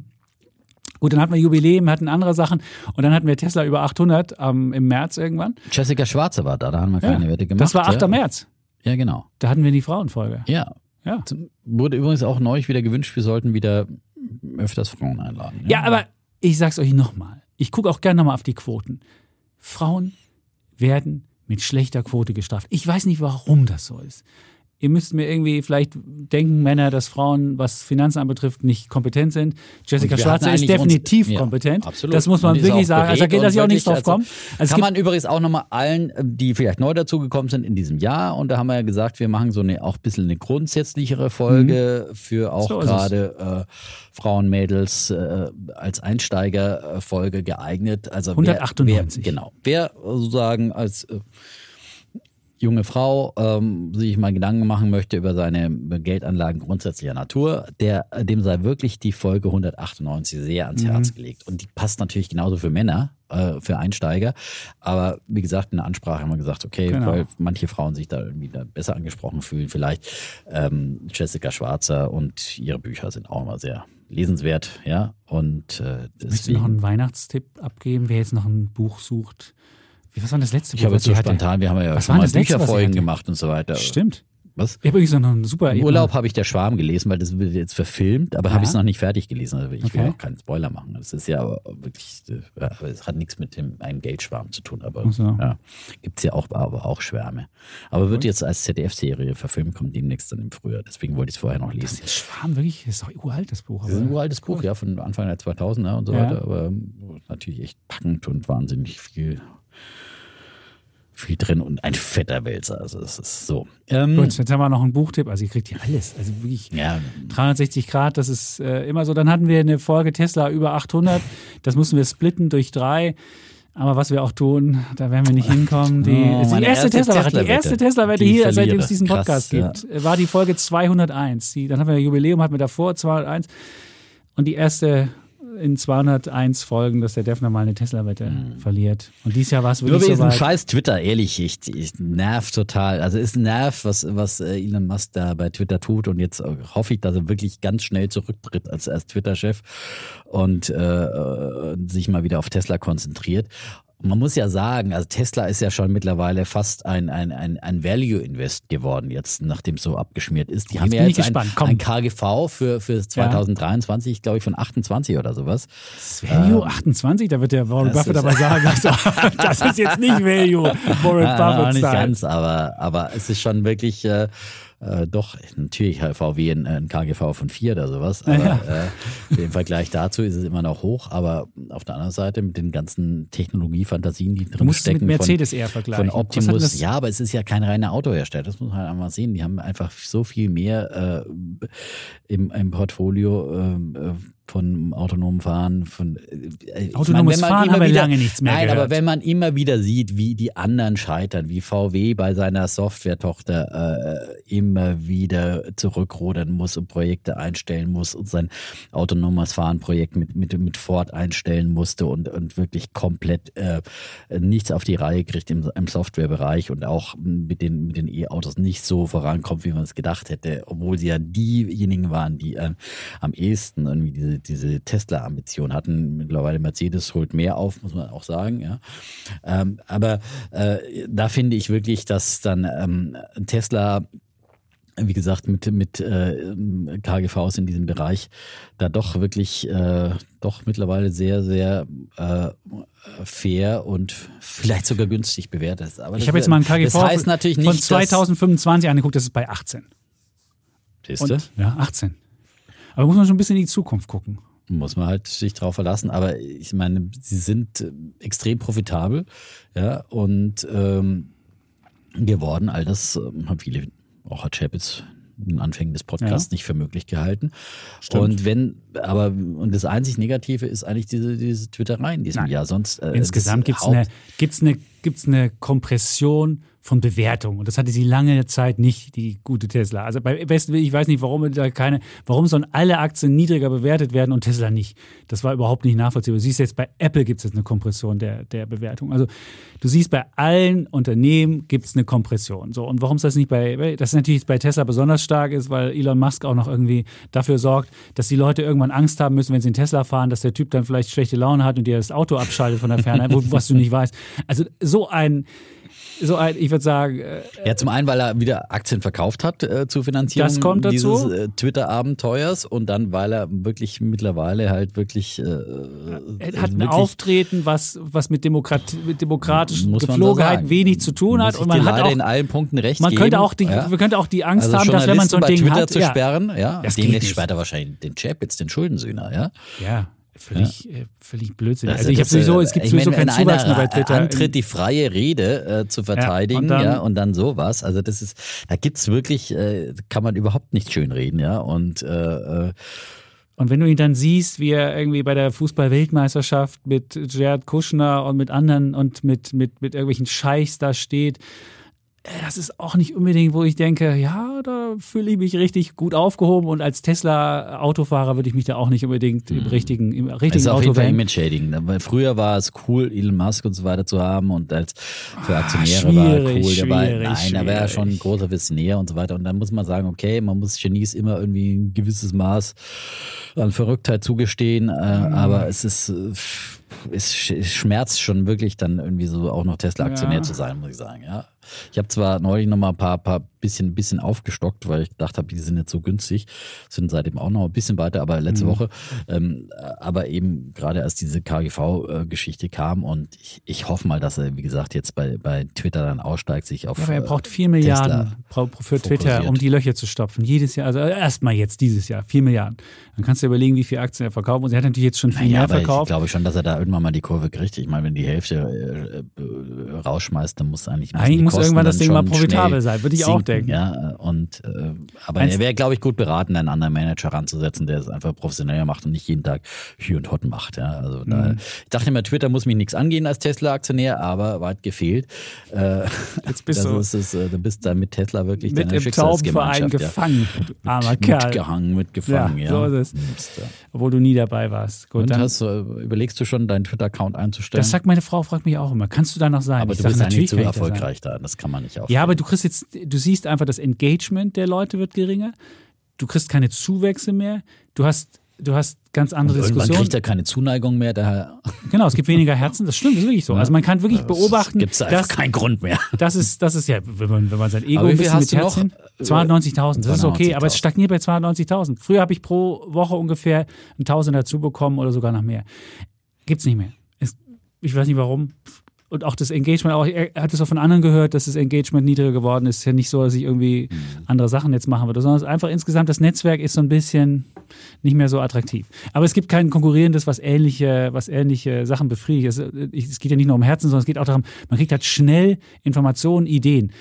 Gut, dann hatten wir Jubiläum, hatten andere Sachen und dann hatten wir Tesla über 800 ähm, im März irgendwann. Jessica Schwarze war da, da haben wir keine Wette gemacht. das war 8. ja. März. Ja, genau. Da hatten wir die Frauenfolge. Ja. Ja. Wurde übrigens auch neulich wieder gewünscht, wir sollten wieder öfters Frauen einladen. Ja, aber ich sag's euch nochmal. Ich gucke auch gerne nochmal auf die Quoten. Frauen werden mit schlechter Quote gestraft. Ich weiß nicht, warum das so ist. Ihr müsst mir irgendwie vielleicht denken, Männer, dass Frauen, was Finanzen anbetrifft, nicht kompetent sind. Jessica Und wir Schwarze hatten ist eigentlich uns- definitiv ja, kompetent. absolut. Das muss man wirklich sagen. Also da geht das ja auch wirklich, drauf also kommen. Also kann man übrigens auch nochmal allen, die vielleicht neu dazugekommen sind in diesem Jahr, und da haben wir ja gesagt, wir machen so eine auch ein bisschen eine grundsätzlichere Folge für auch Mhm. So gerade äh, Frauen, Mädels äh, als Einsteigerfolge geeignet. Also 198. Wer, wer, genau. Wer sozusagen als äh, junge Frau ähm, sich mal Gedanken machen möchte über seine Geldanlagen grundsätzlicher Natur, der, dem sei wirklich die Folge 198 sehr ans Herz gelegt. Und die passt natürlich genauso für Männer, äh, für Einsteiger. Aber wie gesagt, in der Ansprache haben wir gesagt, okay, Genau. weil manche Frauen sich da irgendwie da besser angesprochen fühlen, vielleicht ähm, Jessica Schwarzer und ihre Bücher sind auch immer sehr lesenswert, ja. Und äh, Möchtest du deswegen, noch einen Weihnachtstipp abgeben, wer jetzt noch ein Buch sucht? Wie, was war das letzte ich Buch, habe was jetzt so sie hatte? spontan, wir haben ja Was schon mal das Bücherfolgen gemacht und so weiter. Stimmt. Was? Ich habe übrigens noch einen super. Im Urlaub habe ich der Schwarm gelesen, weil das wird jetzt verfilmt, aber Ja. habe ich es noch nicht fertig gelesen. Also ich will Okay. auch keinen Spoiler machen. Das ist ja aber wirklich, äh, ja, aber es hat nichts mit dem einem Geldschwarm zu tun. Aber so. ja, gibt es ja auch, aber auch Schwärme. Aber wird jetzt als ZDF-Serie verfilmt, kommt demnächst dann im Frühjahr. Deswegen wollte ich es vorher noch Das lesen. ist Schwarm wirklich, das ist doch uralt, das Buch. Das ist ein aber- uraltes Buch, ja, von Anfang der 2000er und so Ja. weiter, aber ähm, natürlich echt packend und wahnsinnig viel, viel drin und ein fetter Wälzer. Also es ist so. Ähm, Gut, jetzt haben wir noch einen Buchtipp. Also ihr kriegt hier alles. Also wirklich ja, 360 Grad, das ist äh, immer so. Dann hatten wir eine Folge Tesla über 800. Das mussten wir splitten durch drei. Aber was wir auch tun, da werden wir nicht hinkommen. Die, Oh, die erste erste Tesla-Wette, die Tesla-Wette. erste Tesla-Wette Die hier, seitdem es diesen Krass, Podcast ja. gibt, war die Folge 201. Die, dann haben wir Jubiläum, hatten wir davor 201. Und die erste in 201 Folgen, dass der Defner mal eine Tesla-Wette verliert. Und dieses Jahr war es Nur wirklich wegen so weit. scheiß Twitter, ehrlich, ich, ich nerv total. Also es nervt, was, was äh, Elon Musk da bei Twitter tut und jetzt äh, hoffe ich, dass er wirklich ganz schnell zurücktritt als, als Twitter-Chef und äh, äh, sich mal wieder auf Tesla konzentriert. Man muss ja sagen, also Tesla ist ja schon mittlerweile fast ein, ein, ein, ein Value-Invest geworden, jetzt, nachdem es so abgeschmiert ist. Die Jetzt haben ja jetzt ein, ein KGV für, für 2023, glaube ich, von 28 oder sowas. Value? 28, da wird der Warren Ähm, Buffett aber sagen, also, das ist jetzt nicht Value, Warren Ja, Buffett nicht Style. ganz, aber, aber es ist schon wirklich äh, äh, doch, natürlich hat VW ein, ein KGV von 4 oder sowas, aber äh, im Vergleich dazu ist es immer noch hoch, aber auf der anderen Seite mit den ganzen Technologiefantasien, die drin es mit stecken Mercedes von, eher vergleichen. von Optimus, ja, aber es ist ja kein reiner Autohersteller, das muss man halt einmal sehen, die haben einfach so viel mehr äh, im, im Portfolio, ähm, äh, von autonomem Fahren, von äh, autonomes meine, Fahren haben wir wieder, lange nichts mehr Nein, gehört. aber wenn man immer wieder sieht, wie die anderen scheitern, wie VW bei seiner Softwaretochter äh, immer wieder zurückrudern muss und Projekte einstellen muss und sein autonomes Fahren-Projekt mit, mit, mit Ford einstellen musste und, und wirklich komplett äh, nichts auf die Reihe kriegt im, im Softwarebereich und auch mit den mit den E-Autos nicht so vorankommt, wie man es gedacht hätte, obwohl sie ja diejenigen waren, die äh, am ehesten irgendwie diese diese, Tesla-Ambition hatten. Mittlerweile Mercedes holt mehr auf, muss man auch sagen. Ja. Ähm, aber äh, da finde ich wirklich, dass dann ähm, Tesla wie gesagt, mit, mit äh, KGVs in diesem Bereich da doch wirklich äh, doch mittlerweile sehr, sehr äh, fair und vielleicht sogar günstig bewertet ist. Aber ich habe jetzt mal ein KGV das heißt natürlich nicht, von 2025 angeguckt, das ist bei 18. Siehst du? Ja, 18. Aber muss man schon ein bisschen in die Zukunft gucken. Muss man halt sich drauf verlassen. Aber ich meine, sie sind äh, extrem profitabel, ja, und ähm, geworden. All das ähm, haben viele, auch hat Chapitz in Anfängen des Podcasts ja. nicht für möglich gehalten. Stimmt. Und wenn, aber und das einzig Negative ist eigentlich diese, diese Twitterei in diesem Nein. Jahr. Sonst äh, insgesamt gibt es eine, gibt's eine, gibt's eine Kompression von Bewertung. Und das hatte sie lange Zeit nicht, die gute Tesla. Also bei besten ich weiß nicht, warum da keine, warum sollen alle Aktien niedriger bewertet werden und Tesla nicht. Das war überhaupt nicht nachvollziehbar. Du siehst jetzt bei Apple gibt es jetzt eine Kompression der, der Bewertung. Also du siehst bei allen Unternehmen gibt es eine Kompression. So, und warum ist das nicht bei, das ist natürlich bei Tesla besonders stark ist, weil Elon Musk auch noch irgendwie dafür sorgt, dass die Leute irgendwann Angst haben müssen, wenn sie in Tesla fahren, dass der Typ dann vielleicht schlechte Laune hat und dir das Auto abschaltet von der Ferne, was du nicht weißt. Also so ein so ein, ich würde sagen. Äh, ja, zum einen, weil er wieder Aktien verkauft hat äh, zur Finanzierung das kommt dazu. dieses äh, Twitter-Abenteuers und dann, weil er wirklich mittlerweile halt wirklich. Äh, er hat ein Auftreten, was, was mit, Demokrat mit demokratischen Gepflogenheiten wenig zu tun hat. und man hat auch in allen Punkten recht. Man könnte auch die, ja? man könnte auch die Angst also haben, dass wenn man so ein Ding Twitter hat, zu sperren, ja, ja demnächst sperrt er wahrscheinlich den Chapitz, den Schuldensühner, ja. Ja. Völlig, ja. äh, völlig blödsinnig. Also, also ich habe sowieso, es gibt sowieso keinen Zuwachs mehr bei Twitter. Antritt, die freie Rede äh, zu verteidigen, ja und, dann, ja, und dann sowas. Also das ist, da gibt's wirklich, äh, kann man überhaupt nicht schönreden, ja. Und äh, äh und wenn du ihn dann siehst, wie er irgendwie bei der Fußball-Weltmeisterschaft mit Jared Kushner und mit anderen und mit, mit, mit irgendwelchen Scheichs da steht das ist auch nicht unbedingt, wo ich denke, ja, da fühle ich mich richtig gut aufgehoben und als Tesla-Autofahrer würde ich mich da auch nicht unbedingt im mhm. richtigen, im richtigen das ist Auto auf jeden Fall Image-Shading. Ne? Weil früher war es cool, Elon Musk und so weiter zu haben und als für ah, Aktionäre ah, war cool. Der war, nein, er wäre schon ein großer Visionär und so weiter. Und dann muss man sagen, okay, man muss Genies immer irgendwie ein gewisses Maß an Verrücktheit zugestehen, äh, mhm. aber es ist äh, es schmerzt schon wirklich dann irgendwie so auch noch Tesla-Aktionär ja. zu sein, muss ich sagen. Ja. Ich habe zwar neulich noch mal ein paar, paar bisschen, bisschen aufgestockt, weil ich gedacht habe, die sind jetzt so günstig, sind seitdem auch noch ein bisschen weiter, aber letzte mhm. Woche. Ähm, aber eben gerade als diese KGV-Geschichte kam und ich, ich hoffe mal, dass er, wie gesagt, jetzt bei, bei Twitter dann aussteigt, sich auf. Ja, aber er braucht vier Milliarden für Twitter, fokussiert. um die Löcher zu stopfen. Jedes Jahr, also erstmal jetzt dieses Jahr, vier Milliarden. Dann kannst du überlegen, wie viele Aktien er verkauft. Und er hat natürlich jetzt schon viel naja, mehr verkauft. Ich glaube schon, dass er da irgendwann mal die Kurve kriegt. Ich meine, wenn die Hälfte äh, äh, rausschmeißt, dann muss eigentlich. Eigentlich muss irgendwann das Ding mal profitabel sein, würde ich sinken, auch denken. Ja, und äh, aber Eins, er wäre, glaube ich, gut beraten, einen anderen Manager ranzusetzen, der es einfach professioneller macht und nicht jeden Tag Hü und Hot macht. Ja, also da, mhm. ich dachte immer, Twitter muss mich nichts angehen als Tesla-Aktionär, aber weit gefehlt. Äh, Jetzt bist du, ist es, äh, du bist da mit Tesla wirklich mit im Taubenverein gefangen, ja. armer Kerl. Mitgehangen, mitgefangen, ja. ja. So ist es. Obwohl du nie dabei warst. Gut, und dann, hast, überlegst du schon, deinen Twitter-Account einzustellen? Das sagt meine Frau, fragt mich auch immer. Kannst du da noch sein? Aber ich du sag, bist ja nicht so erfolgreich da. Das kann man nicht auch. Ja, aber du kriegst jetzt, du siehst einfach, das Engagement der Leute wird geringer. Du kriegst keine Zuwächse mehr. Du hast du hast ganz andere Diskussionen. Man kriegt ja keine Zuneigung mehr. Daher genau, es gibt weniger Herzen. Das stimmt, das ist wirklich so. Also man kann wirklich beobachten. Gibt es einfach keinen Grund mehr. Das ist, das ist ja, wenn man, wenn man sein Ego ein bisschen mit Herzen. 290.000, das ist okay, aber es stagniert bei 290.000. Früher habe ich pro Woche ungefähr ein Tausend dazu bekommen oder sogar noch mehr. Gibt es nicht mehr. Es, ich weiß nicht warum und auch das Engagement, auch, er hat es auch von anderen gehört, dass das Engagement niedriger geworden ist. Es ist ja nicht so, dass ich irgendwie mhm. andere Sachen jetzt machen würde, sondern es ist einfach insgesamt das Netzwerk ist so ein bisschen nicht mehr so attraktiv. Aber es gibt kein konkurrierendes, was ähnliche, was ähnliche Sachen befriedigt. Es, es geht ja nicht nur um Herzen, sondern es geht auch darum, man kriegt halt schnell Informationen, Ideen.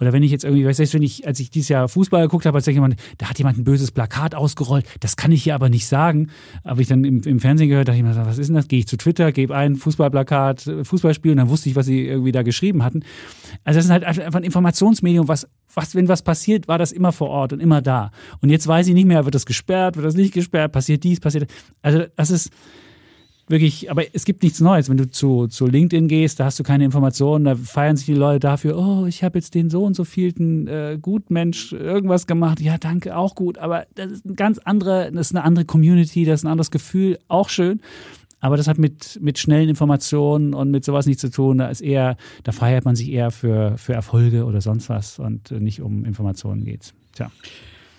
Oder wenn ich jetzt irgendwie, weißt du, wenn ich, als ich dieses Jahr Fußball geguckt habe, als jemand, da hat jemand ein böses Plakat ausgerollt, das kann ich hier aber nicht sagen. Aber ich dann im, im Fernsehen gehört, dachte ich mir, was ist denn das? Gehe ich zu Twitter, gebe ein Fußballplakat, Fußballspiel und dann wusste ich, was sie irgendwie da geschrieben hatten. Also das ist halt einfach ein Informationsmedium, was, was, wenn was passiert, war das immer vor Ort und immer da. Und jetzt weiß ich nicht mehr, wird das gesperrt, wird das nicht gesperrt, passiert dies, passiert. Also das ist, wirklich, aber es gibt nichts Neues. Wenn du zu, zu LinkedIn gehst, da hast du keine Informationen, da feiern sich die Leute dafür, oh, ich habe jetzt den so und so vielten äh, Gutmensch irgendwas gemacht. Ja, danke, auch gut. Aber das ist eine ganz andere, das ist eine andere Community, das ist ein anderes Gefühl, auch schön. Aber das hat mit, mit schnellen Informationen und mit sowas nichts zu tun. Da ist eher, da feiert man sich eher für, für Erfolge oder sonst was und nicht um Informationen geht's. Tja.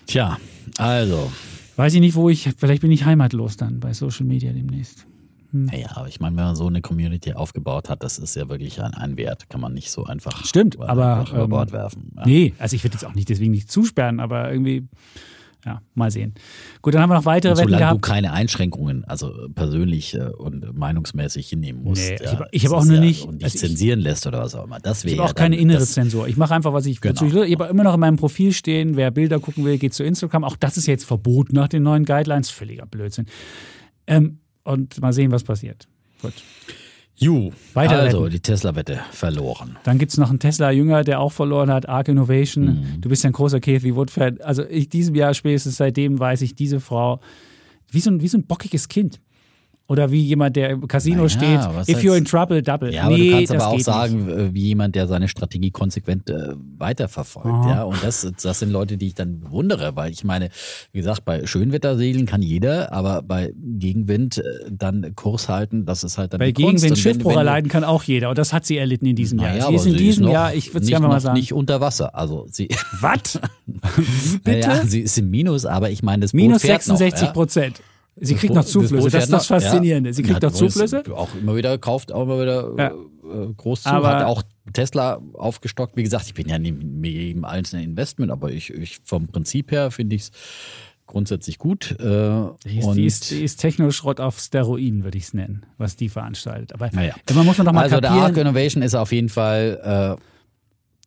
Tja, also. Weiß ich nicht, wo ich, vielleicht bin ich heimatlos dann bei Social Media demnächst. Hm. Naja, aber ich meine, wenn man so eine Community aufgebaut hat, das ist ja wirklich ein, ein Wert. Kann man nicht so einfach Stimmt, aber, über ähm, Bord werfen. Ja. Nee, also ich würde jetzt auch nicht deswegen nicht zusperren, aber irgendwie, ja, mal sehen. Gut, dann haben wir noch weitere und Wetten solange gehabt. du keine Einschränkungen, also persönlich äh, und meinungsmäßig hinnehmen musst. Nee, ja, ich hab- ich hab auch nur ja, nicht- Und dich also ich- zensieren lässt oder was auch immer. Das wäre Ich habe auch keine dann, innere das, Zensur. Ich mache einfach, was ich Genau. ich will. Ich habe immer noch in meinem Profil stehen, wer Bilder gucken will, geht zu Instagram. Auch das ist jetzt verboten nach den neuen Guidelines. Völliger Blödsinn. Ähm, und mal sehen, was passiert. Gut. Ju, Weitere also Wetten. die Tesla-Wette verloren. Dann gibt es noch einen Tesla-Jünger, der auch verloren hat, Arc Innovation. Mhm. Du bist ja ein großer Kathy Wood-Fan. Also ich diesem Jahr spätestens seitdem weiß ich, diese Frau, wie so ein, wie so ein bockiges Kind. Oder wie jemand, der im Casino Naja, steht, if you're in trouble, double. Ja, aber nee, du kannst aber auch sagen, Nicht. äh, wie jemand, der seine Strategie konsequent äh, weiterverfolgt. Aha. Ja, und das, das sind Leute, die ich dann bewundere, weil ich meine, wie gesagt, bei Schönwettersegeln kann jeder, aber bei Gegenwind äh, dann Kurs halten, das ist halt dann Bei. Gegenwind Schiffbruch erleiden kann auch jeder. Und das hat sie erlitten in diesem Jahr. Naja, sie ist in diesem noch Jahr, ich würde es nicht, gerne mal sagen. nicht unter Wasser. Also sie, Was? Bitte? naja, sie ist im Minus, aber ich meine, das Boot Minus fährt 66 noch, ja? Sie kriegt noch Zuflüsse. Das ist das Faszinierende. Sie kriegt noch Zuflüsse. Auch immer wieder kauft, auch immer wieder Ja. äh, groß zu. Aber- Hat auch Tesla aufgestockt. Wie gesagt, ich bin ja nicht mit jedem einzelnen Investment, aber ich, ich vom Prinzip her finde ich es grundsätzlich gut. Äh, Die ist, die ist, die ist Technoschrott auf Steroiden, würde ich es nennen, was die veranstaltet. Aber Naja. man muss man doch mal also der Arc kapieren, Innovation ist auf jeden Fall äh,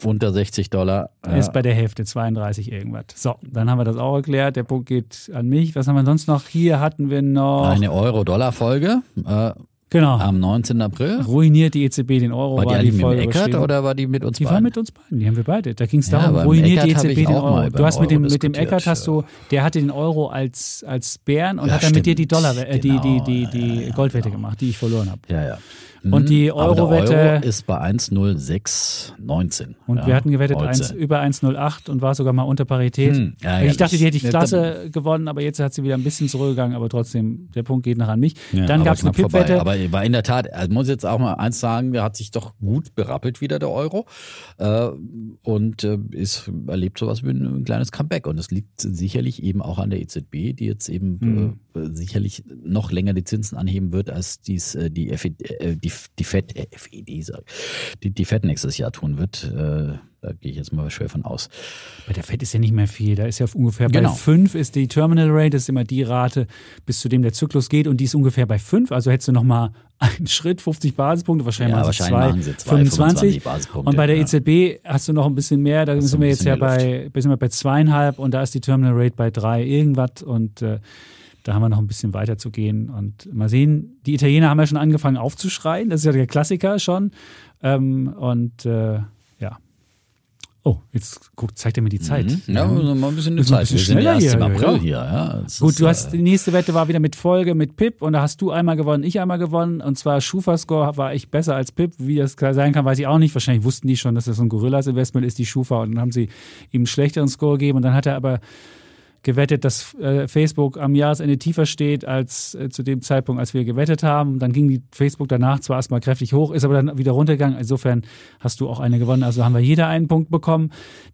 unter 60 Dollar. er ist bei der Hälfte, 32 irgendwas. So, dann haben wir das auch erklärt. Der Punkt geht an mich. Was haben wir sonst noch? Hier hatten wir noch. Eine Euro-Dollar-Folge äh, genau. am 19. April. Ruiniert die EZB den Euro, War die war die mit Folge Eckert oder war die mit uns Die war beiden? mit uns beiden, die haben wir beide. Da ging es Ja, darum, beim ruiniert die EZB ich den Euro. Du hast mit dem, Euro mit dem Eckert hast du, der hatte den Euro als, als Bären und Ja, hat dann mit dir die stimmt. Dollar, äh, die, die, die, Genau, die ja, ja, Goldwette genau. gemacht, die ich verloren habe. Ja, ja. Und Mhm. die Aber der Euro-Wette- Euro ist bei 1,0619. Und ja, wir hatten gewettet heute. 1, über 1,08 und war sogar mal unter Parität. Hm, ja, ich dachte, die hätte ich- ich klasse gewonnen, aber jetzt hat sie wieder ein bisschen zurückgegangen, aber trotzdem, der Punkt geht noch an mich. Ja, Dann aber gab es eine. Pip-Wette. Aber war in der Tat, also muss jetzt auch mal eins sagen, der hat sich doch gut berappelt wieder, der Euro. Äh, und äh, ist, erlebt sowas wie ein, ein kleines Comeback. Und das liegt sicherlich eben auch an der EZB, die jetzt eben Mhm. äh, sicherlich noch länger die Zinsen anheben wird, als dies äh, die, FE, äh, die, die FED, äh, FED, sag, die, die FED nächstes Jahr tun wird. Da gehe ich jetzt mal schwer von aus. Bei der FED ist ja nicht mehr viel. Da ist ja ungefähr Genau. bei 5 ist die Terminal Rate, das ist immer die Rate, bis zu dem der Zyklus geht und die ist ungefähr bei 5. Also hättest du nochmal einen Schritt, 50 Basispunkte, wahrscheinlich, Ja, wahrscheinlich zwei, zwei, 25. 25 Basispunkte, Und bei der ja. EZB hast du noch ein bisschen mehr, da sind wir jetzt ja bei, mehr sind wir bei zweieinhalb und da ist die Terminal Rate bei drei irgendwas und äh, da haben wir noch ein bisschen weiter zu gehen und mal sehen, die Italiener haben ja schon angefangen aufzuschreien, das ist ja der Klassiker schon ähm, und äh, ja. Oh, jetzt guck, zeigt er mir die Zeit. Mhm. Ja, also mal ein bisschen die wir ein Zeit. bisschen Wir sind schneller erst im hier, April ja. hier. Ja. Gut, ist, du hast äh, die nächste Wette war wieder mit Folge mit Pip und da hast du einmal gewonnen, ich einmal gewonnen und zwar Schufa-Score war ich besser als Pip. Wie das sein kann, weiß ich auch nicht. Wahrscheinlich wussten die schon, dass das so ein Gorillas-Investment ist, die Schufa und dann haben sie ihm einen schlechteren Score gegeben und dann hat er aber gewettet, dass äh, Facebook am Jahresende tiefer steht als äh, zu dem Zeitpunkt, als wir gewettet haben. Dann ging die Facebook danach zwar erstmal kräftig hoch, ist aber dann wieder runtergegangen. Insofern hast du auch eine gewonnen. Also haben wir jeder einen Punkt bekommen.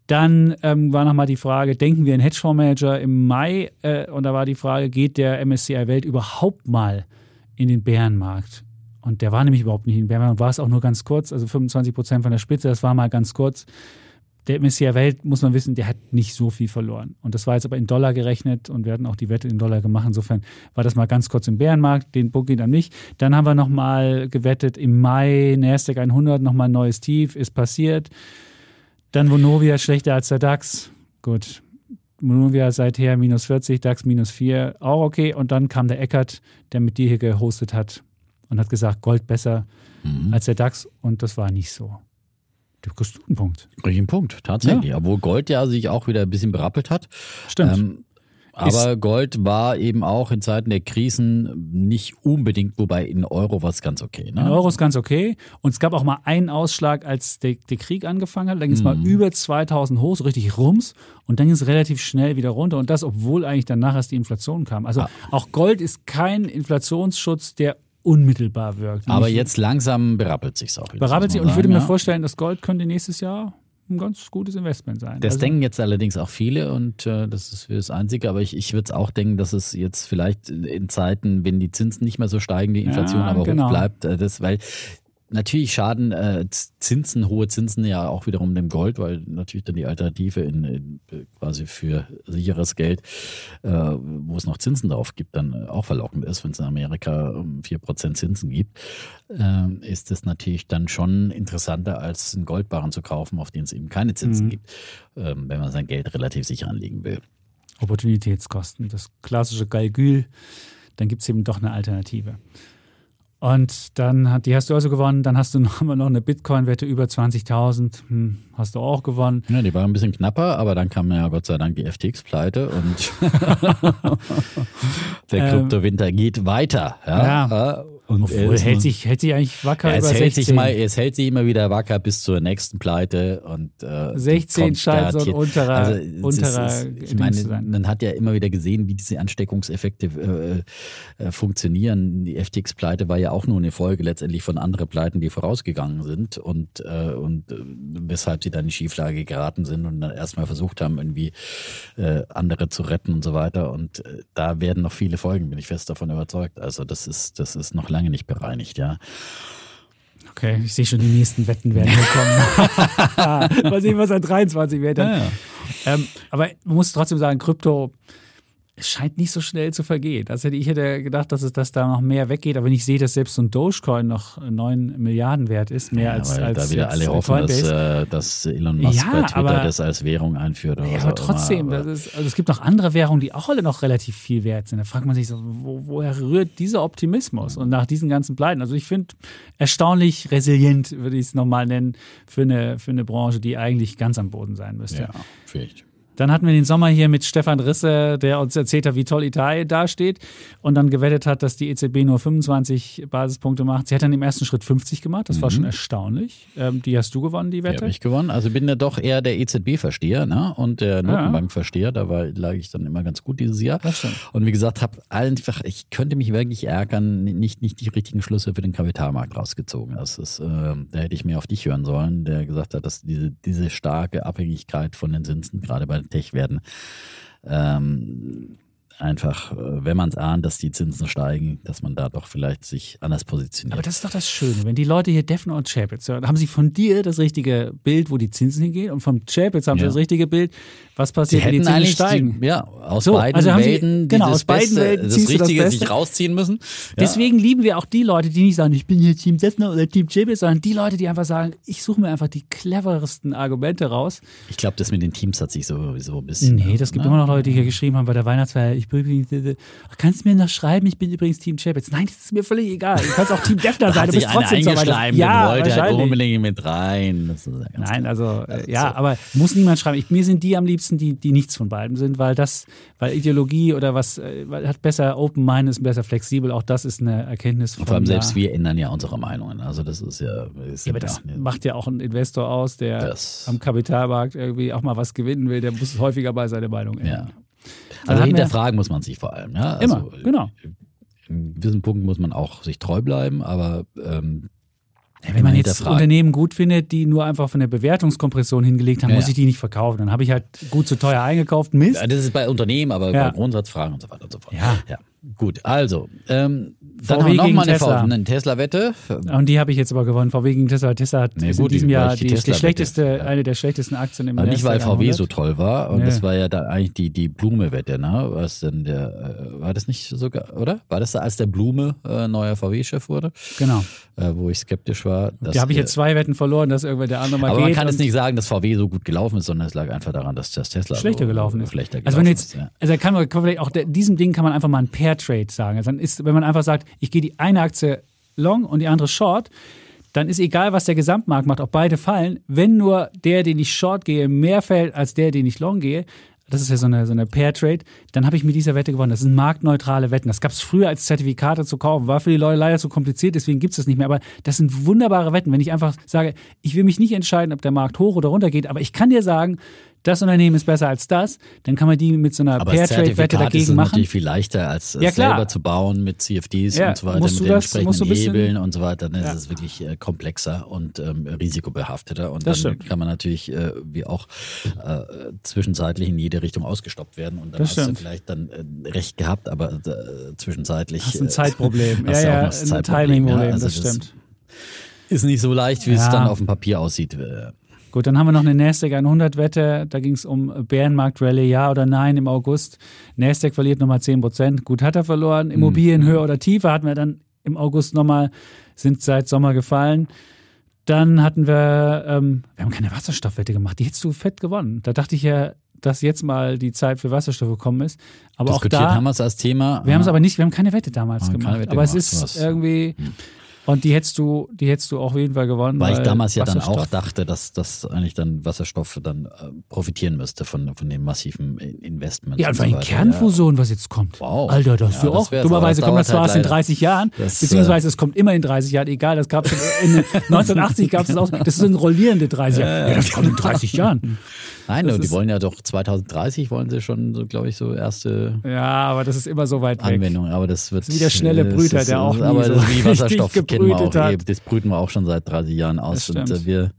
Dann ähm, war nochmal die Frage, denken wir in Hedgefondsmanager im Mai? Äh, und da war die Frage, geht der MSCI Welt überhaupt mal in den Bärenmarkt? Und der war nämlich überhaupt nicht in den Bärenmarkt, war es auch nur ganz kurz, also 25 Prozent von der Spitze, das war mal ganz kurz der MSCI Welt, muss man wissen, der hat nicht so viel verloren. Und das war jetzt aber in Dollar gerechnet und wir hatten auch die Wette in Dollar gemacht. Insofern war das mal ganz kurz im Bärenmarkt, den Book geht an mich. Dann haben wir nochmal gewettet, im Mai Nasdaq 100 nochmal ein neues Tief, ist passiert. Dann Vonovia schlechter als der DAX. Gut. Vonovia seither minus 40, DAX minus 4, auch okay. Und dann kam der Eckert, der mit dir hier gehostet hat und hat gesagt, Gold besser mhm. als der DAX. Und das war nicht so. Du kriegst einen Punkt. Richtig Punkt, tatsächlich. Ja. Obwohl Gold ja sich auch wieder ein bisschen berappelt hat. Stimmt. Ähm, aber Gold war eben auch in Zeiten der Krisen nicht unbedingt, wobei in Euro war es ganz okay. Ne? In Euro ist ganz okay. Und es gab auch mal einen Ausschlag, als der, der Krieg angefangen hat. Dann ging es mhm. mal über 2000 hoch, so richtig rums. Und dann ging es relativ schnell wieder runter. Und das, obwohl eigentlich danach erst die Inflation kam. Also ah. auch Gold ist kein Inflationsschutz, der unmittelbar wirkt. Aber jetzt langsam berappelt sich auch wieder. Berappelt sich. Und ich würde mir vorstellen, das Gold könnte nächstes Jahr ein ganz gutes Investment sein. Das also, denken jetzt allerdings auch viele und äh, das ist für das Einzige, aber ich, ich würde es auch denken, dass es jetzt vielleicht in Zeiten, wenn die Zinsen nicht mehr so steigen, die Inflation ja, aber genau. hoch bleibt, äh, das, weil Natürlich schaden äh, Zinsen, hohe Zinsen ja auch wiederum dem Gold, weil natürlich dann die Alternative in, in quasi für sicheres Geld, äh, wo es noch Zinsen drauf gibt, dann auch verlockend ist, wenn es in Amerika um 4% Zinsen gibt, äh, ist es natürlich dann schon interessanter, als einen Goldbarren zu kaufen, auf den es eben keine Zinsen mhm. gibt, ähm, wenn man sein Geld relativ sicher anlegen will. Opportunitätskosten, das klassische Galgül, dann gibt es eben doch eine Alternative. Und dann die hast du also gewonnen. Dann hast du noch, noch eine Bitcoin-Wette über 20.000. Hm, hast du auch gewonnen. Ja, die war ein bisschen knapper, aber dann kam ja Gott sei Dank die FTX-Pleite und der ähm, Kryptowinter geht weiter. Ja. ja. Und Obwohl, hält, sich, hält sich eigentlich wacker ja, es über hält 16. Sich mal, es hält sich immer wieder wacker bis zur nächsten Pleite. Und, äh, 16 scheint so ein unterer, also, unterer ist, Ich meine, man hat ja immer wieder gesehen, wie diese Ansteckungseffekte äh, äh, funktionieren. Die FTX-Pleite war ja auch nur eine Folge letztendlich von anderen Pleiten, die vorausgegangen sind und, äh, und äh, weshalb sie dann in Schieflage geraten sind und dann erstmal versucht haben, irgendwie äh, andere zu retten und so weiter. Und da werden noch viele Folgen, bin ich fest davon überzeugt. Also das ist, das ist noch lange nicht bereinigt, ja. Okay, ich sehe schon, die nächsten Wetten werden hier kommen. Mal sehen, was an 23 wird. Ja, ja. Ähm, aber man muss trotzdem sagen, Krypto es scheint nicht so schnell zu vergehen. Hätte ich hätte gedacht, dass es dass da noch mehr weggeht. Aber wenn ich sehe, dass selbst so ein Dogecoin noch 9 Milliarden wert ist, mehr ja, als, als da wieder alle hoffen, dass, äh, dass, Elon Musk ja, bei Twitter aber, das als Währung einführt. Oder ja, aber trotzdem, aber ist, also es gibt noch andere Währungen, die auch alle noch relativ viel wert sind. Da fragt man sich so, wo, woher rührt dieser Optimismus? Und nach diesen ganzen Pleiten. Also ich finde erstaunlich resilient, würde ich es nochmal nennen, für eine, für eine Branche, die eigentlich ganz am Boden sein müsste. Ja, vielleicht. Dann hatten wir den Sommer hier mit Stefan Risse, der uns erzählt hat, wie toll Italien dasteht und dann gewettet hat, dass die EZB nur 25 Basispunkte macht. Sie hat dann im ersten Schritt 50 gemacht, das mhm. war schon erstaunlich. Ähm, die hast du gewonnen, die Wette? Die habe ich gewonnen. Also bin ja doch eher der EZB-Versteher ne? und der Notenbank-Versteher. Da war, lag ich dann immer ganz gut dieses Jahr. Und wie gesagt, habe einfach, ich könnte mich wirklich ärgern, nicht, nicht die richtigen Schlüsse für den Kapitalmarkt rausgezogen. Das ist, äh, da hätte ich mehr auf dich hören sollen, der gesagt hat, dass diese, diese starke Abhängigkeit von den Zinsen, gerade bei Tech werden. Ähm, einfach, äh, wenn man es ahnt, dass die Zinsen steigen, dass man da doch vielleicht sich anders positioniert. Aber das ist doch das Schöne, wenn die Leute hier Defner und Chapitz hören, haben sie von dir das richtige Bild, wo die Zinsen hingehen und vom Chapitz haben ja. sie das richtige Bild, was passiert, wenn die Zinsen steigen. Die, ja, aus so, beiden also Welten, sie, genau, aus beiden Beste, Welten das Richtige das sich rausziehen müssen. Ja. Deswegen lieben wir auch die Leute, die nicht sagen, ich bin hier Team Defner oder Team Chapitz, sondern die Leute, die einfach sagen, ich suche mir einfach die cleversten Argumente raus. Ich glaube, das mit den Teams hat sich sowieso ein bisschen... Nee, das gibt ne? immer noch Leute, die hier geschrieben haben bei der Weihnachtsfeier, ich bin kannst du mir noch schreiben, ich bin übrigens Team Chapitz. Nein, das ist mir völlig egal. Du kannst auch Team Defner sein, du bist trotzdem weiter. Ja, wollte halt unbedingt mit rein. Ja Nein, also äh, ja, so. aber muss niemand schreiben. Ich, mir sind die am liebsten, die, die nichts von beiden sind, weil das, weil Ideologie oder was äh, hat besser Open Mind, ist besser flexibel. Auch das ist eine Erkenntnis von. Vor allem selbst wir ändern ja unsere Meinungen. Also das ist ja. ja aber das macht ja auch ein Investor aus, der am Kapitalmarkt irgendwie auch mal was gewinnen will. Der muss häufiger bei seiner Meinung ändern. Ja. Also hinterfragen muss man sich vor allem. Ja? Also immer, genau. In gewissen Punkten muss man auch sich treu bleiben, aber ähm, ja, wenn man jetzt Unternehmen gut findet, die nur einfach von der Bewertungskompression hingelegt haben, ja, muss ich die nicht verkaufen. Dann habe ich halt gut zu teuer eingekauft. Mist. Ja, das ist bei Unternehmen, aber bei Grundsatzfragen und so weiter und so fort. Ja. Gut, also ähm, Dann VW haben wir noch mal eine, Tesla. Eine Tesla-Wette. Und die habe ich jetzt aber gewonnen. VW gegen Tesla. Tesla hat Nee, gut, in diesem die- Jahr die die, die, schlechteste, eine der schlechtesten Aktien im Aber nicht, weil VW 100. so toll war. Und Nee. das war ja da eigentlich die, die Blume-Wette, ne? Was denn der, äh, war das nicht sogar, oder? War das da, als der Blume äh, neuer VW-Chef wurde? Genau. Äh, wo ich skeptisch war. Da habe ich jetzt zwei Wetten verloren, dass irgendwer der andere mal Aber geht. man kann es nicht sagen, dass VW so gut gelaufen ist, sondern es lag einfach daran, dass das Tesla schlechter so gelaufen ist. Schlechter also wenn gelaufen jetzt, ist, ja. also kann man, kann man vielleicht auch diesem Ding kann man einfach mal ein Pair Trade sagen. Also dann ist, wenn man einfach sagt, ich gehe die eine Aktie long und die andere short, dann ist egal, was der Gesamtmarkt macht, ob beide fallen. Wenn nur der, den ich short gehe, mehr fällt als der, den ich long gehe, das ist ja so eine, so eine Pair Trade, dann habe ich mit dieser Wette gewonnen. Das sind marktneutrale Wetten. Das gab es früher als Zertifikate zu kaufen. War für die Leute leider zu kompliziert, deswegen gibt es das nicht mehr. Aber das sind wunderbare Wetten. Wenn ich einfach sage, ich will mich nicht entscheiden, ob der Markt hoch oder runter geht, aber ich kann dir sagen, das Unternehmen ist besser als das, dann kann man die mit so einer Aber das Pair Trade Wette Zertifikat ist dagegen es machen. natürlich viel leichter, als es Ja, selber zu bauen mit CFDs Ja, und so weiter, mit du den das- du entsprechenden ein bisschen- Hebeln und so weiter. Dann ist Ja. es wirklich äh, komplexer und ähm, risikobehafteter. Und Das dann stimmt. kann man natürlich äh, wie auch äh, zwischenzeitlich in jede Richtung ausgestoppt werden. Und dann Das hast du stimmt. vielleicht dann äh, recht gehabt, aber äh, zwischenzeitlich. Hast ein äh, Zeitproblem. hast ja, du ja, das ein Zeitproblem, Timing-Problem, ja. Also das das- stimmt. Ist nicht so leicht, wie es dann auf dem Papier aussieht. Gut, dann haben wir noch eine Nasdaq 100 Wette. Da ging es um Bärenmarkt Rallye, ja oder nein im August. Nasdaq verliert nochmal 10 Prozent. Gut, hat er verloren. Immobilien höher oder tiefer hatten wir dann im August nochmal, sind seit Sommer gefallen. Dann hatten wir, ähm, wir haben keine Wasserstoffwette gemacht. Die hättest du fett gewonnen. Da dachte ich ja, dass jetzt mal die Zeit für Wasserstoff gekommen ist. Aber auch diskutiert da, haben wir es als Thema. wir haben es aber nicht, wir haben keine Wette damals gemacht. Wette aber es gemacht, ist was- irgendwie, und die hättest du, die hättest du auch auf jeden Fall gewonnen. Weil ich damals ja dann auch dachte, dass, dass eigentlich dann Wasserstoff dann äh, profitieren müsste von, von dem massiven Investment. Ja, und vor so allem. Kernfusion, was jetzt kommt. Wow. Alter, das Ja, ja das auch. Dummerweise kommt das zwar dauert erst in halt 30 Jahren, Das, beziehungsweise es kommt immer in 30 Jahren, egal, das gab es in 1980 gab es das auch. Das sind rollierende 30 Jahre. Ja, das kommt in 30 Jahren. Nein, das und die wollen ja doch 2030 wollen sie schon, so glaube ich, so erste Ja, aber das ist immer so weit weg. Anwendung. Aber das wird. Das ist wie der schnelle Brüter, der auch nie Aber so das ist wie Wasserstoff kennen wir auch. hat. Das brüten wir auch schon seit 30 Jahren aus. Und äh, wir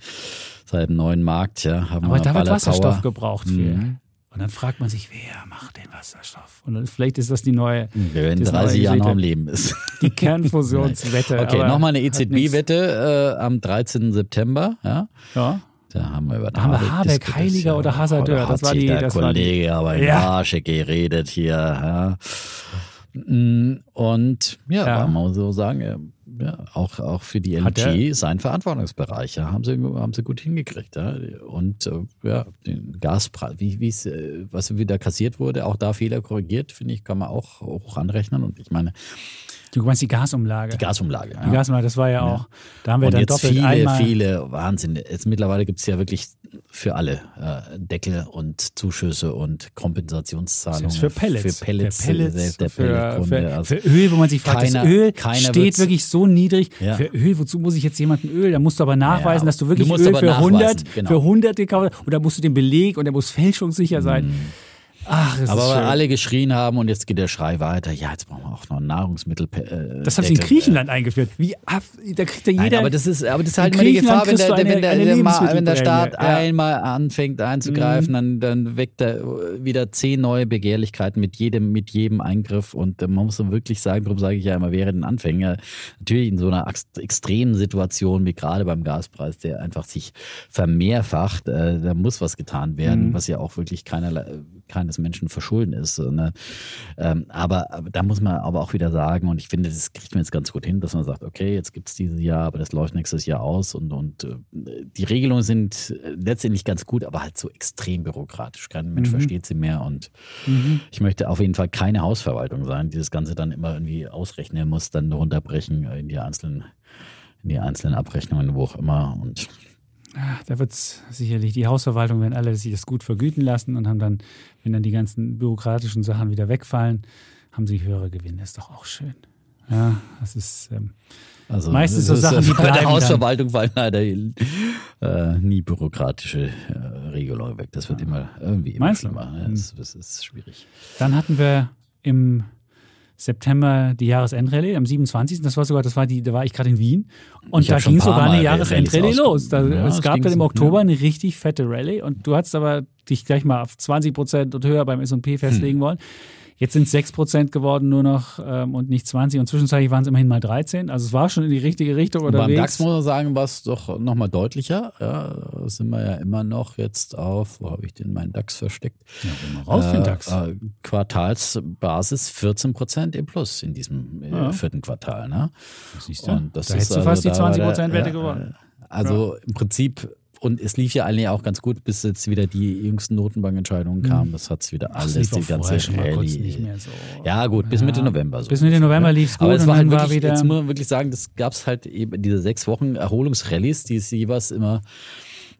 seit einem neuen Markt, ja, haben Aber wir da wird. Wasserstoff gebraucht für. Mhm. Und dann fragt man sich, wer macht den Wasserstoff? Und dann, vielleicht ist das die neue, Wer in das neue 30 Jahren noch am. Leben ist. die Kernfusionswette. Okay, nochmal eine. EZB-Wette äh, am 13. September. Ja. Ja. Da haben wir über Da haben wir Habeck Habeck, Heiliger ja. oder Hasardeur, Da das hat war die- der das war die- Kollege aber in Ja. Arsch geredet hier. Ja. Mm, Und ja, Ja. kann man so sagen, ja, auch, auch für die LNG sein Verantwortungsbereich. Ja, haben, sie, haben sie gut hingekriegt. Ja. Und äh, ja, den Gaspreis, wie wie es, äh, was wieder kassiert wurde, auch da Fehler korrigiert, finde ich, kann man auch hoch anrechnen. Und ich meine, Du meinst die Gasumlage. die Gasumlage. Die Gasumlage, das war ja, auch, da haben wir Und dann jetzt doppelt viele, einmal. viele, Wahnsinn. Jetzt mittlerweile gibt es ja wirklich für alle äh, Deckel und Zuschüsse und Kompensationszahlungen. Selbst für Pellets. Für Pellets, für, Pellets, der für, für, Also für Öl, wo man sich fragt, keiner- das Öl steht wirklich so niedrig. Ja. Für Öl, wozu muss ich jetzt jemanden Öl? Da musst du aber nachweisen, Ja, dass du wirklich du Öl für 100, nachweisen, genau. für 100 gekauft hast. Oder musst du den Beleg und der muss fälschungssicher sein. Ach, das aber ist weil schön. alle geschrien haben und jetzt geht der Schrei weiter. Ja, jetzt brauchen wir auch noch Nahrungsmittel. Äh, das haben sie in. Griechenland eingeführt. Wie, da kriegt ja Nein, jeder. aber das ist, aber das ist halt immer die Gefahr, wenn der, du wenn eine- der, eine der, wenn der Staat ja. Mhm. einmal anfängt einzugreifen, dann, dann weckt er wieder zehn neue Begehrlichkeiten mit jedem, mit jedem Eingriff. Und äh, man muss wirklich sagen, darum sage ich ja immer, wäre den Anfänger natürlich in so einer ex- extremen Situation wie gerade beim Gaspreis, der einfach sich vermehrfacht, äh, da muss was getan werden, Mhm. was ja auch wirklich keiner, keines Menschen verschulden ist. Ne? Ähm, aber, aber da muss man aber auch wieder sagen, und ich finde, das kriegt man jetzt ganz gut hin, dass man sagt, okay, jetzt gibt es dieses Jahr, aber das läuft nächstes Jahr aus und, und äh, die Regelungen sind äh, letztendlich ganz gut, aber halt so extrem bürokratisch. Kein Mensch versteht sie mehr und ich möchte auf jeden Fall keine Hausverwaltung sein, die das Ganze dann immer irgendwie ausrechnen muss, dann runterbrechen in die einzelnen, in die einzelnen Abrechnungen, wo auch immer. Und Ach, da wird es sicherlich, die Hausverwaltung werden alle sich das gut vergüten lassen und haben dann, wenn dann die ganzen bürokratischen Sachen wieder wegfallen, haben sie höhere Gewinne. Ist doch auch schön. Ja, das ist. Ähm, Also Meistens das so ist, Sachen, die äh, Bei der. Hausverwaltung fallen leider äh, nie bürokratische äh, Regelungen weg. Das wird immer irgendwie immer Meinst du? schlimmer. Ja, das, das ist schwierig. Dann hatten wir im September die Jahresendrallye am 27. Das war sogar, das war die, da war ich gerade in Wien und Ich da ging ein sogar eine Jahresendrallye los. Da, Ja, es gab dann im Oktober ja. eine richtig fette Rallye und du hattest aber dich gleich mal auf 20 Prozent und höher beim S&P festlegen hm. wollen. Jetzt sind es 6 Prozent geworden nur noch ähm, und nicht 20 und zwischenzeitlich waren es immerhin mal 13. Also es war schon in die richtige Richtung unterwegs. Beim DAX muss man sagen, war es doch nochmal deutlicher. Ja, sind wir ja immer noch jetzt auf, wo habe ich denn meinen DAX versteckt? Ja, mal raus äh, den DAX. Äh, Quartalsbasis 14 Prozent im Plus in diesem äh, ja. vierten Quartal. Ne? Siehst du? Und das da hättest du also fast die 20 Prozent Werte gewonnen. Also im Prinzip und es lief ja eigentlich auch ganz gut, bis jetzt wieder die jüngsten Notenbankentscheidungen mhm. kamen. Das hat es wieder alles, die ganze Rallye. So. Ja, gut, bis ja. Mitte November. So. Bis Mitte November lief es gut. Aber es war halt wirklich, war wieder jetzt muss man wirklich sagen, das gab es halt eben diese sechs Wochen Erholungsrallyes, die es jeweils immer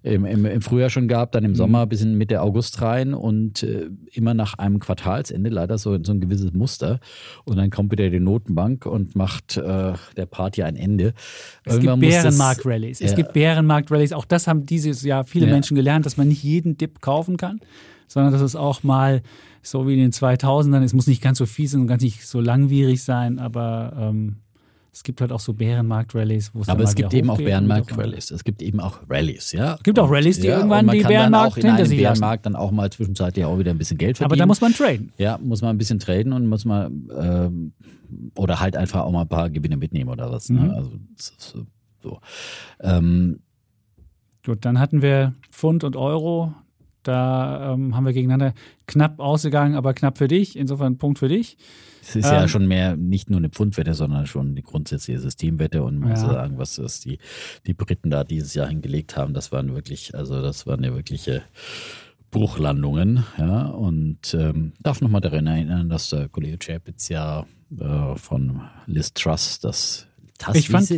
im, im, im Frühjahr schon gab, dann im mhm. Sommer bis in Mitte August rein und äh, immer nach einem Quartalsende leider so, so ein gewisses Muster. Und dann kommt wieder die Notenbank und macht äh, der Party ein Ende. Es Irgendwann gibt Bärenmarkt-Rallies. Es gibt Bärenmarkt-Rallies. Auch das haben dieses Jahr viele. Menschen gelernt, dass man nicht jeden Dip kaufen kann, sondern dass es auch mal so wie in den 2000ern, es muss nicht ganz so fies und ganz nicht so langwierig sein, aber ähm, es gibt halt auch so Bärenmarkt-Rallies, wo es Aber es gibt eben auch Bärenmarkt-Rallies. Es gibt eben auch Rallies, ja. Es gibt auch Rallies, die ja, irgendwann die Bärenmarkt hinter sich Bärenmarkt dann auch mal zwischenzeitlich auch wieder ein bisschen Geld verdienen. Aber da muss man traden. Ja, muss man ein bisschen traden und muss man ähm, oder halt einfach auch mal ein paar Gewinne mitnehmen oder was. Ne? Mhm. Also so. Ähm, Gut, dann hatten wir Pfund und Euro. Da ähm, haben wir gegeneinander knapp ausgegangen, aber knapp für dich. Insofern Punkt für dich. Es ist ähm, ja schon mehr nicht nur eine Pfundwette, sondern schon die grundsätzliche Systemwette. Und man ja. muss sagen, was, was die, die Briten da dieses Jahr hingelegt haben, das waren wirklich, also das waren ja wirkliche Bruchlandungen. Ja, und ähm, darf nochmal daran erinnern, dass der Kollege Chapitz ja äh, von Liz Truss das Tass, ich fand,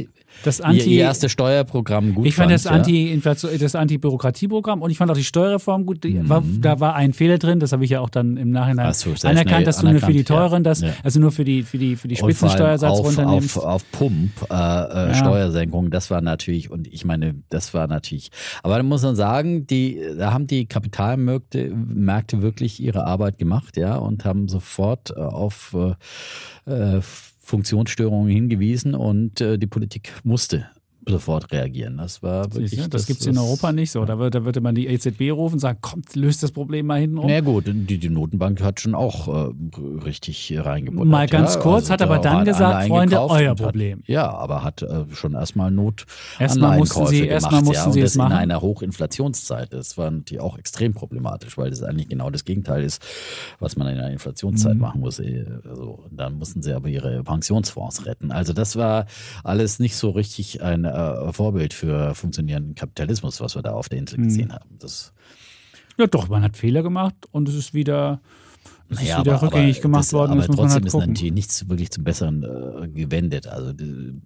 das Anti, ihr, erste Steuerprogramm gut Ich fand, fand das, Anti das Anti-Bürokratieprogramm und ich fand auch die Steuerreform gut. Mhm. War, da war ein Fehler drin, das habe ich ja auch dann im Nachhinein so, anerkannt, dass du nur für die teuren, das, ja. also nur für die, für die, für die Spitzensteuersatz auf, runternimmst. Auf, auf Pump äh, äh, ja. Steuersenkung, das war natürlich, und ich meine, das war natürlich, aber da muss man sagen, die, da haben die Kapitalmärkte Märkte wirklich ihre Arbeit gemacht, ja, und haben sofort äh, auf äh, äh Funktionsstörungen hingewiesen und äh, die Politik musste sofort reagieren. Das war wirklich. das, das gibt es in Europa nicht so. Da, wird, da würde man die EZB rufen und sagen, kommt, löst das Problem mal hinten um. Na gut, die, die Notenbank hat schon auch äh, richtig reingebunden. Mal ganz ja, kurz, also hat aber dann gesagt, Freunde, euer Problem. Hat, ja, aber hat äh, schon erstmal Not erstmal mussten sie, gemacht, erstmal mussten ja, sie es machen. in einer Hochinflationszeit. Das war natürlich auch extrem problematisch, weil das eigentlich genau das Gegenteil ist, was man in einer Inflationszeit mhm. machen muss. Äh, also, dann mussten sie aber ihre Pensionsfonds retten. Also das war alles nicht so richtig ein äh, Vorbild für funktionierenden Kapitalismus, was wir da auf der Insel gesehen hm. haben. Das ja, doch, man hat Fehler gemacht und es ist wieder, es naja, ist wieder aber, rückgängig aber gemacht das, worden. Aber trotzdem halt ist natürlich nichts wirklich zum Besseren äh, gewendet. Also die,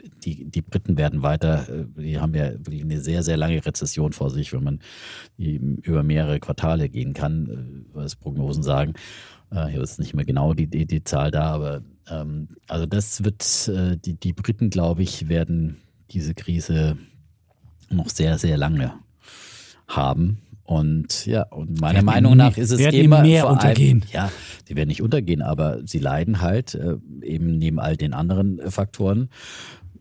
die Briten werden weiter, äh, die haben ja wirklich eine sehr, sehr lange Rezession vor sich, wenn man über mehrere Quartale gehen kann, äh, was Prognosen sagen. Äh, hier ist nicht mehr genau die, die, die Zahl da, aber ähm, also das wird, äh, die, die Briten, glaube ich, werden diese Krise noch sehr, sehr lange haben. Und ja, und meiner werden Meinung nach ist es immer mehr untergehen. Allem, ja, sie werden nicht untergehen, aber sie leiden halt äh, eben neben all den anderen äh, Faktoren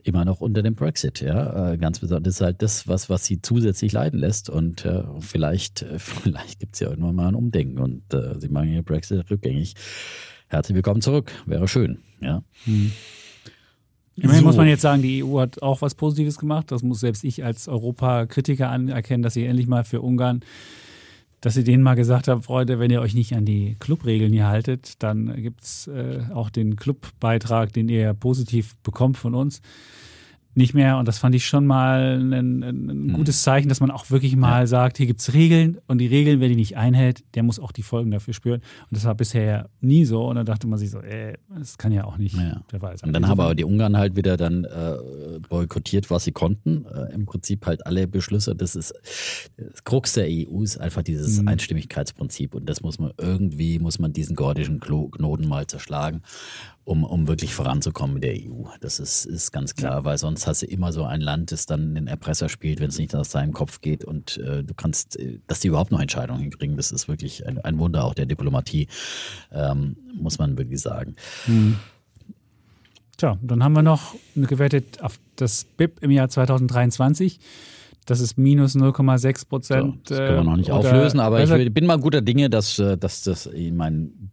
immer noch unter dem Brexit. Ja, äh, ganz besonders das ist halt das, was was sie zusätzlich leiden lässt. Und äh, vielleicht äh, vielleicht gibt es ja irgendwann mal ein Umdenken und sie machen ihr Brexit rückgängig. Herzlich willkommen zurück. Wäre schön. Ja. Hm. Immerhin so. muss man jetzt sagen, die EU hat auch was Positives gemacht. Das muss selbst ich als Europakritiker anerkennen, dass sie endlich mal für Ungarn, dass sie denen mal gesagt haben, Freunde, wenn ihr euch nicht an die Clubregeln hier haltet, dann gibt es äh, auch den Clubbeitrag, den ihr positiv bekommt von uns nicht mehr. Und das fand ich schon mal ein, ein, ein hm. gutes Zeichen, dass man auch wirklich mal ja. sagt, hier gibt es Regeln und die Regeln, wer die nicht einhält, der muss auch die Folgen dafür spüren. Und das war bisher nie so. Und dann dachte man sich so, äh, das kann ja auch nicht ja. der Fall sein. Und dann haben aber die Ungarn halt wieder dann äh, boykottiert, was sie konnten. Äh, Im Prinzip halt alle Beschlüsse. Das ist das Krux der EU ist einfach dieses mhm. Einstimmigkeitsprinzip. Und das muss man irgendwie, muss man diesen gordischen Knoten mal zerschlagen um, um wirklich voranzukommen mit der EU. Das ist, ist ganz klar, weil sonst hast du immer so ein Land, das dann den Erpresser spielt, wenn es nicht aus seinem Kopf geht und äh, du kannst, äh, dass die überhaupt noch Entscheidungen hinkriegen, das ist wirklich ein, ein Wunder auch der Diplomatie, ähm, muss man wirklich sagen. Mhm. Tja, dann haben wir noch gewettet auf das BIP im Jahr 2023. das ist minus 0,6 Prozent. So, das können wir noch nicht äh, auflösen, aber ich bin mal guter Dinge, dass, äh, dass das in mein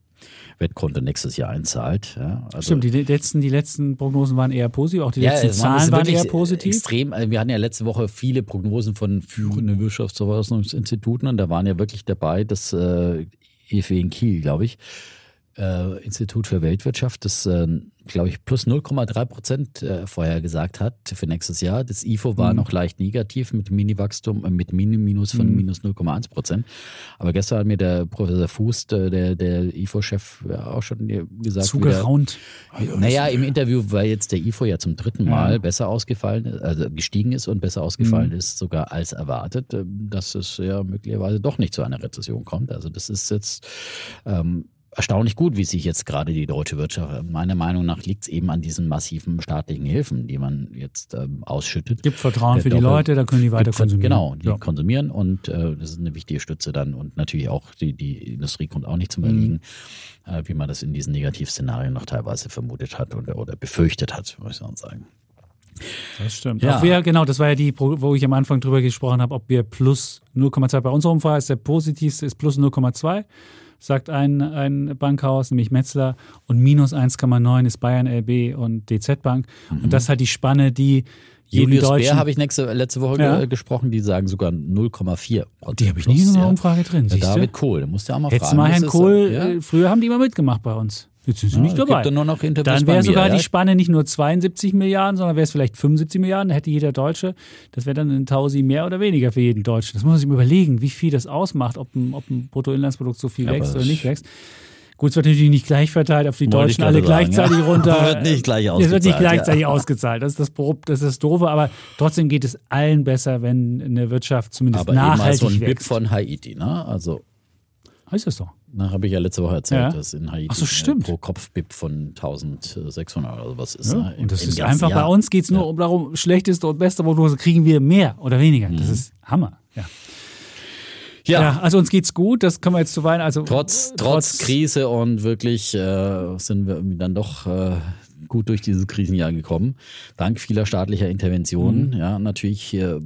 Wettkonto nächstes Jahr einzahlt. Ja, also Stimmt, die letzten, die letzten Prognosen waren eher positiv, auch die letzten ja, Zahlen waren eher positiv. Extrem, also wir hatten ja letzte Woche viele Prognosen von führenden Wirtschaftsverwaltungsinstituten und da waren ja wirklich dabei, das äh, EFW in Kiel, glaube ich, äh, Institut für Weltwirtschaft, das, äh, glaube ich, plus 0,3 Prozent äh, vorher gesagt hat für nächstes Jahr. Das IFO war mhm. noch leicht negativ mit Mini-Wachstum, äh, mit Mini-Minus von mhm. minus 0,1 Prozent. Aber gestern hat mir der Professor Fuß, äh, der, der IFO-Chef, auch schon gesagt. Zugeraunt. Wieder, naja, im Interview, weil jetzt der IFO ja zum dritten Mal ja. besser ausgefallen ist, also gestiegen ist und besser ausgefallen mhm. ist, sogar als erwartet, äh, dass es ja möglicherweise doch nicht zu einer Rezession kommt. Also das ist jetzt ähm, erstaunlich gut, wie sich jetzt gerade die deutsche Wirtschaft, meiner Meinung nach liegt es eben an diesen massiven staatlichen Hilfen, die man jetzt ähm, ausschüttet. Gibt Vertrauen für die Leute, da können die weiter konsumieren. Genau, die ja. konsumieren und äh, das ist eine wichtige Stütze dann und natürlich auch die, die Industrie kommt auch nicht zum Erliegen, mhm. äh, wie man das in diesen Negativszenarien noch teilweise vermutet hat oder, oder befürchtet hat, muss man sagen. Das stimmt. Ja. Wir, genau, das war ja die, wo ich am Anfang drüber gesprochen habe, ob wir plus 0,2 bei unserer Umfrage ist der positivste ist plus 0,2 sagt ein, ein Bankhaus, nämlich Metzler, und minus 1,9 ist Bayern LB und DZ Bank. Mhm. Und das ist halt die Spanne, die Julius Deutschen, Bär habe ich nächste, letzte Woche ja. gesprochen, die sagen sogar 0,4 Die habe ich nie in einer Umfrage drin. Ja, David Kohl, der musste ja auch mal Jetzt fragen. Jetzt mal Herrn Kohl, ja? Äh, früher haben die immer mitgemacht bei uns. Jetzt sind sie ja, nicht dabei. Dann, dann wäre sogar die Spanne nicht nur 72 Milliarden, sondern wäre es vielleicht 75 Milliarden. Da hätte jeder Deutsche, das wäre dann ein Tausi mehr oder weniger für jeden Deutschen. Das muss man sich überlegen, wie viel das ausmacht, ob ein, ob ein Bruttoinlandsprodukt so viel ja, wächst oder nicht wächst. Gut, es wird natürlich nicht gleich verteilt auf die Deutschen alle sagen, gleichzeitig ja. runter. wird nicht gleich ausgezahlt. Es wird nicht gleichzeitig ja. ausgezahlt. Das ist das, das ist das Doofe, aber trotzdem geht es allen besser, wenn eine Wirtschaft zumindest aber nachhaltig eben so ein wächst. BIP von Haiti, ne? Also Heißt das doch. Na, habe ich ja letzte Woche erzählt, ja. dass in Haiti so, stimmt. pro Kopf BIP von 1600 oder was ist. Ja, ne? und das ist einfach, Jahr. bei uns geht es nur ja. darum, schlechteste und beste Prognose kriegen wir mehr oder weniger. Das mhm. ist Hammer. Ja. Ja. ja. also uns geht's gut, das können wir jetzt zu weinen. Also trotz, trotz, trotz Krise und wirklich äh, sind wir irgendwie dann doch äh, gut durch dieses Krisenjahr gekommen. Dank vieler staatlicher Interventionen, mhm. ja, natürlich äh,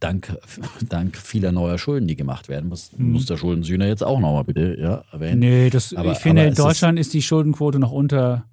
dank, dank vieler neuer Schulden, die gemacht werden. Muss, mhm. muss der Schuldensühner jetzt auch nochmal bitte ja, erwähnen. Nee, das, aber, ich finde, in Deutschland ist, ist die Schuldenquote noch unter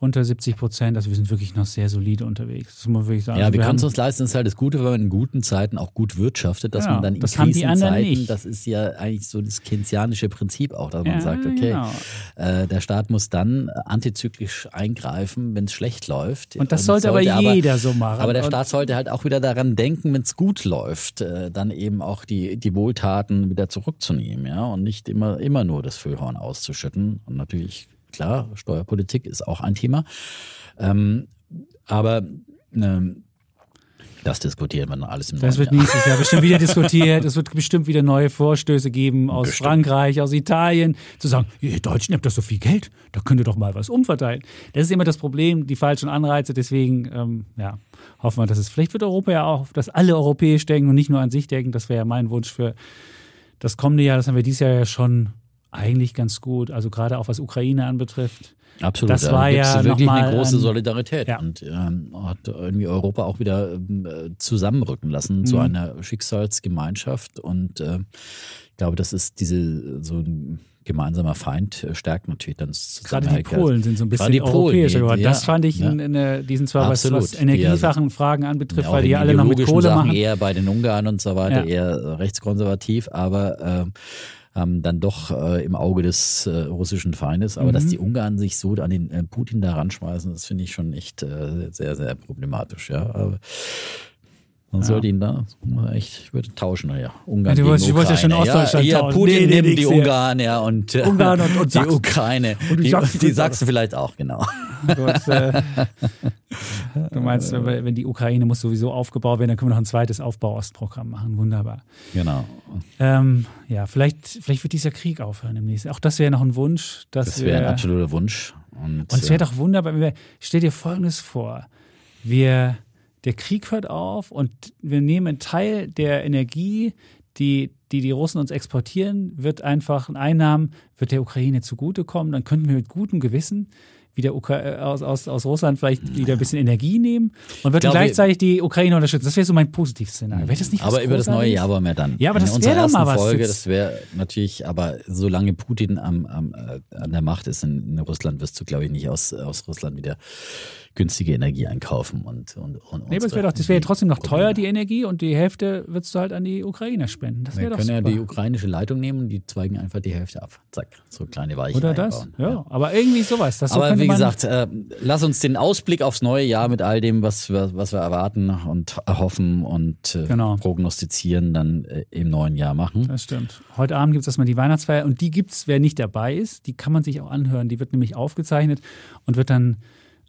unter 70 Prozent. Also wir sind wirklich noch sehr solide unterwegs. Das muss man wirklich sagen. Ja, also wir, wir können es uns leisten. Das ist halt das Gute, wenn man in guten Zeiten auch gut wirtschaftet, dass ja, man dann in das Krisenzeiten, das ist ja eigentlich so das keynesianische Prinzip auch, dass ja, man sagt, okay, genau. äh, der Staat muss dann antizyklisch eingreifen, wenn es schlecht läuft. Und das sollte, sollte aber jeder aber, so machen. Aber der Staat sollte halt auch wieder daran denken, wenn es gut läuft, äh, dann eben auch die, die Wohltaten wieder zurückzunehmen, ja, und nicht immer, immer nur das Füllhorn auszuschütten. Und natürlich klar, Steuerpolitik ist auch ein Thema. Ähm, aber ähm, das diskutieren wir dann alles im Das wird nächstes Jahr bestimmt wieder diskutiert. Es wird bestimmt wieder neue Vorstöße geben aus bestimmt. Frankreich, aus Italien, zu sagen, ihr Deutschen habt doch so viel Geld, da könnt ihr doch mal was umverteilen. Das ist immer das Problem, die falschen Anreize. Deswegen, ähm, ja, hoffen wir, dass es, vielleicht wird Europa ja auch, dass alle europäisch denken und nicht nur an sich denken. Das wäre ja mein Wunsch für das kommende Jahr. Das haben wir dieses Jahr ja schon eigentlich ganz gut. Also gerade auch was Ukraine anbetrifft. Absolut. Das war ja wirklich eine große Solidarität ja. und ähm, hat irgendwie Europa auch wieder äh, zusammenrücken lassen mhm. zu einer Schicksalsgemeinschaft. Und äh, ich glaube, das ist diese so ein gemeinsamer Feind äh, stärkt natürlich dann Gerade die Polen sind so ein bisschen europäischer geworden. Das fand ich ja. in, in, diesen zwar was, was Energiesachen Fragen anbetrifft, ja, weil die alle noch mit Kohle Sachen machen. Eher bei den Ungarn und so weiter, ja. eher rechtskonservativ, aber äh, ähm, dann doch äh, im Auge des äh, russischen Feindes. Aber mhm. dass die Ungarn sich so an den äh, Putin da ranschmeißen, das finde ich schon echt äh, sehr, sehr problematisch. Ja, aber man ja. sollte ihn da echt, ich würde tauschen, ja. Ungarn ja, du wolltest, wollte ja schon Ostdeutschland ja. Ja, Putin nee, nee, nimmt die Ungarn, ja, und, äh, Ungarn und, und die Ukraine. Und die, Sachsen, die Sachsen vielleicht auch, genau. Gut, äh, du meinst, wenn die Ukraine muss sowieso aufgebaut werden, dann können wir noch ein zweites Aufbau-Ostprogramm machen. Wunderbar. Genau. Ähm, ja, vielleicht, vielleicht wird dieser Krieg aufhören im nächsten. Auch das wäre noch ein Wunsch. das wäre ein absoluter Wunsch. Und, und es wäre doch wunderbar, wenn wir, stell dir Folgendes vor. Wir der Krieg hört auf und wir nehmen einen Teil der Energie, die, die die Russen uns exportieren, wird einfach ein Einnahmen, wird der Ukraine zugutekommen. Dann könnten wir mit gutem Gewissen wieder Ukra äh, aus, aus, aus Russland vielleicht wieder ein bisschen Energie nehmen und dann gleichzeitig die Ukraine unterstützen. Das wäre so mein Positivszenario. Wäre das nicht aber über das neue? Jahr wollen wir dann. Ja, aber in das wäre doch mal was Folge, das wäre natürlich, aber solange Putin am, am, äh, an der Macht ist in, in Russland, wirst du, glaube ich, nicht aus, aus Russland wieder günstige Energie einkaufen. Und, und, und Nee, aber das wäre doch, das wäre ja trotzdem noch teuer, die Energie, und die Hälfte würdest du halt an die Ukrainer spenden. Das Wir wäre doch können ja super. die ukrainische Leitung nehmen und die zweigen einfach die Hälfte ab. Zack, so kleine Weichen Oder das? einbauen. Ja, aber irgendwie sowas. Das so Aber könnte wie gesagt, äh, lass uns den Ausblick aufs neue Jahr mit all dem, was wir, was wir erwarten und erhoffen und äh, Genau. prognostizieren, dann äh, im neuen Jahr machen. Das stimmt. Heute Abend gibt es erstmal die Weihnachtsfeier und die gibt es, wer nicht dabei ist, die kann man sich auch anhören. Die wird nämlich aufgezeichnet und wird dann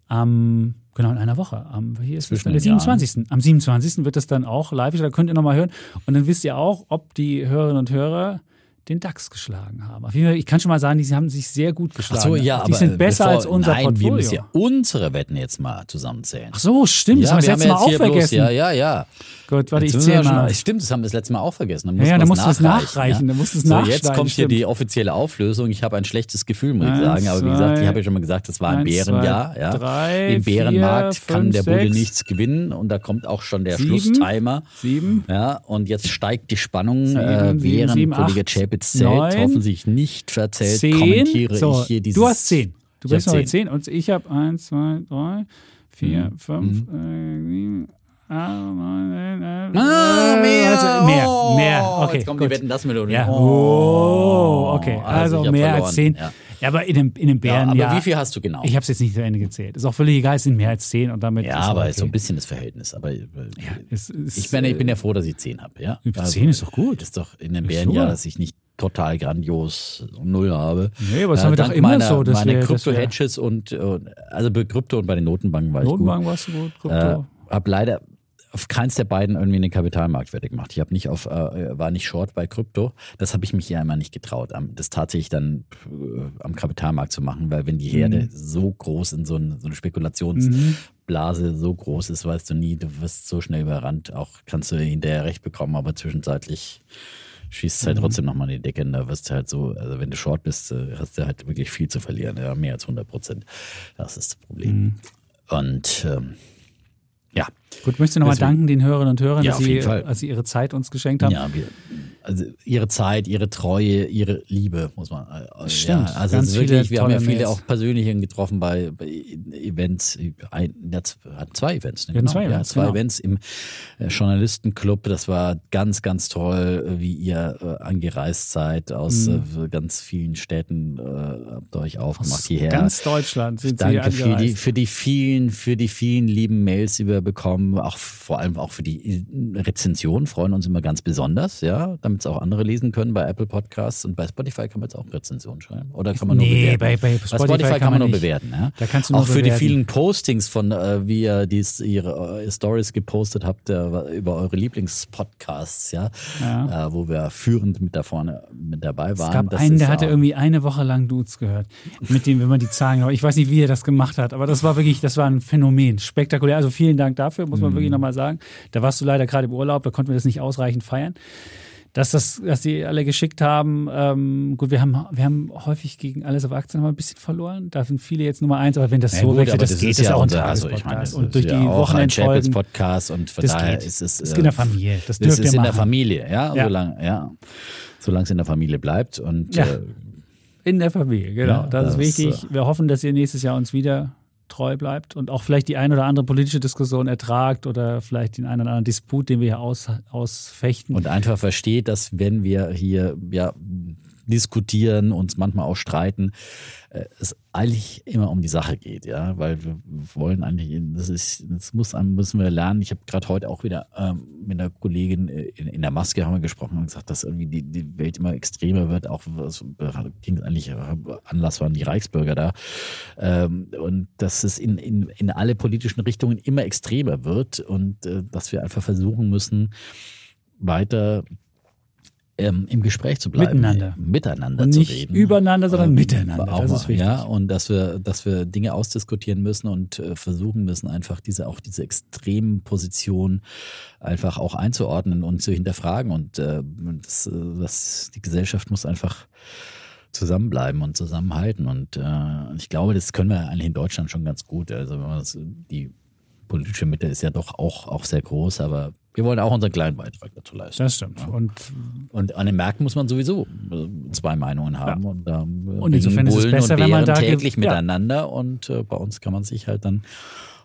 am, genau in einer Woche, am, hier ist es, Zwischen der den Jahren. 27. Am 27. wird das dann auch live, da könnt ihr nochmal hören und dann wisst ihr auch, ob die Hörerinnen und Hörer den DAX geschlagen haben. Auf jeden Fall, ich kann schon mal sagen, die haben sich sehr gut Ach geschlagen. so, ja, die aber sind besser bevor, als unser nein, Portfolio. wir müssen ja unsere Wetten jetzt mal zusammenzählen. Ach so, stimmt, das haben wir das letzte Mal auch hier bloß- vergessen. Ja, ja, ja. Gut, warte, Jetzt ich zähle schon- mal. Stimmt, das haben wir das letzte Mal auch vergessen. Dann Ja, ja, man da musst du es nachreichen, nachreichen, da musst so, jetzt kommt hier stimmt. die offizielle Auflösung. Ich habe ein schlechtes Gefühl, muss ich sagen. Aber wie gesagt, ich habe ja schon mal gesagt, das war ein eins, Bärenjahr. zwei, Ja. drei, Im Bärenmarkt vier, kann fünf, der Bulle sechs, nichts gewinnen und da kommt auch schon der sieben, Schlusstimer. sieben, Ja, und jetzt steigt die Spannung, Sieben, äh, während Kollege acht, Chapitz zählt, neun, hoffentlich nicht verzählt, zehn. kommentiere so, ich hier dieses. du hast zehn. Du bist noch bei zehn und ich habe eins, zwei, drei, vier, Mhm. fünf, äh, sieben, acht, neun, zehn, elf, Ah, mehr. also mehr, Oh, mehr. Okay, Jetzt kommt gut. die Wetten, das Melodie. Ja. Oh, okay. Also Also, mehr verloren, als zehn. ja. Ja, aber in dem, in Ja, Bären, aber ja. wie viel hast du genau? Ich habe es jetzt nicht zu Ende gezählt. Ist auch völlig egal, es sind mehr als zehn und damit. ja, ist aber okay. so ein bisschen das Verhältnis. Aber äh, Es ist, ich, bin, ich bin ja froh, dass ich zehn habe. Ja? Äh, zehn ist doch gut. Ist doch in Ist Bärenjahr, dass ich nicht total grandios null habe. Nee, aber das Äh, haben wir doch immer meiner, so, dass meine Krypto-Hedges und, äh, also bei Krypto und bei den Notenbanken war Notenbank warst du gut, ich gut. Äh, Krypto. habe leider auf keins der beiden irgendwie eine Kapitalmarktwerte gemacht. Ich habe nicht auf, äh, war nicht short bei Krypto. Das habe ich mich ja immer nicht getraut, am- das tatsächlich dann äh, am Kapitalmarkt zu machen, weil wenn die Herde Mhm. so groß in so, ein, so eine Spekulationsblase so groß ist, weißt du nie, du wirst so schnell überrannt. Auch kannst du hinterher recht bekommen, aber zwischenzeitlich schießt es halt Mhm. trotzdem nochmal in die Decke und da wirst du halt so, also wenn du short bist, äh, hast du halt wirklich viel zu verlieren, ja, mehr als 100 Prozent. Das ist das Problem. Mhm. Und ähm, ja, Gut, möchtest du nochmal danken den Hörerinnen und Hörern, Ja, dass sie, als sie ihre Zeit uns geschenkt haben? Ja, wir, also ihre Zeit, ihre Treue, ihre Liebe, muss man. äh, Stimmt, Ja, also ganz wirklich, wir haben ja viele Mails. auch persönlich getroffen bei, bei Events, ein, ja, zwei Events, ne? Hatten zwei ja, Events, zwei genau. Events im äh, Journalistenclub. Das war ganz, ganz toll, äh, wie ihr äh, angereist seid aus Mhm. äh, ganz vielen Städten, habt ihr euch aufgemacht hierher. Ganz Deutschland sind sie Danke für die, angereist. für die vielen, für die vielen lieben Mails, die wir bekommen, auch vor allem auch für die Rezension, freuen uns immer ganz besonders, ja, damit es auch andere lesen können bei Apple Podcasts und bei Spotify kann man jetzt auch Rezension schreiben oder kann man nur Nee, bewerten? bei- bei Spotify kann man man nur nicht. bewerten, ja. Da kannst du auch für die bewerten. vielen Postings von äh, wie ihr dies, ihre äh, Stories gepostet habt äh, über eure Lieblingspodcasts, ja, Äh, wo wir führend mit da vorne mit dabei waren. Es gab Das einen, der hatte irgendwie eine Woche lang Dudes gehört. Mit dem, wenn man die Zahlen, ich weiß nicht, wie er das gemacht hat, aber das war wirklich, das war ein Phänomen. Spektakulär. Also vielen Dank dafür, muss man Mhm. wirklich nochmal sagen. Da warst du leider gerade im Urlaub, da konnten wir das nicht ausreichend feiern. Dass das, dass die alle geschickt haben, ähm, gut, wir haben, wir haben häufig gegen alles auf Aktien mal ein bisschen verloren. Da sind viele jetzt Nummer eins, aber wenn das Ja, so gut, wechselt, aber das, geht, ist das ja auch unser- also ich meine, das und durch die ja ein Wochenendfolgen, Podcast und von das daher geht. ist es Das ist äh, in der Familie. Das Das ist in der. Familie, ja, Ja. solange ja, solange es in der Familie bleibt und Ja. äh, In der Familie, genau. Das, das ist ist, wichtig. Wir hoffen, dass ihr nächstes Jahr uns wieder treu bleibt und auch vielleicht die ein oder andere politische Diskussion ertragt oder vielleicht den einen oder anderen Disput, den wir hier aus, ausfechten. und einfach versteht, dass wenn wir hier ja diskutieren, uns manchmal auch streiten, äh, es eigentlich immer um die Sache geht, ja, weil wir wollen eigentlich, das ist, das muss, müssen wir lernen. Ich habe gerade heute auch wieder ähm, mit einer Kollegin äh, in, in der Maske haben wir gesprochen und gesagt, dass irgendwie die, die Welt immer extremer wird. Auch was ging eigentlich äh, Anlass waren die Reichsbürger da ähm, und dass es in, in, in alle politischen Richtungen immer extremer wird und äh, dass wir einfach versuchen müssen, weiter ähm, im Gespräch zu bleiben, Miteinander. miteinander Und zu nicht reden, übereinander, sondern Ähm, miteinander. Auch Das ist wichtig. Ja, und dass wir, dass wir Dinge ausdiskutieren müssen und äh, versuchen müssen, einfach diese auch diese extremen Positionen einfach auch einzuordnen und zu hinterfragen. Und äh, das, äh, das, die Gesellschaft muss einfach zusammenbleiben und zusammenhalten. Und äh, ich glaube, das können wir eigentlich in Deutschland schon ganz gut. Also das, die politische Mitte ist ja doch auch, auch sehr groß, aber wir wollen auch unseren kleinen Beitrag dazu leisten. Das stimmt. Und, und an den Märkten muss man sowieso äh, zwei Meinungen haben. Ja. Und, da und insofern ist es besser, wenn man da täglich ja. miteinander und äh, bei uns kann man sich halt dann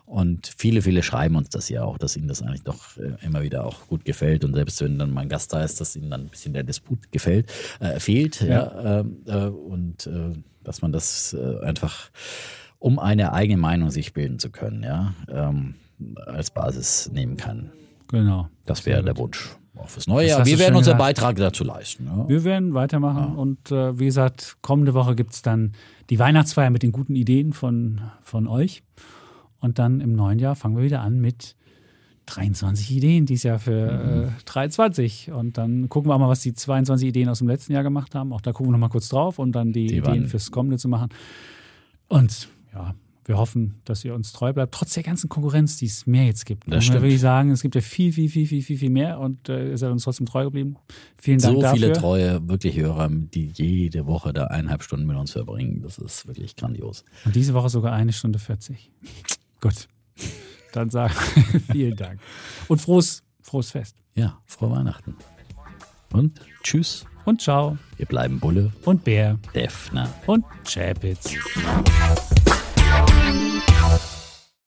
und viele, viele schreiben uns das ja auch, dass ihnen das eigentlich doch äh, immer wieder auch gut gefällt. Und selbst wenn dann mal ein Gast da ist, dass ihnen dann ein bisschen der Disput gefällt, äh, fehlt. Ja. ja ähm, äh, und äh, dass man das äh, einfach, um eine eigene Meinung sich bilden zu können, ja, ähm, als Basis nehmen kann. Genau. Das wäre der Wunsch. Auch fürs neue Jahr. Wir werden unseren Beitrag dazu leisten. Ja. Wir werden weitermachen. Ja. Und äh, wie gesagt, kommende Woche gibt es dann die Weihnachtsfeier mit den guten Ideen von, von euch. Und dann im neuen Jahr fangen wir wieder an mit 23 Ideen dieses Jahr für äh, 23. Und dann gucken wir auch mal, was die 22 Ideen aus dem letzten Jahr gemacht haben. Auch da gucken wir noch mal kurz drauf, um dann die, die Ideen waren. fürs kommende zu machen. Und ja, wir hoffen, dass ihr uns treu bleibt, trotz der ganzen Konkurrenz, die es mehr jetzt gibt. Das stimmt. würde ich sagen, es gibt ja viel, viel, viel, viel, viel, viel mehr und äh, ihr seid uns trotzdem treu geblieben. Vielen Dank so dafür. So viele treue, wirklich Hörer, die jede Woche da eineinhalb Stunden mit uns verbringen. Das ist wirklich grandios. Und diese Woche sogar eine Stunde 40. Gut. Dann sagen vielen Dank. Und frohes, frohes Fest. Ja, frohe Weihnachten. Und tschüss. Und ciao. Wir bleiben Bulle. Und Bär. Defner. Und Chapitz.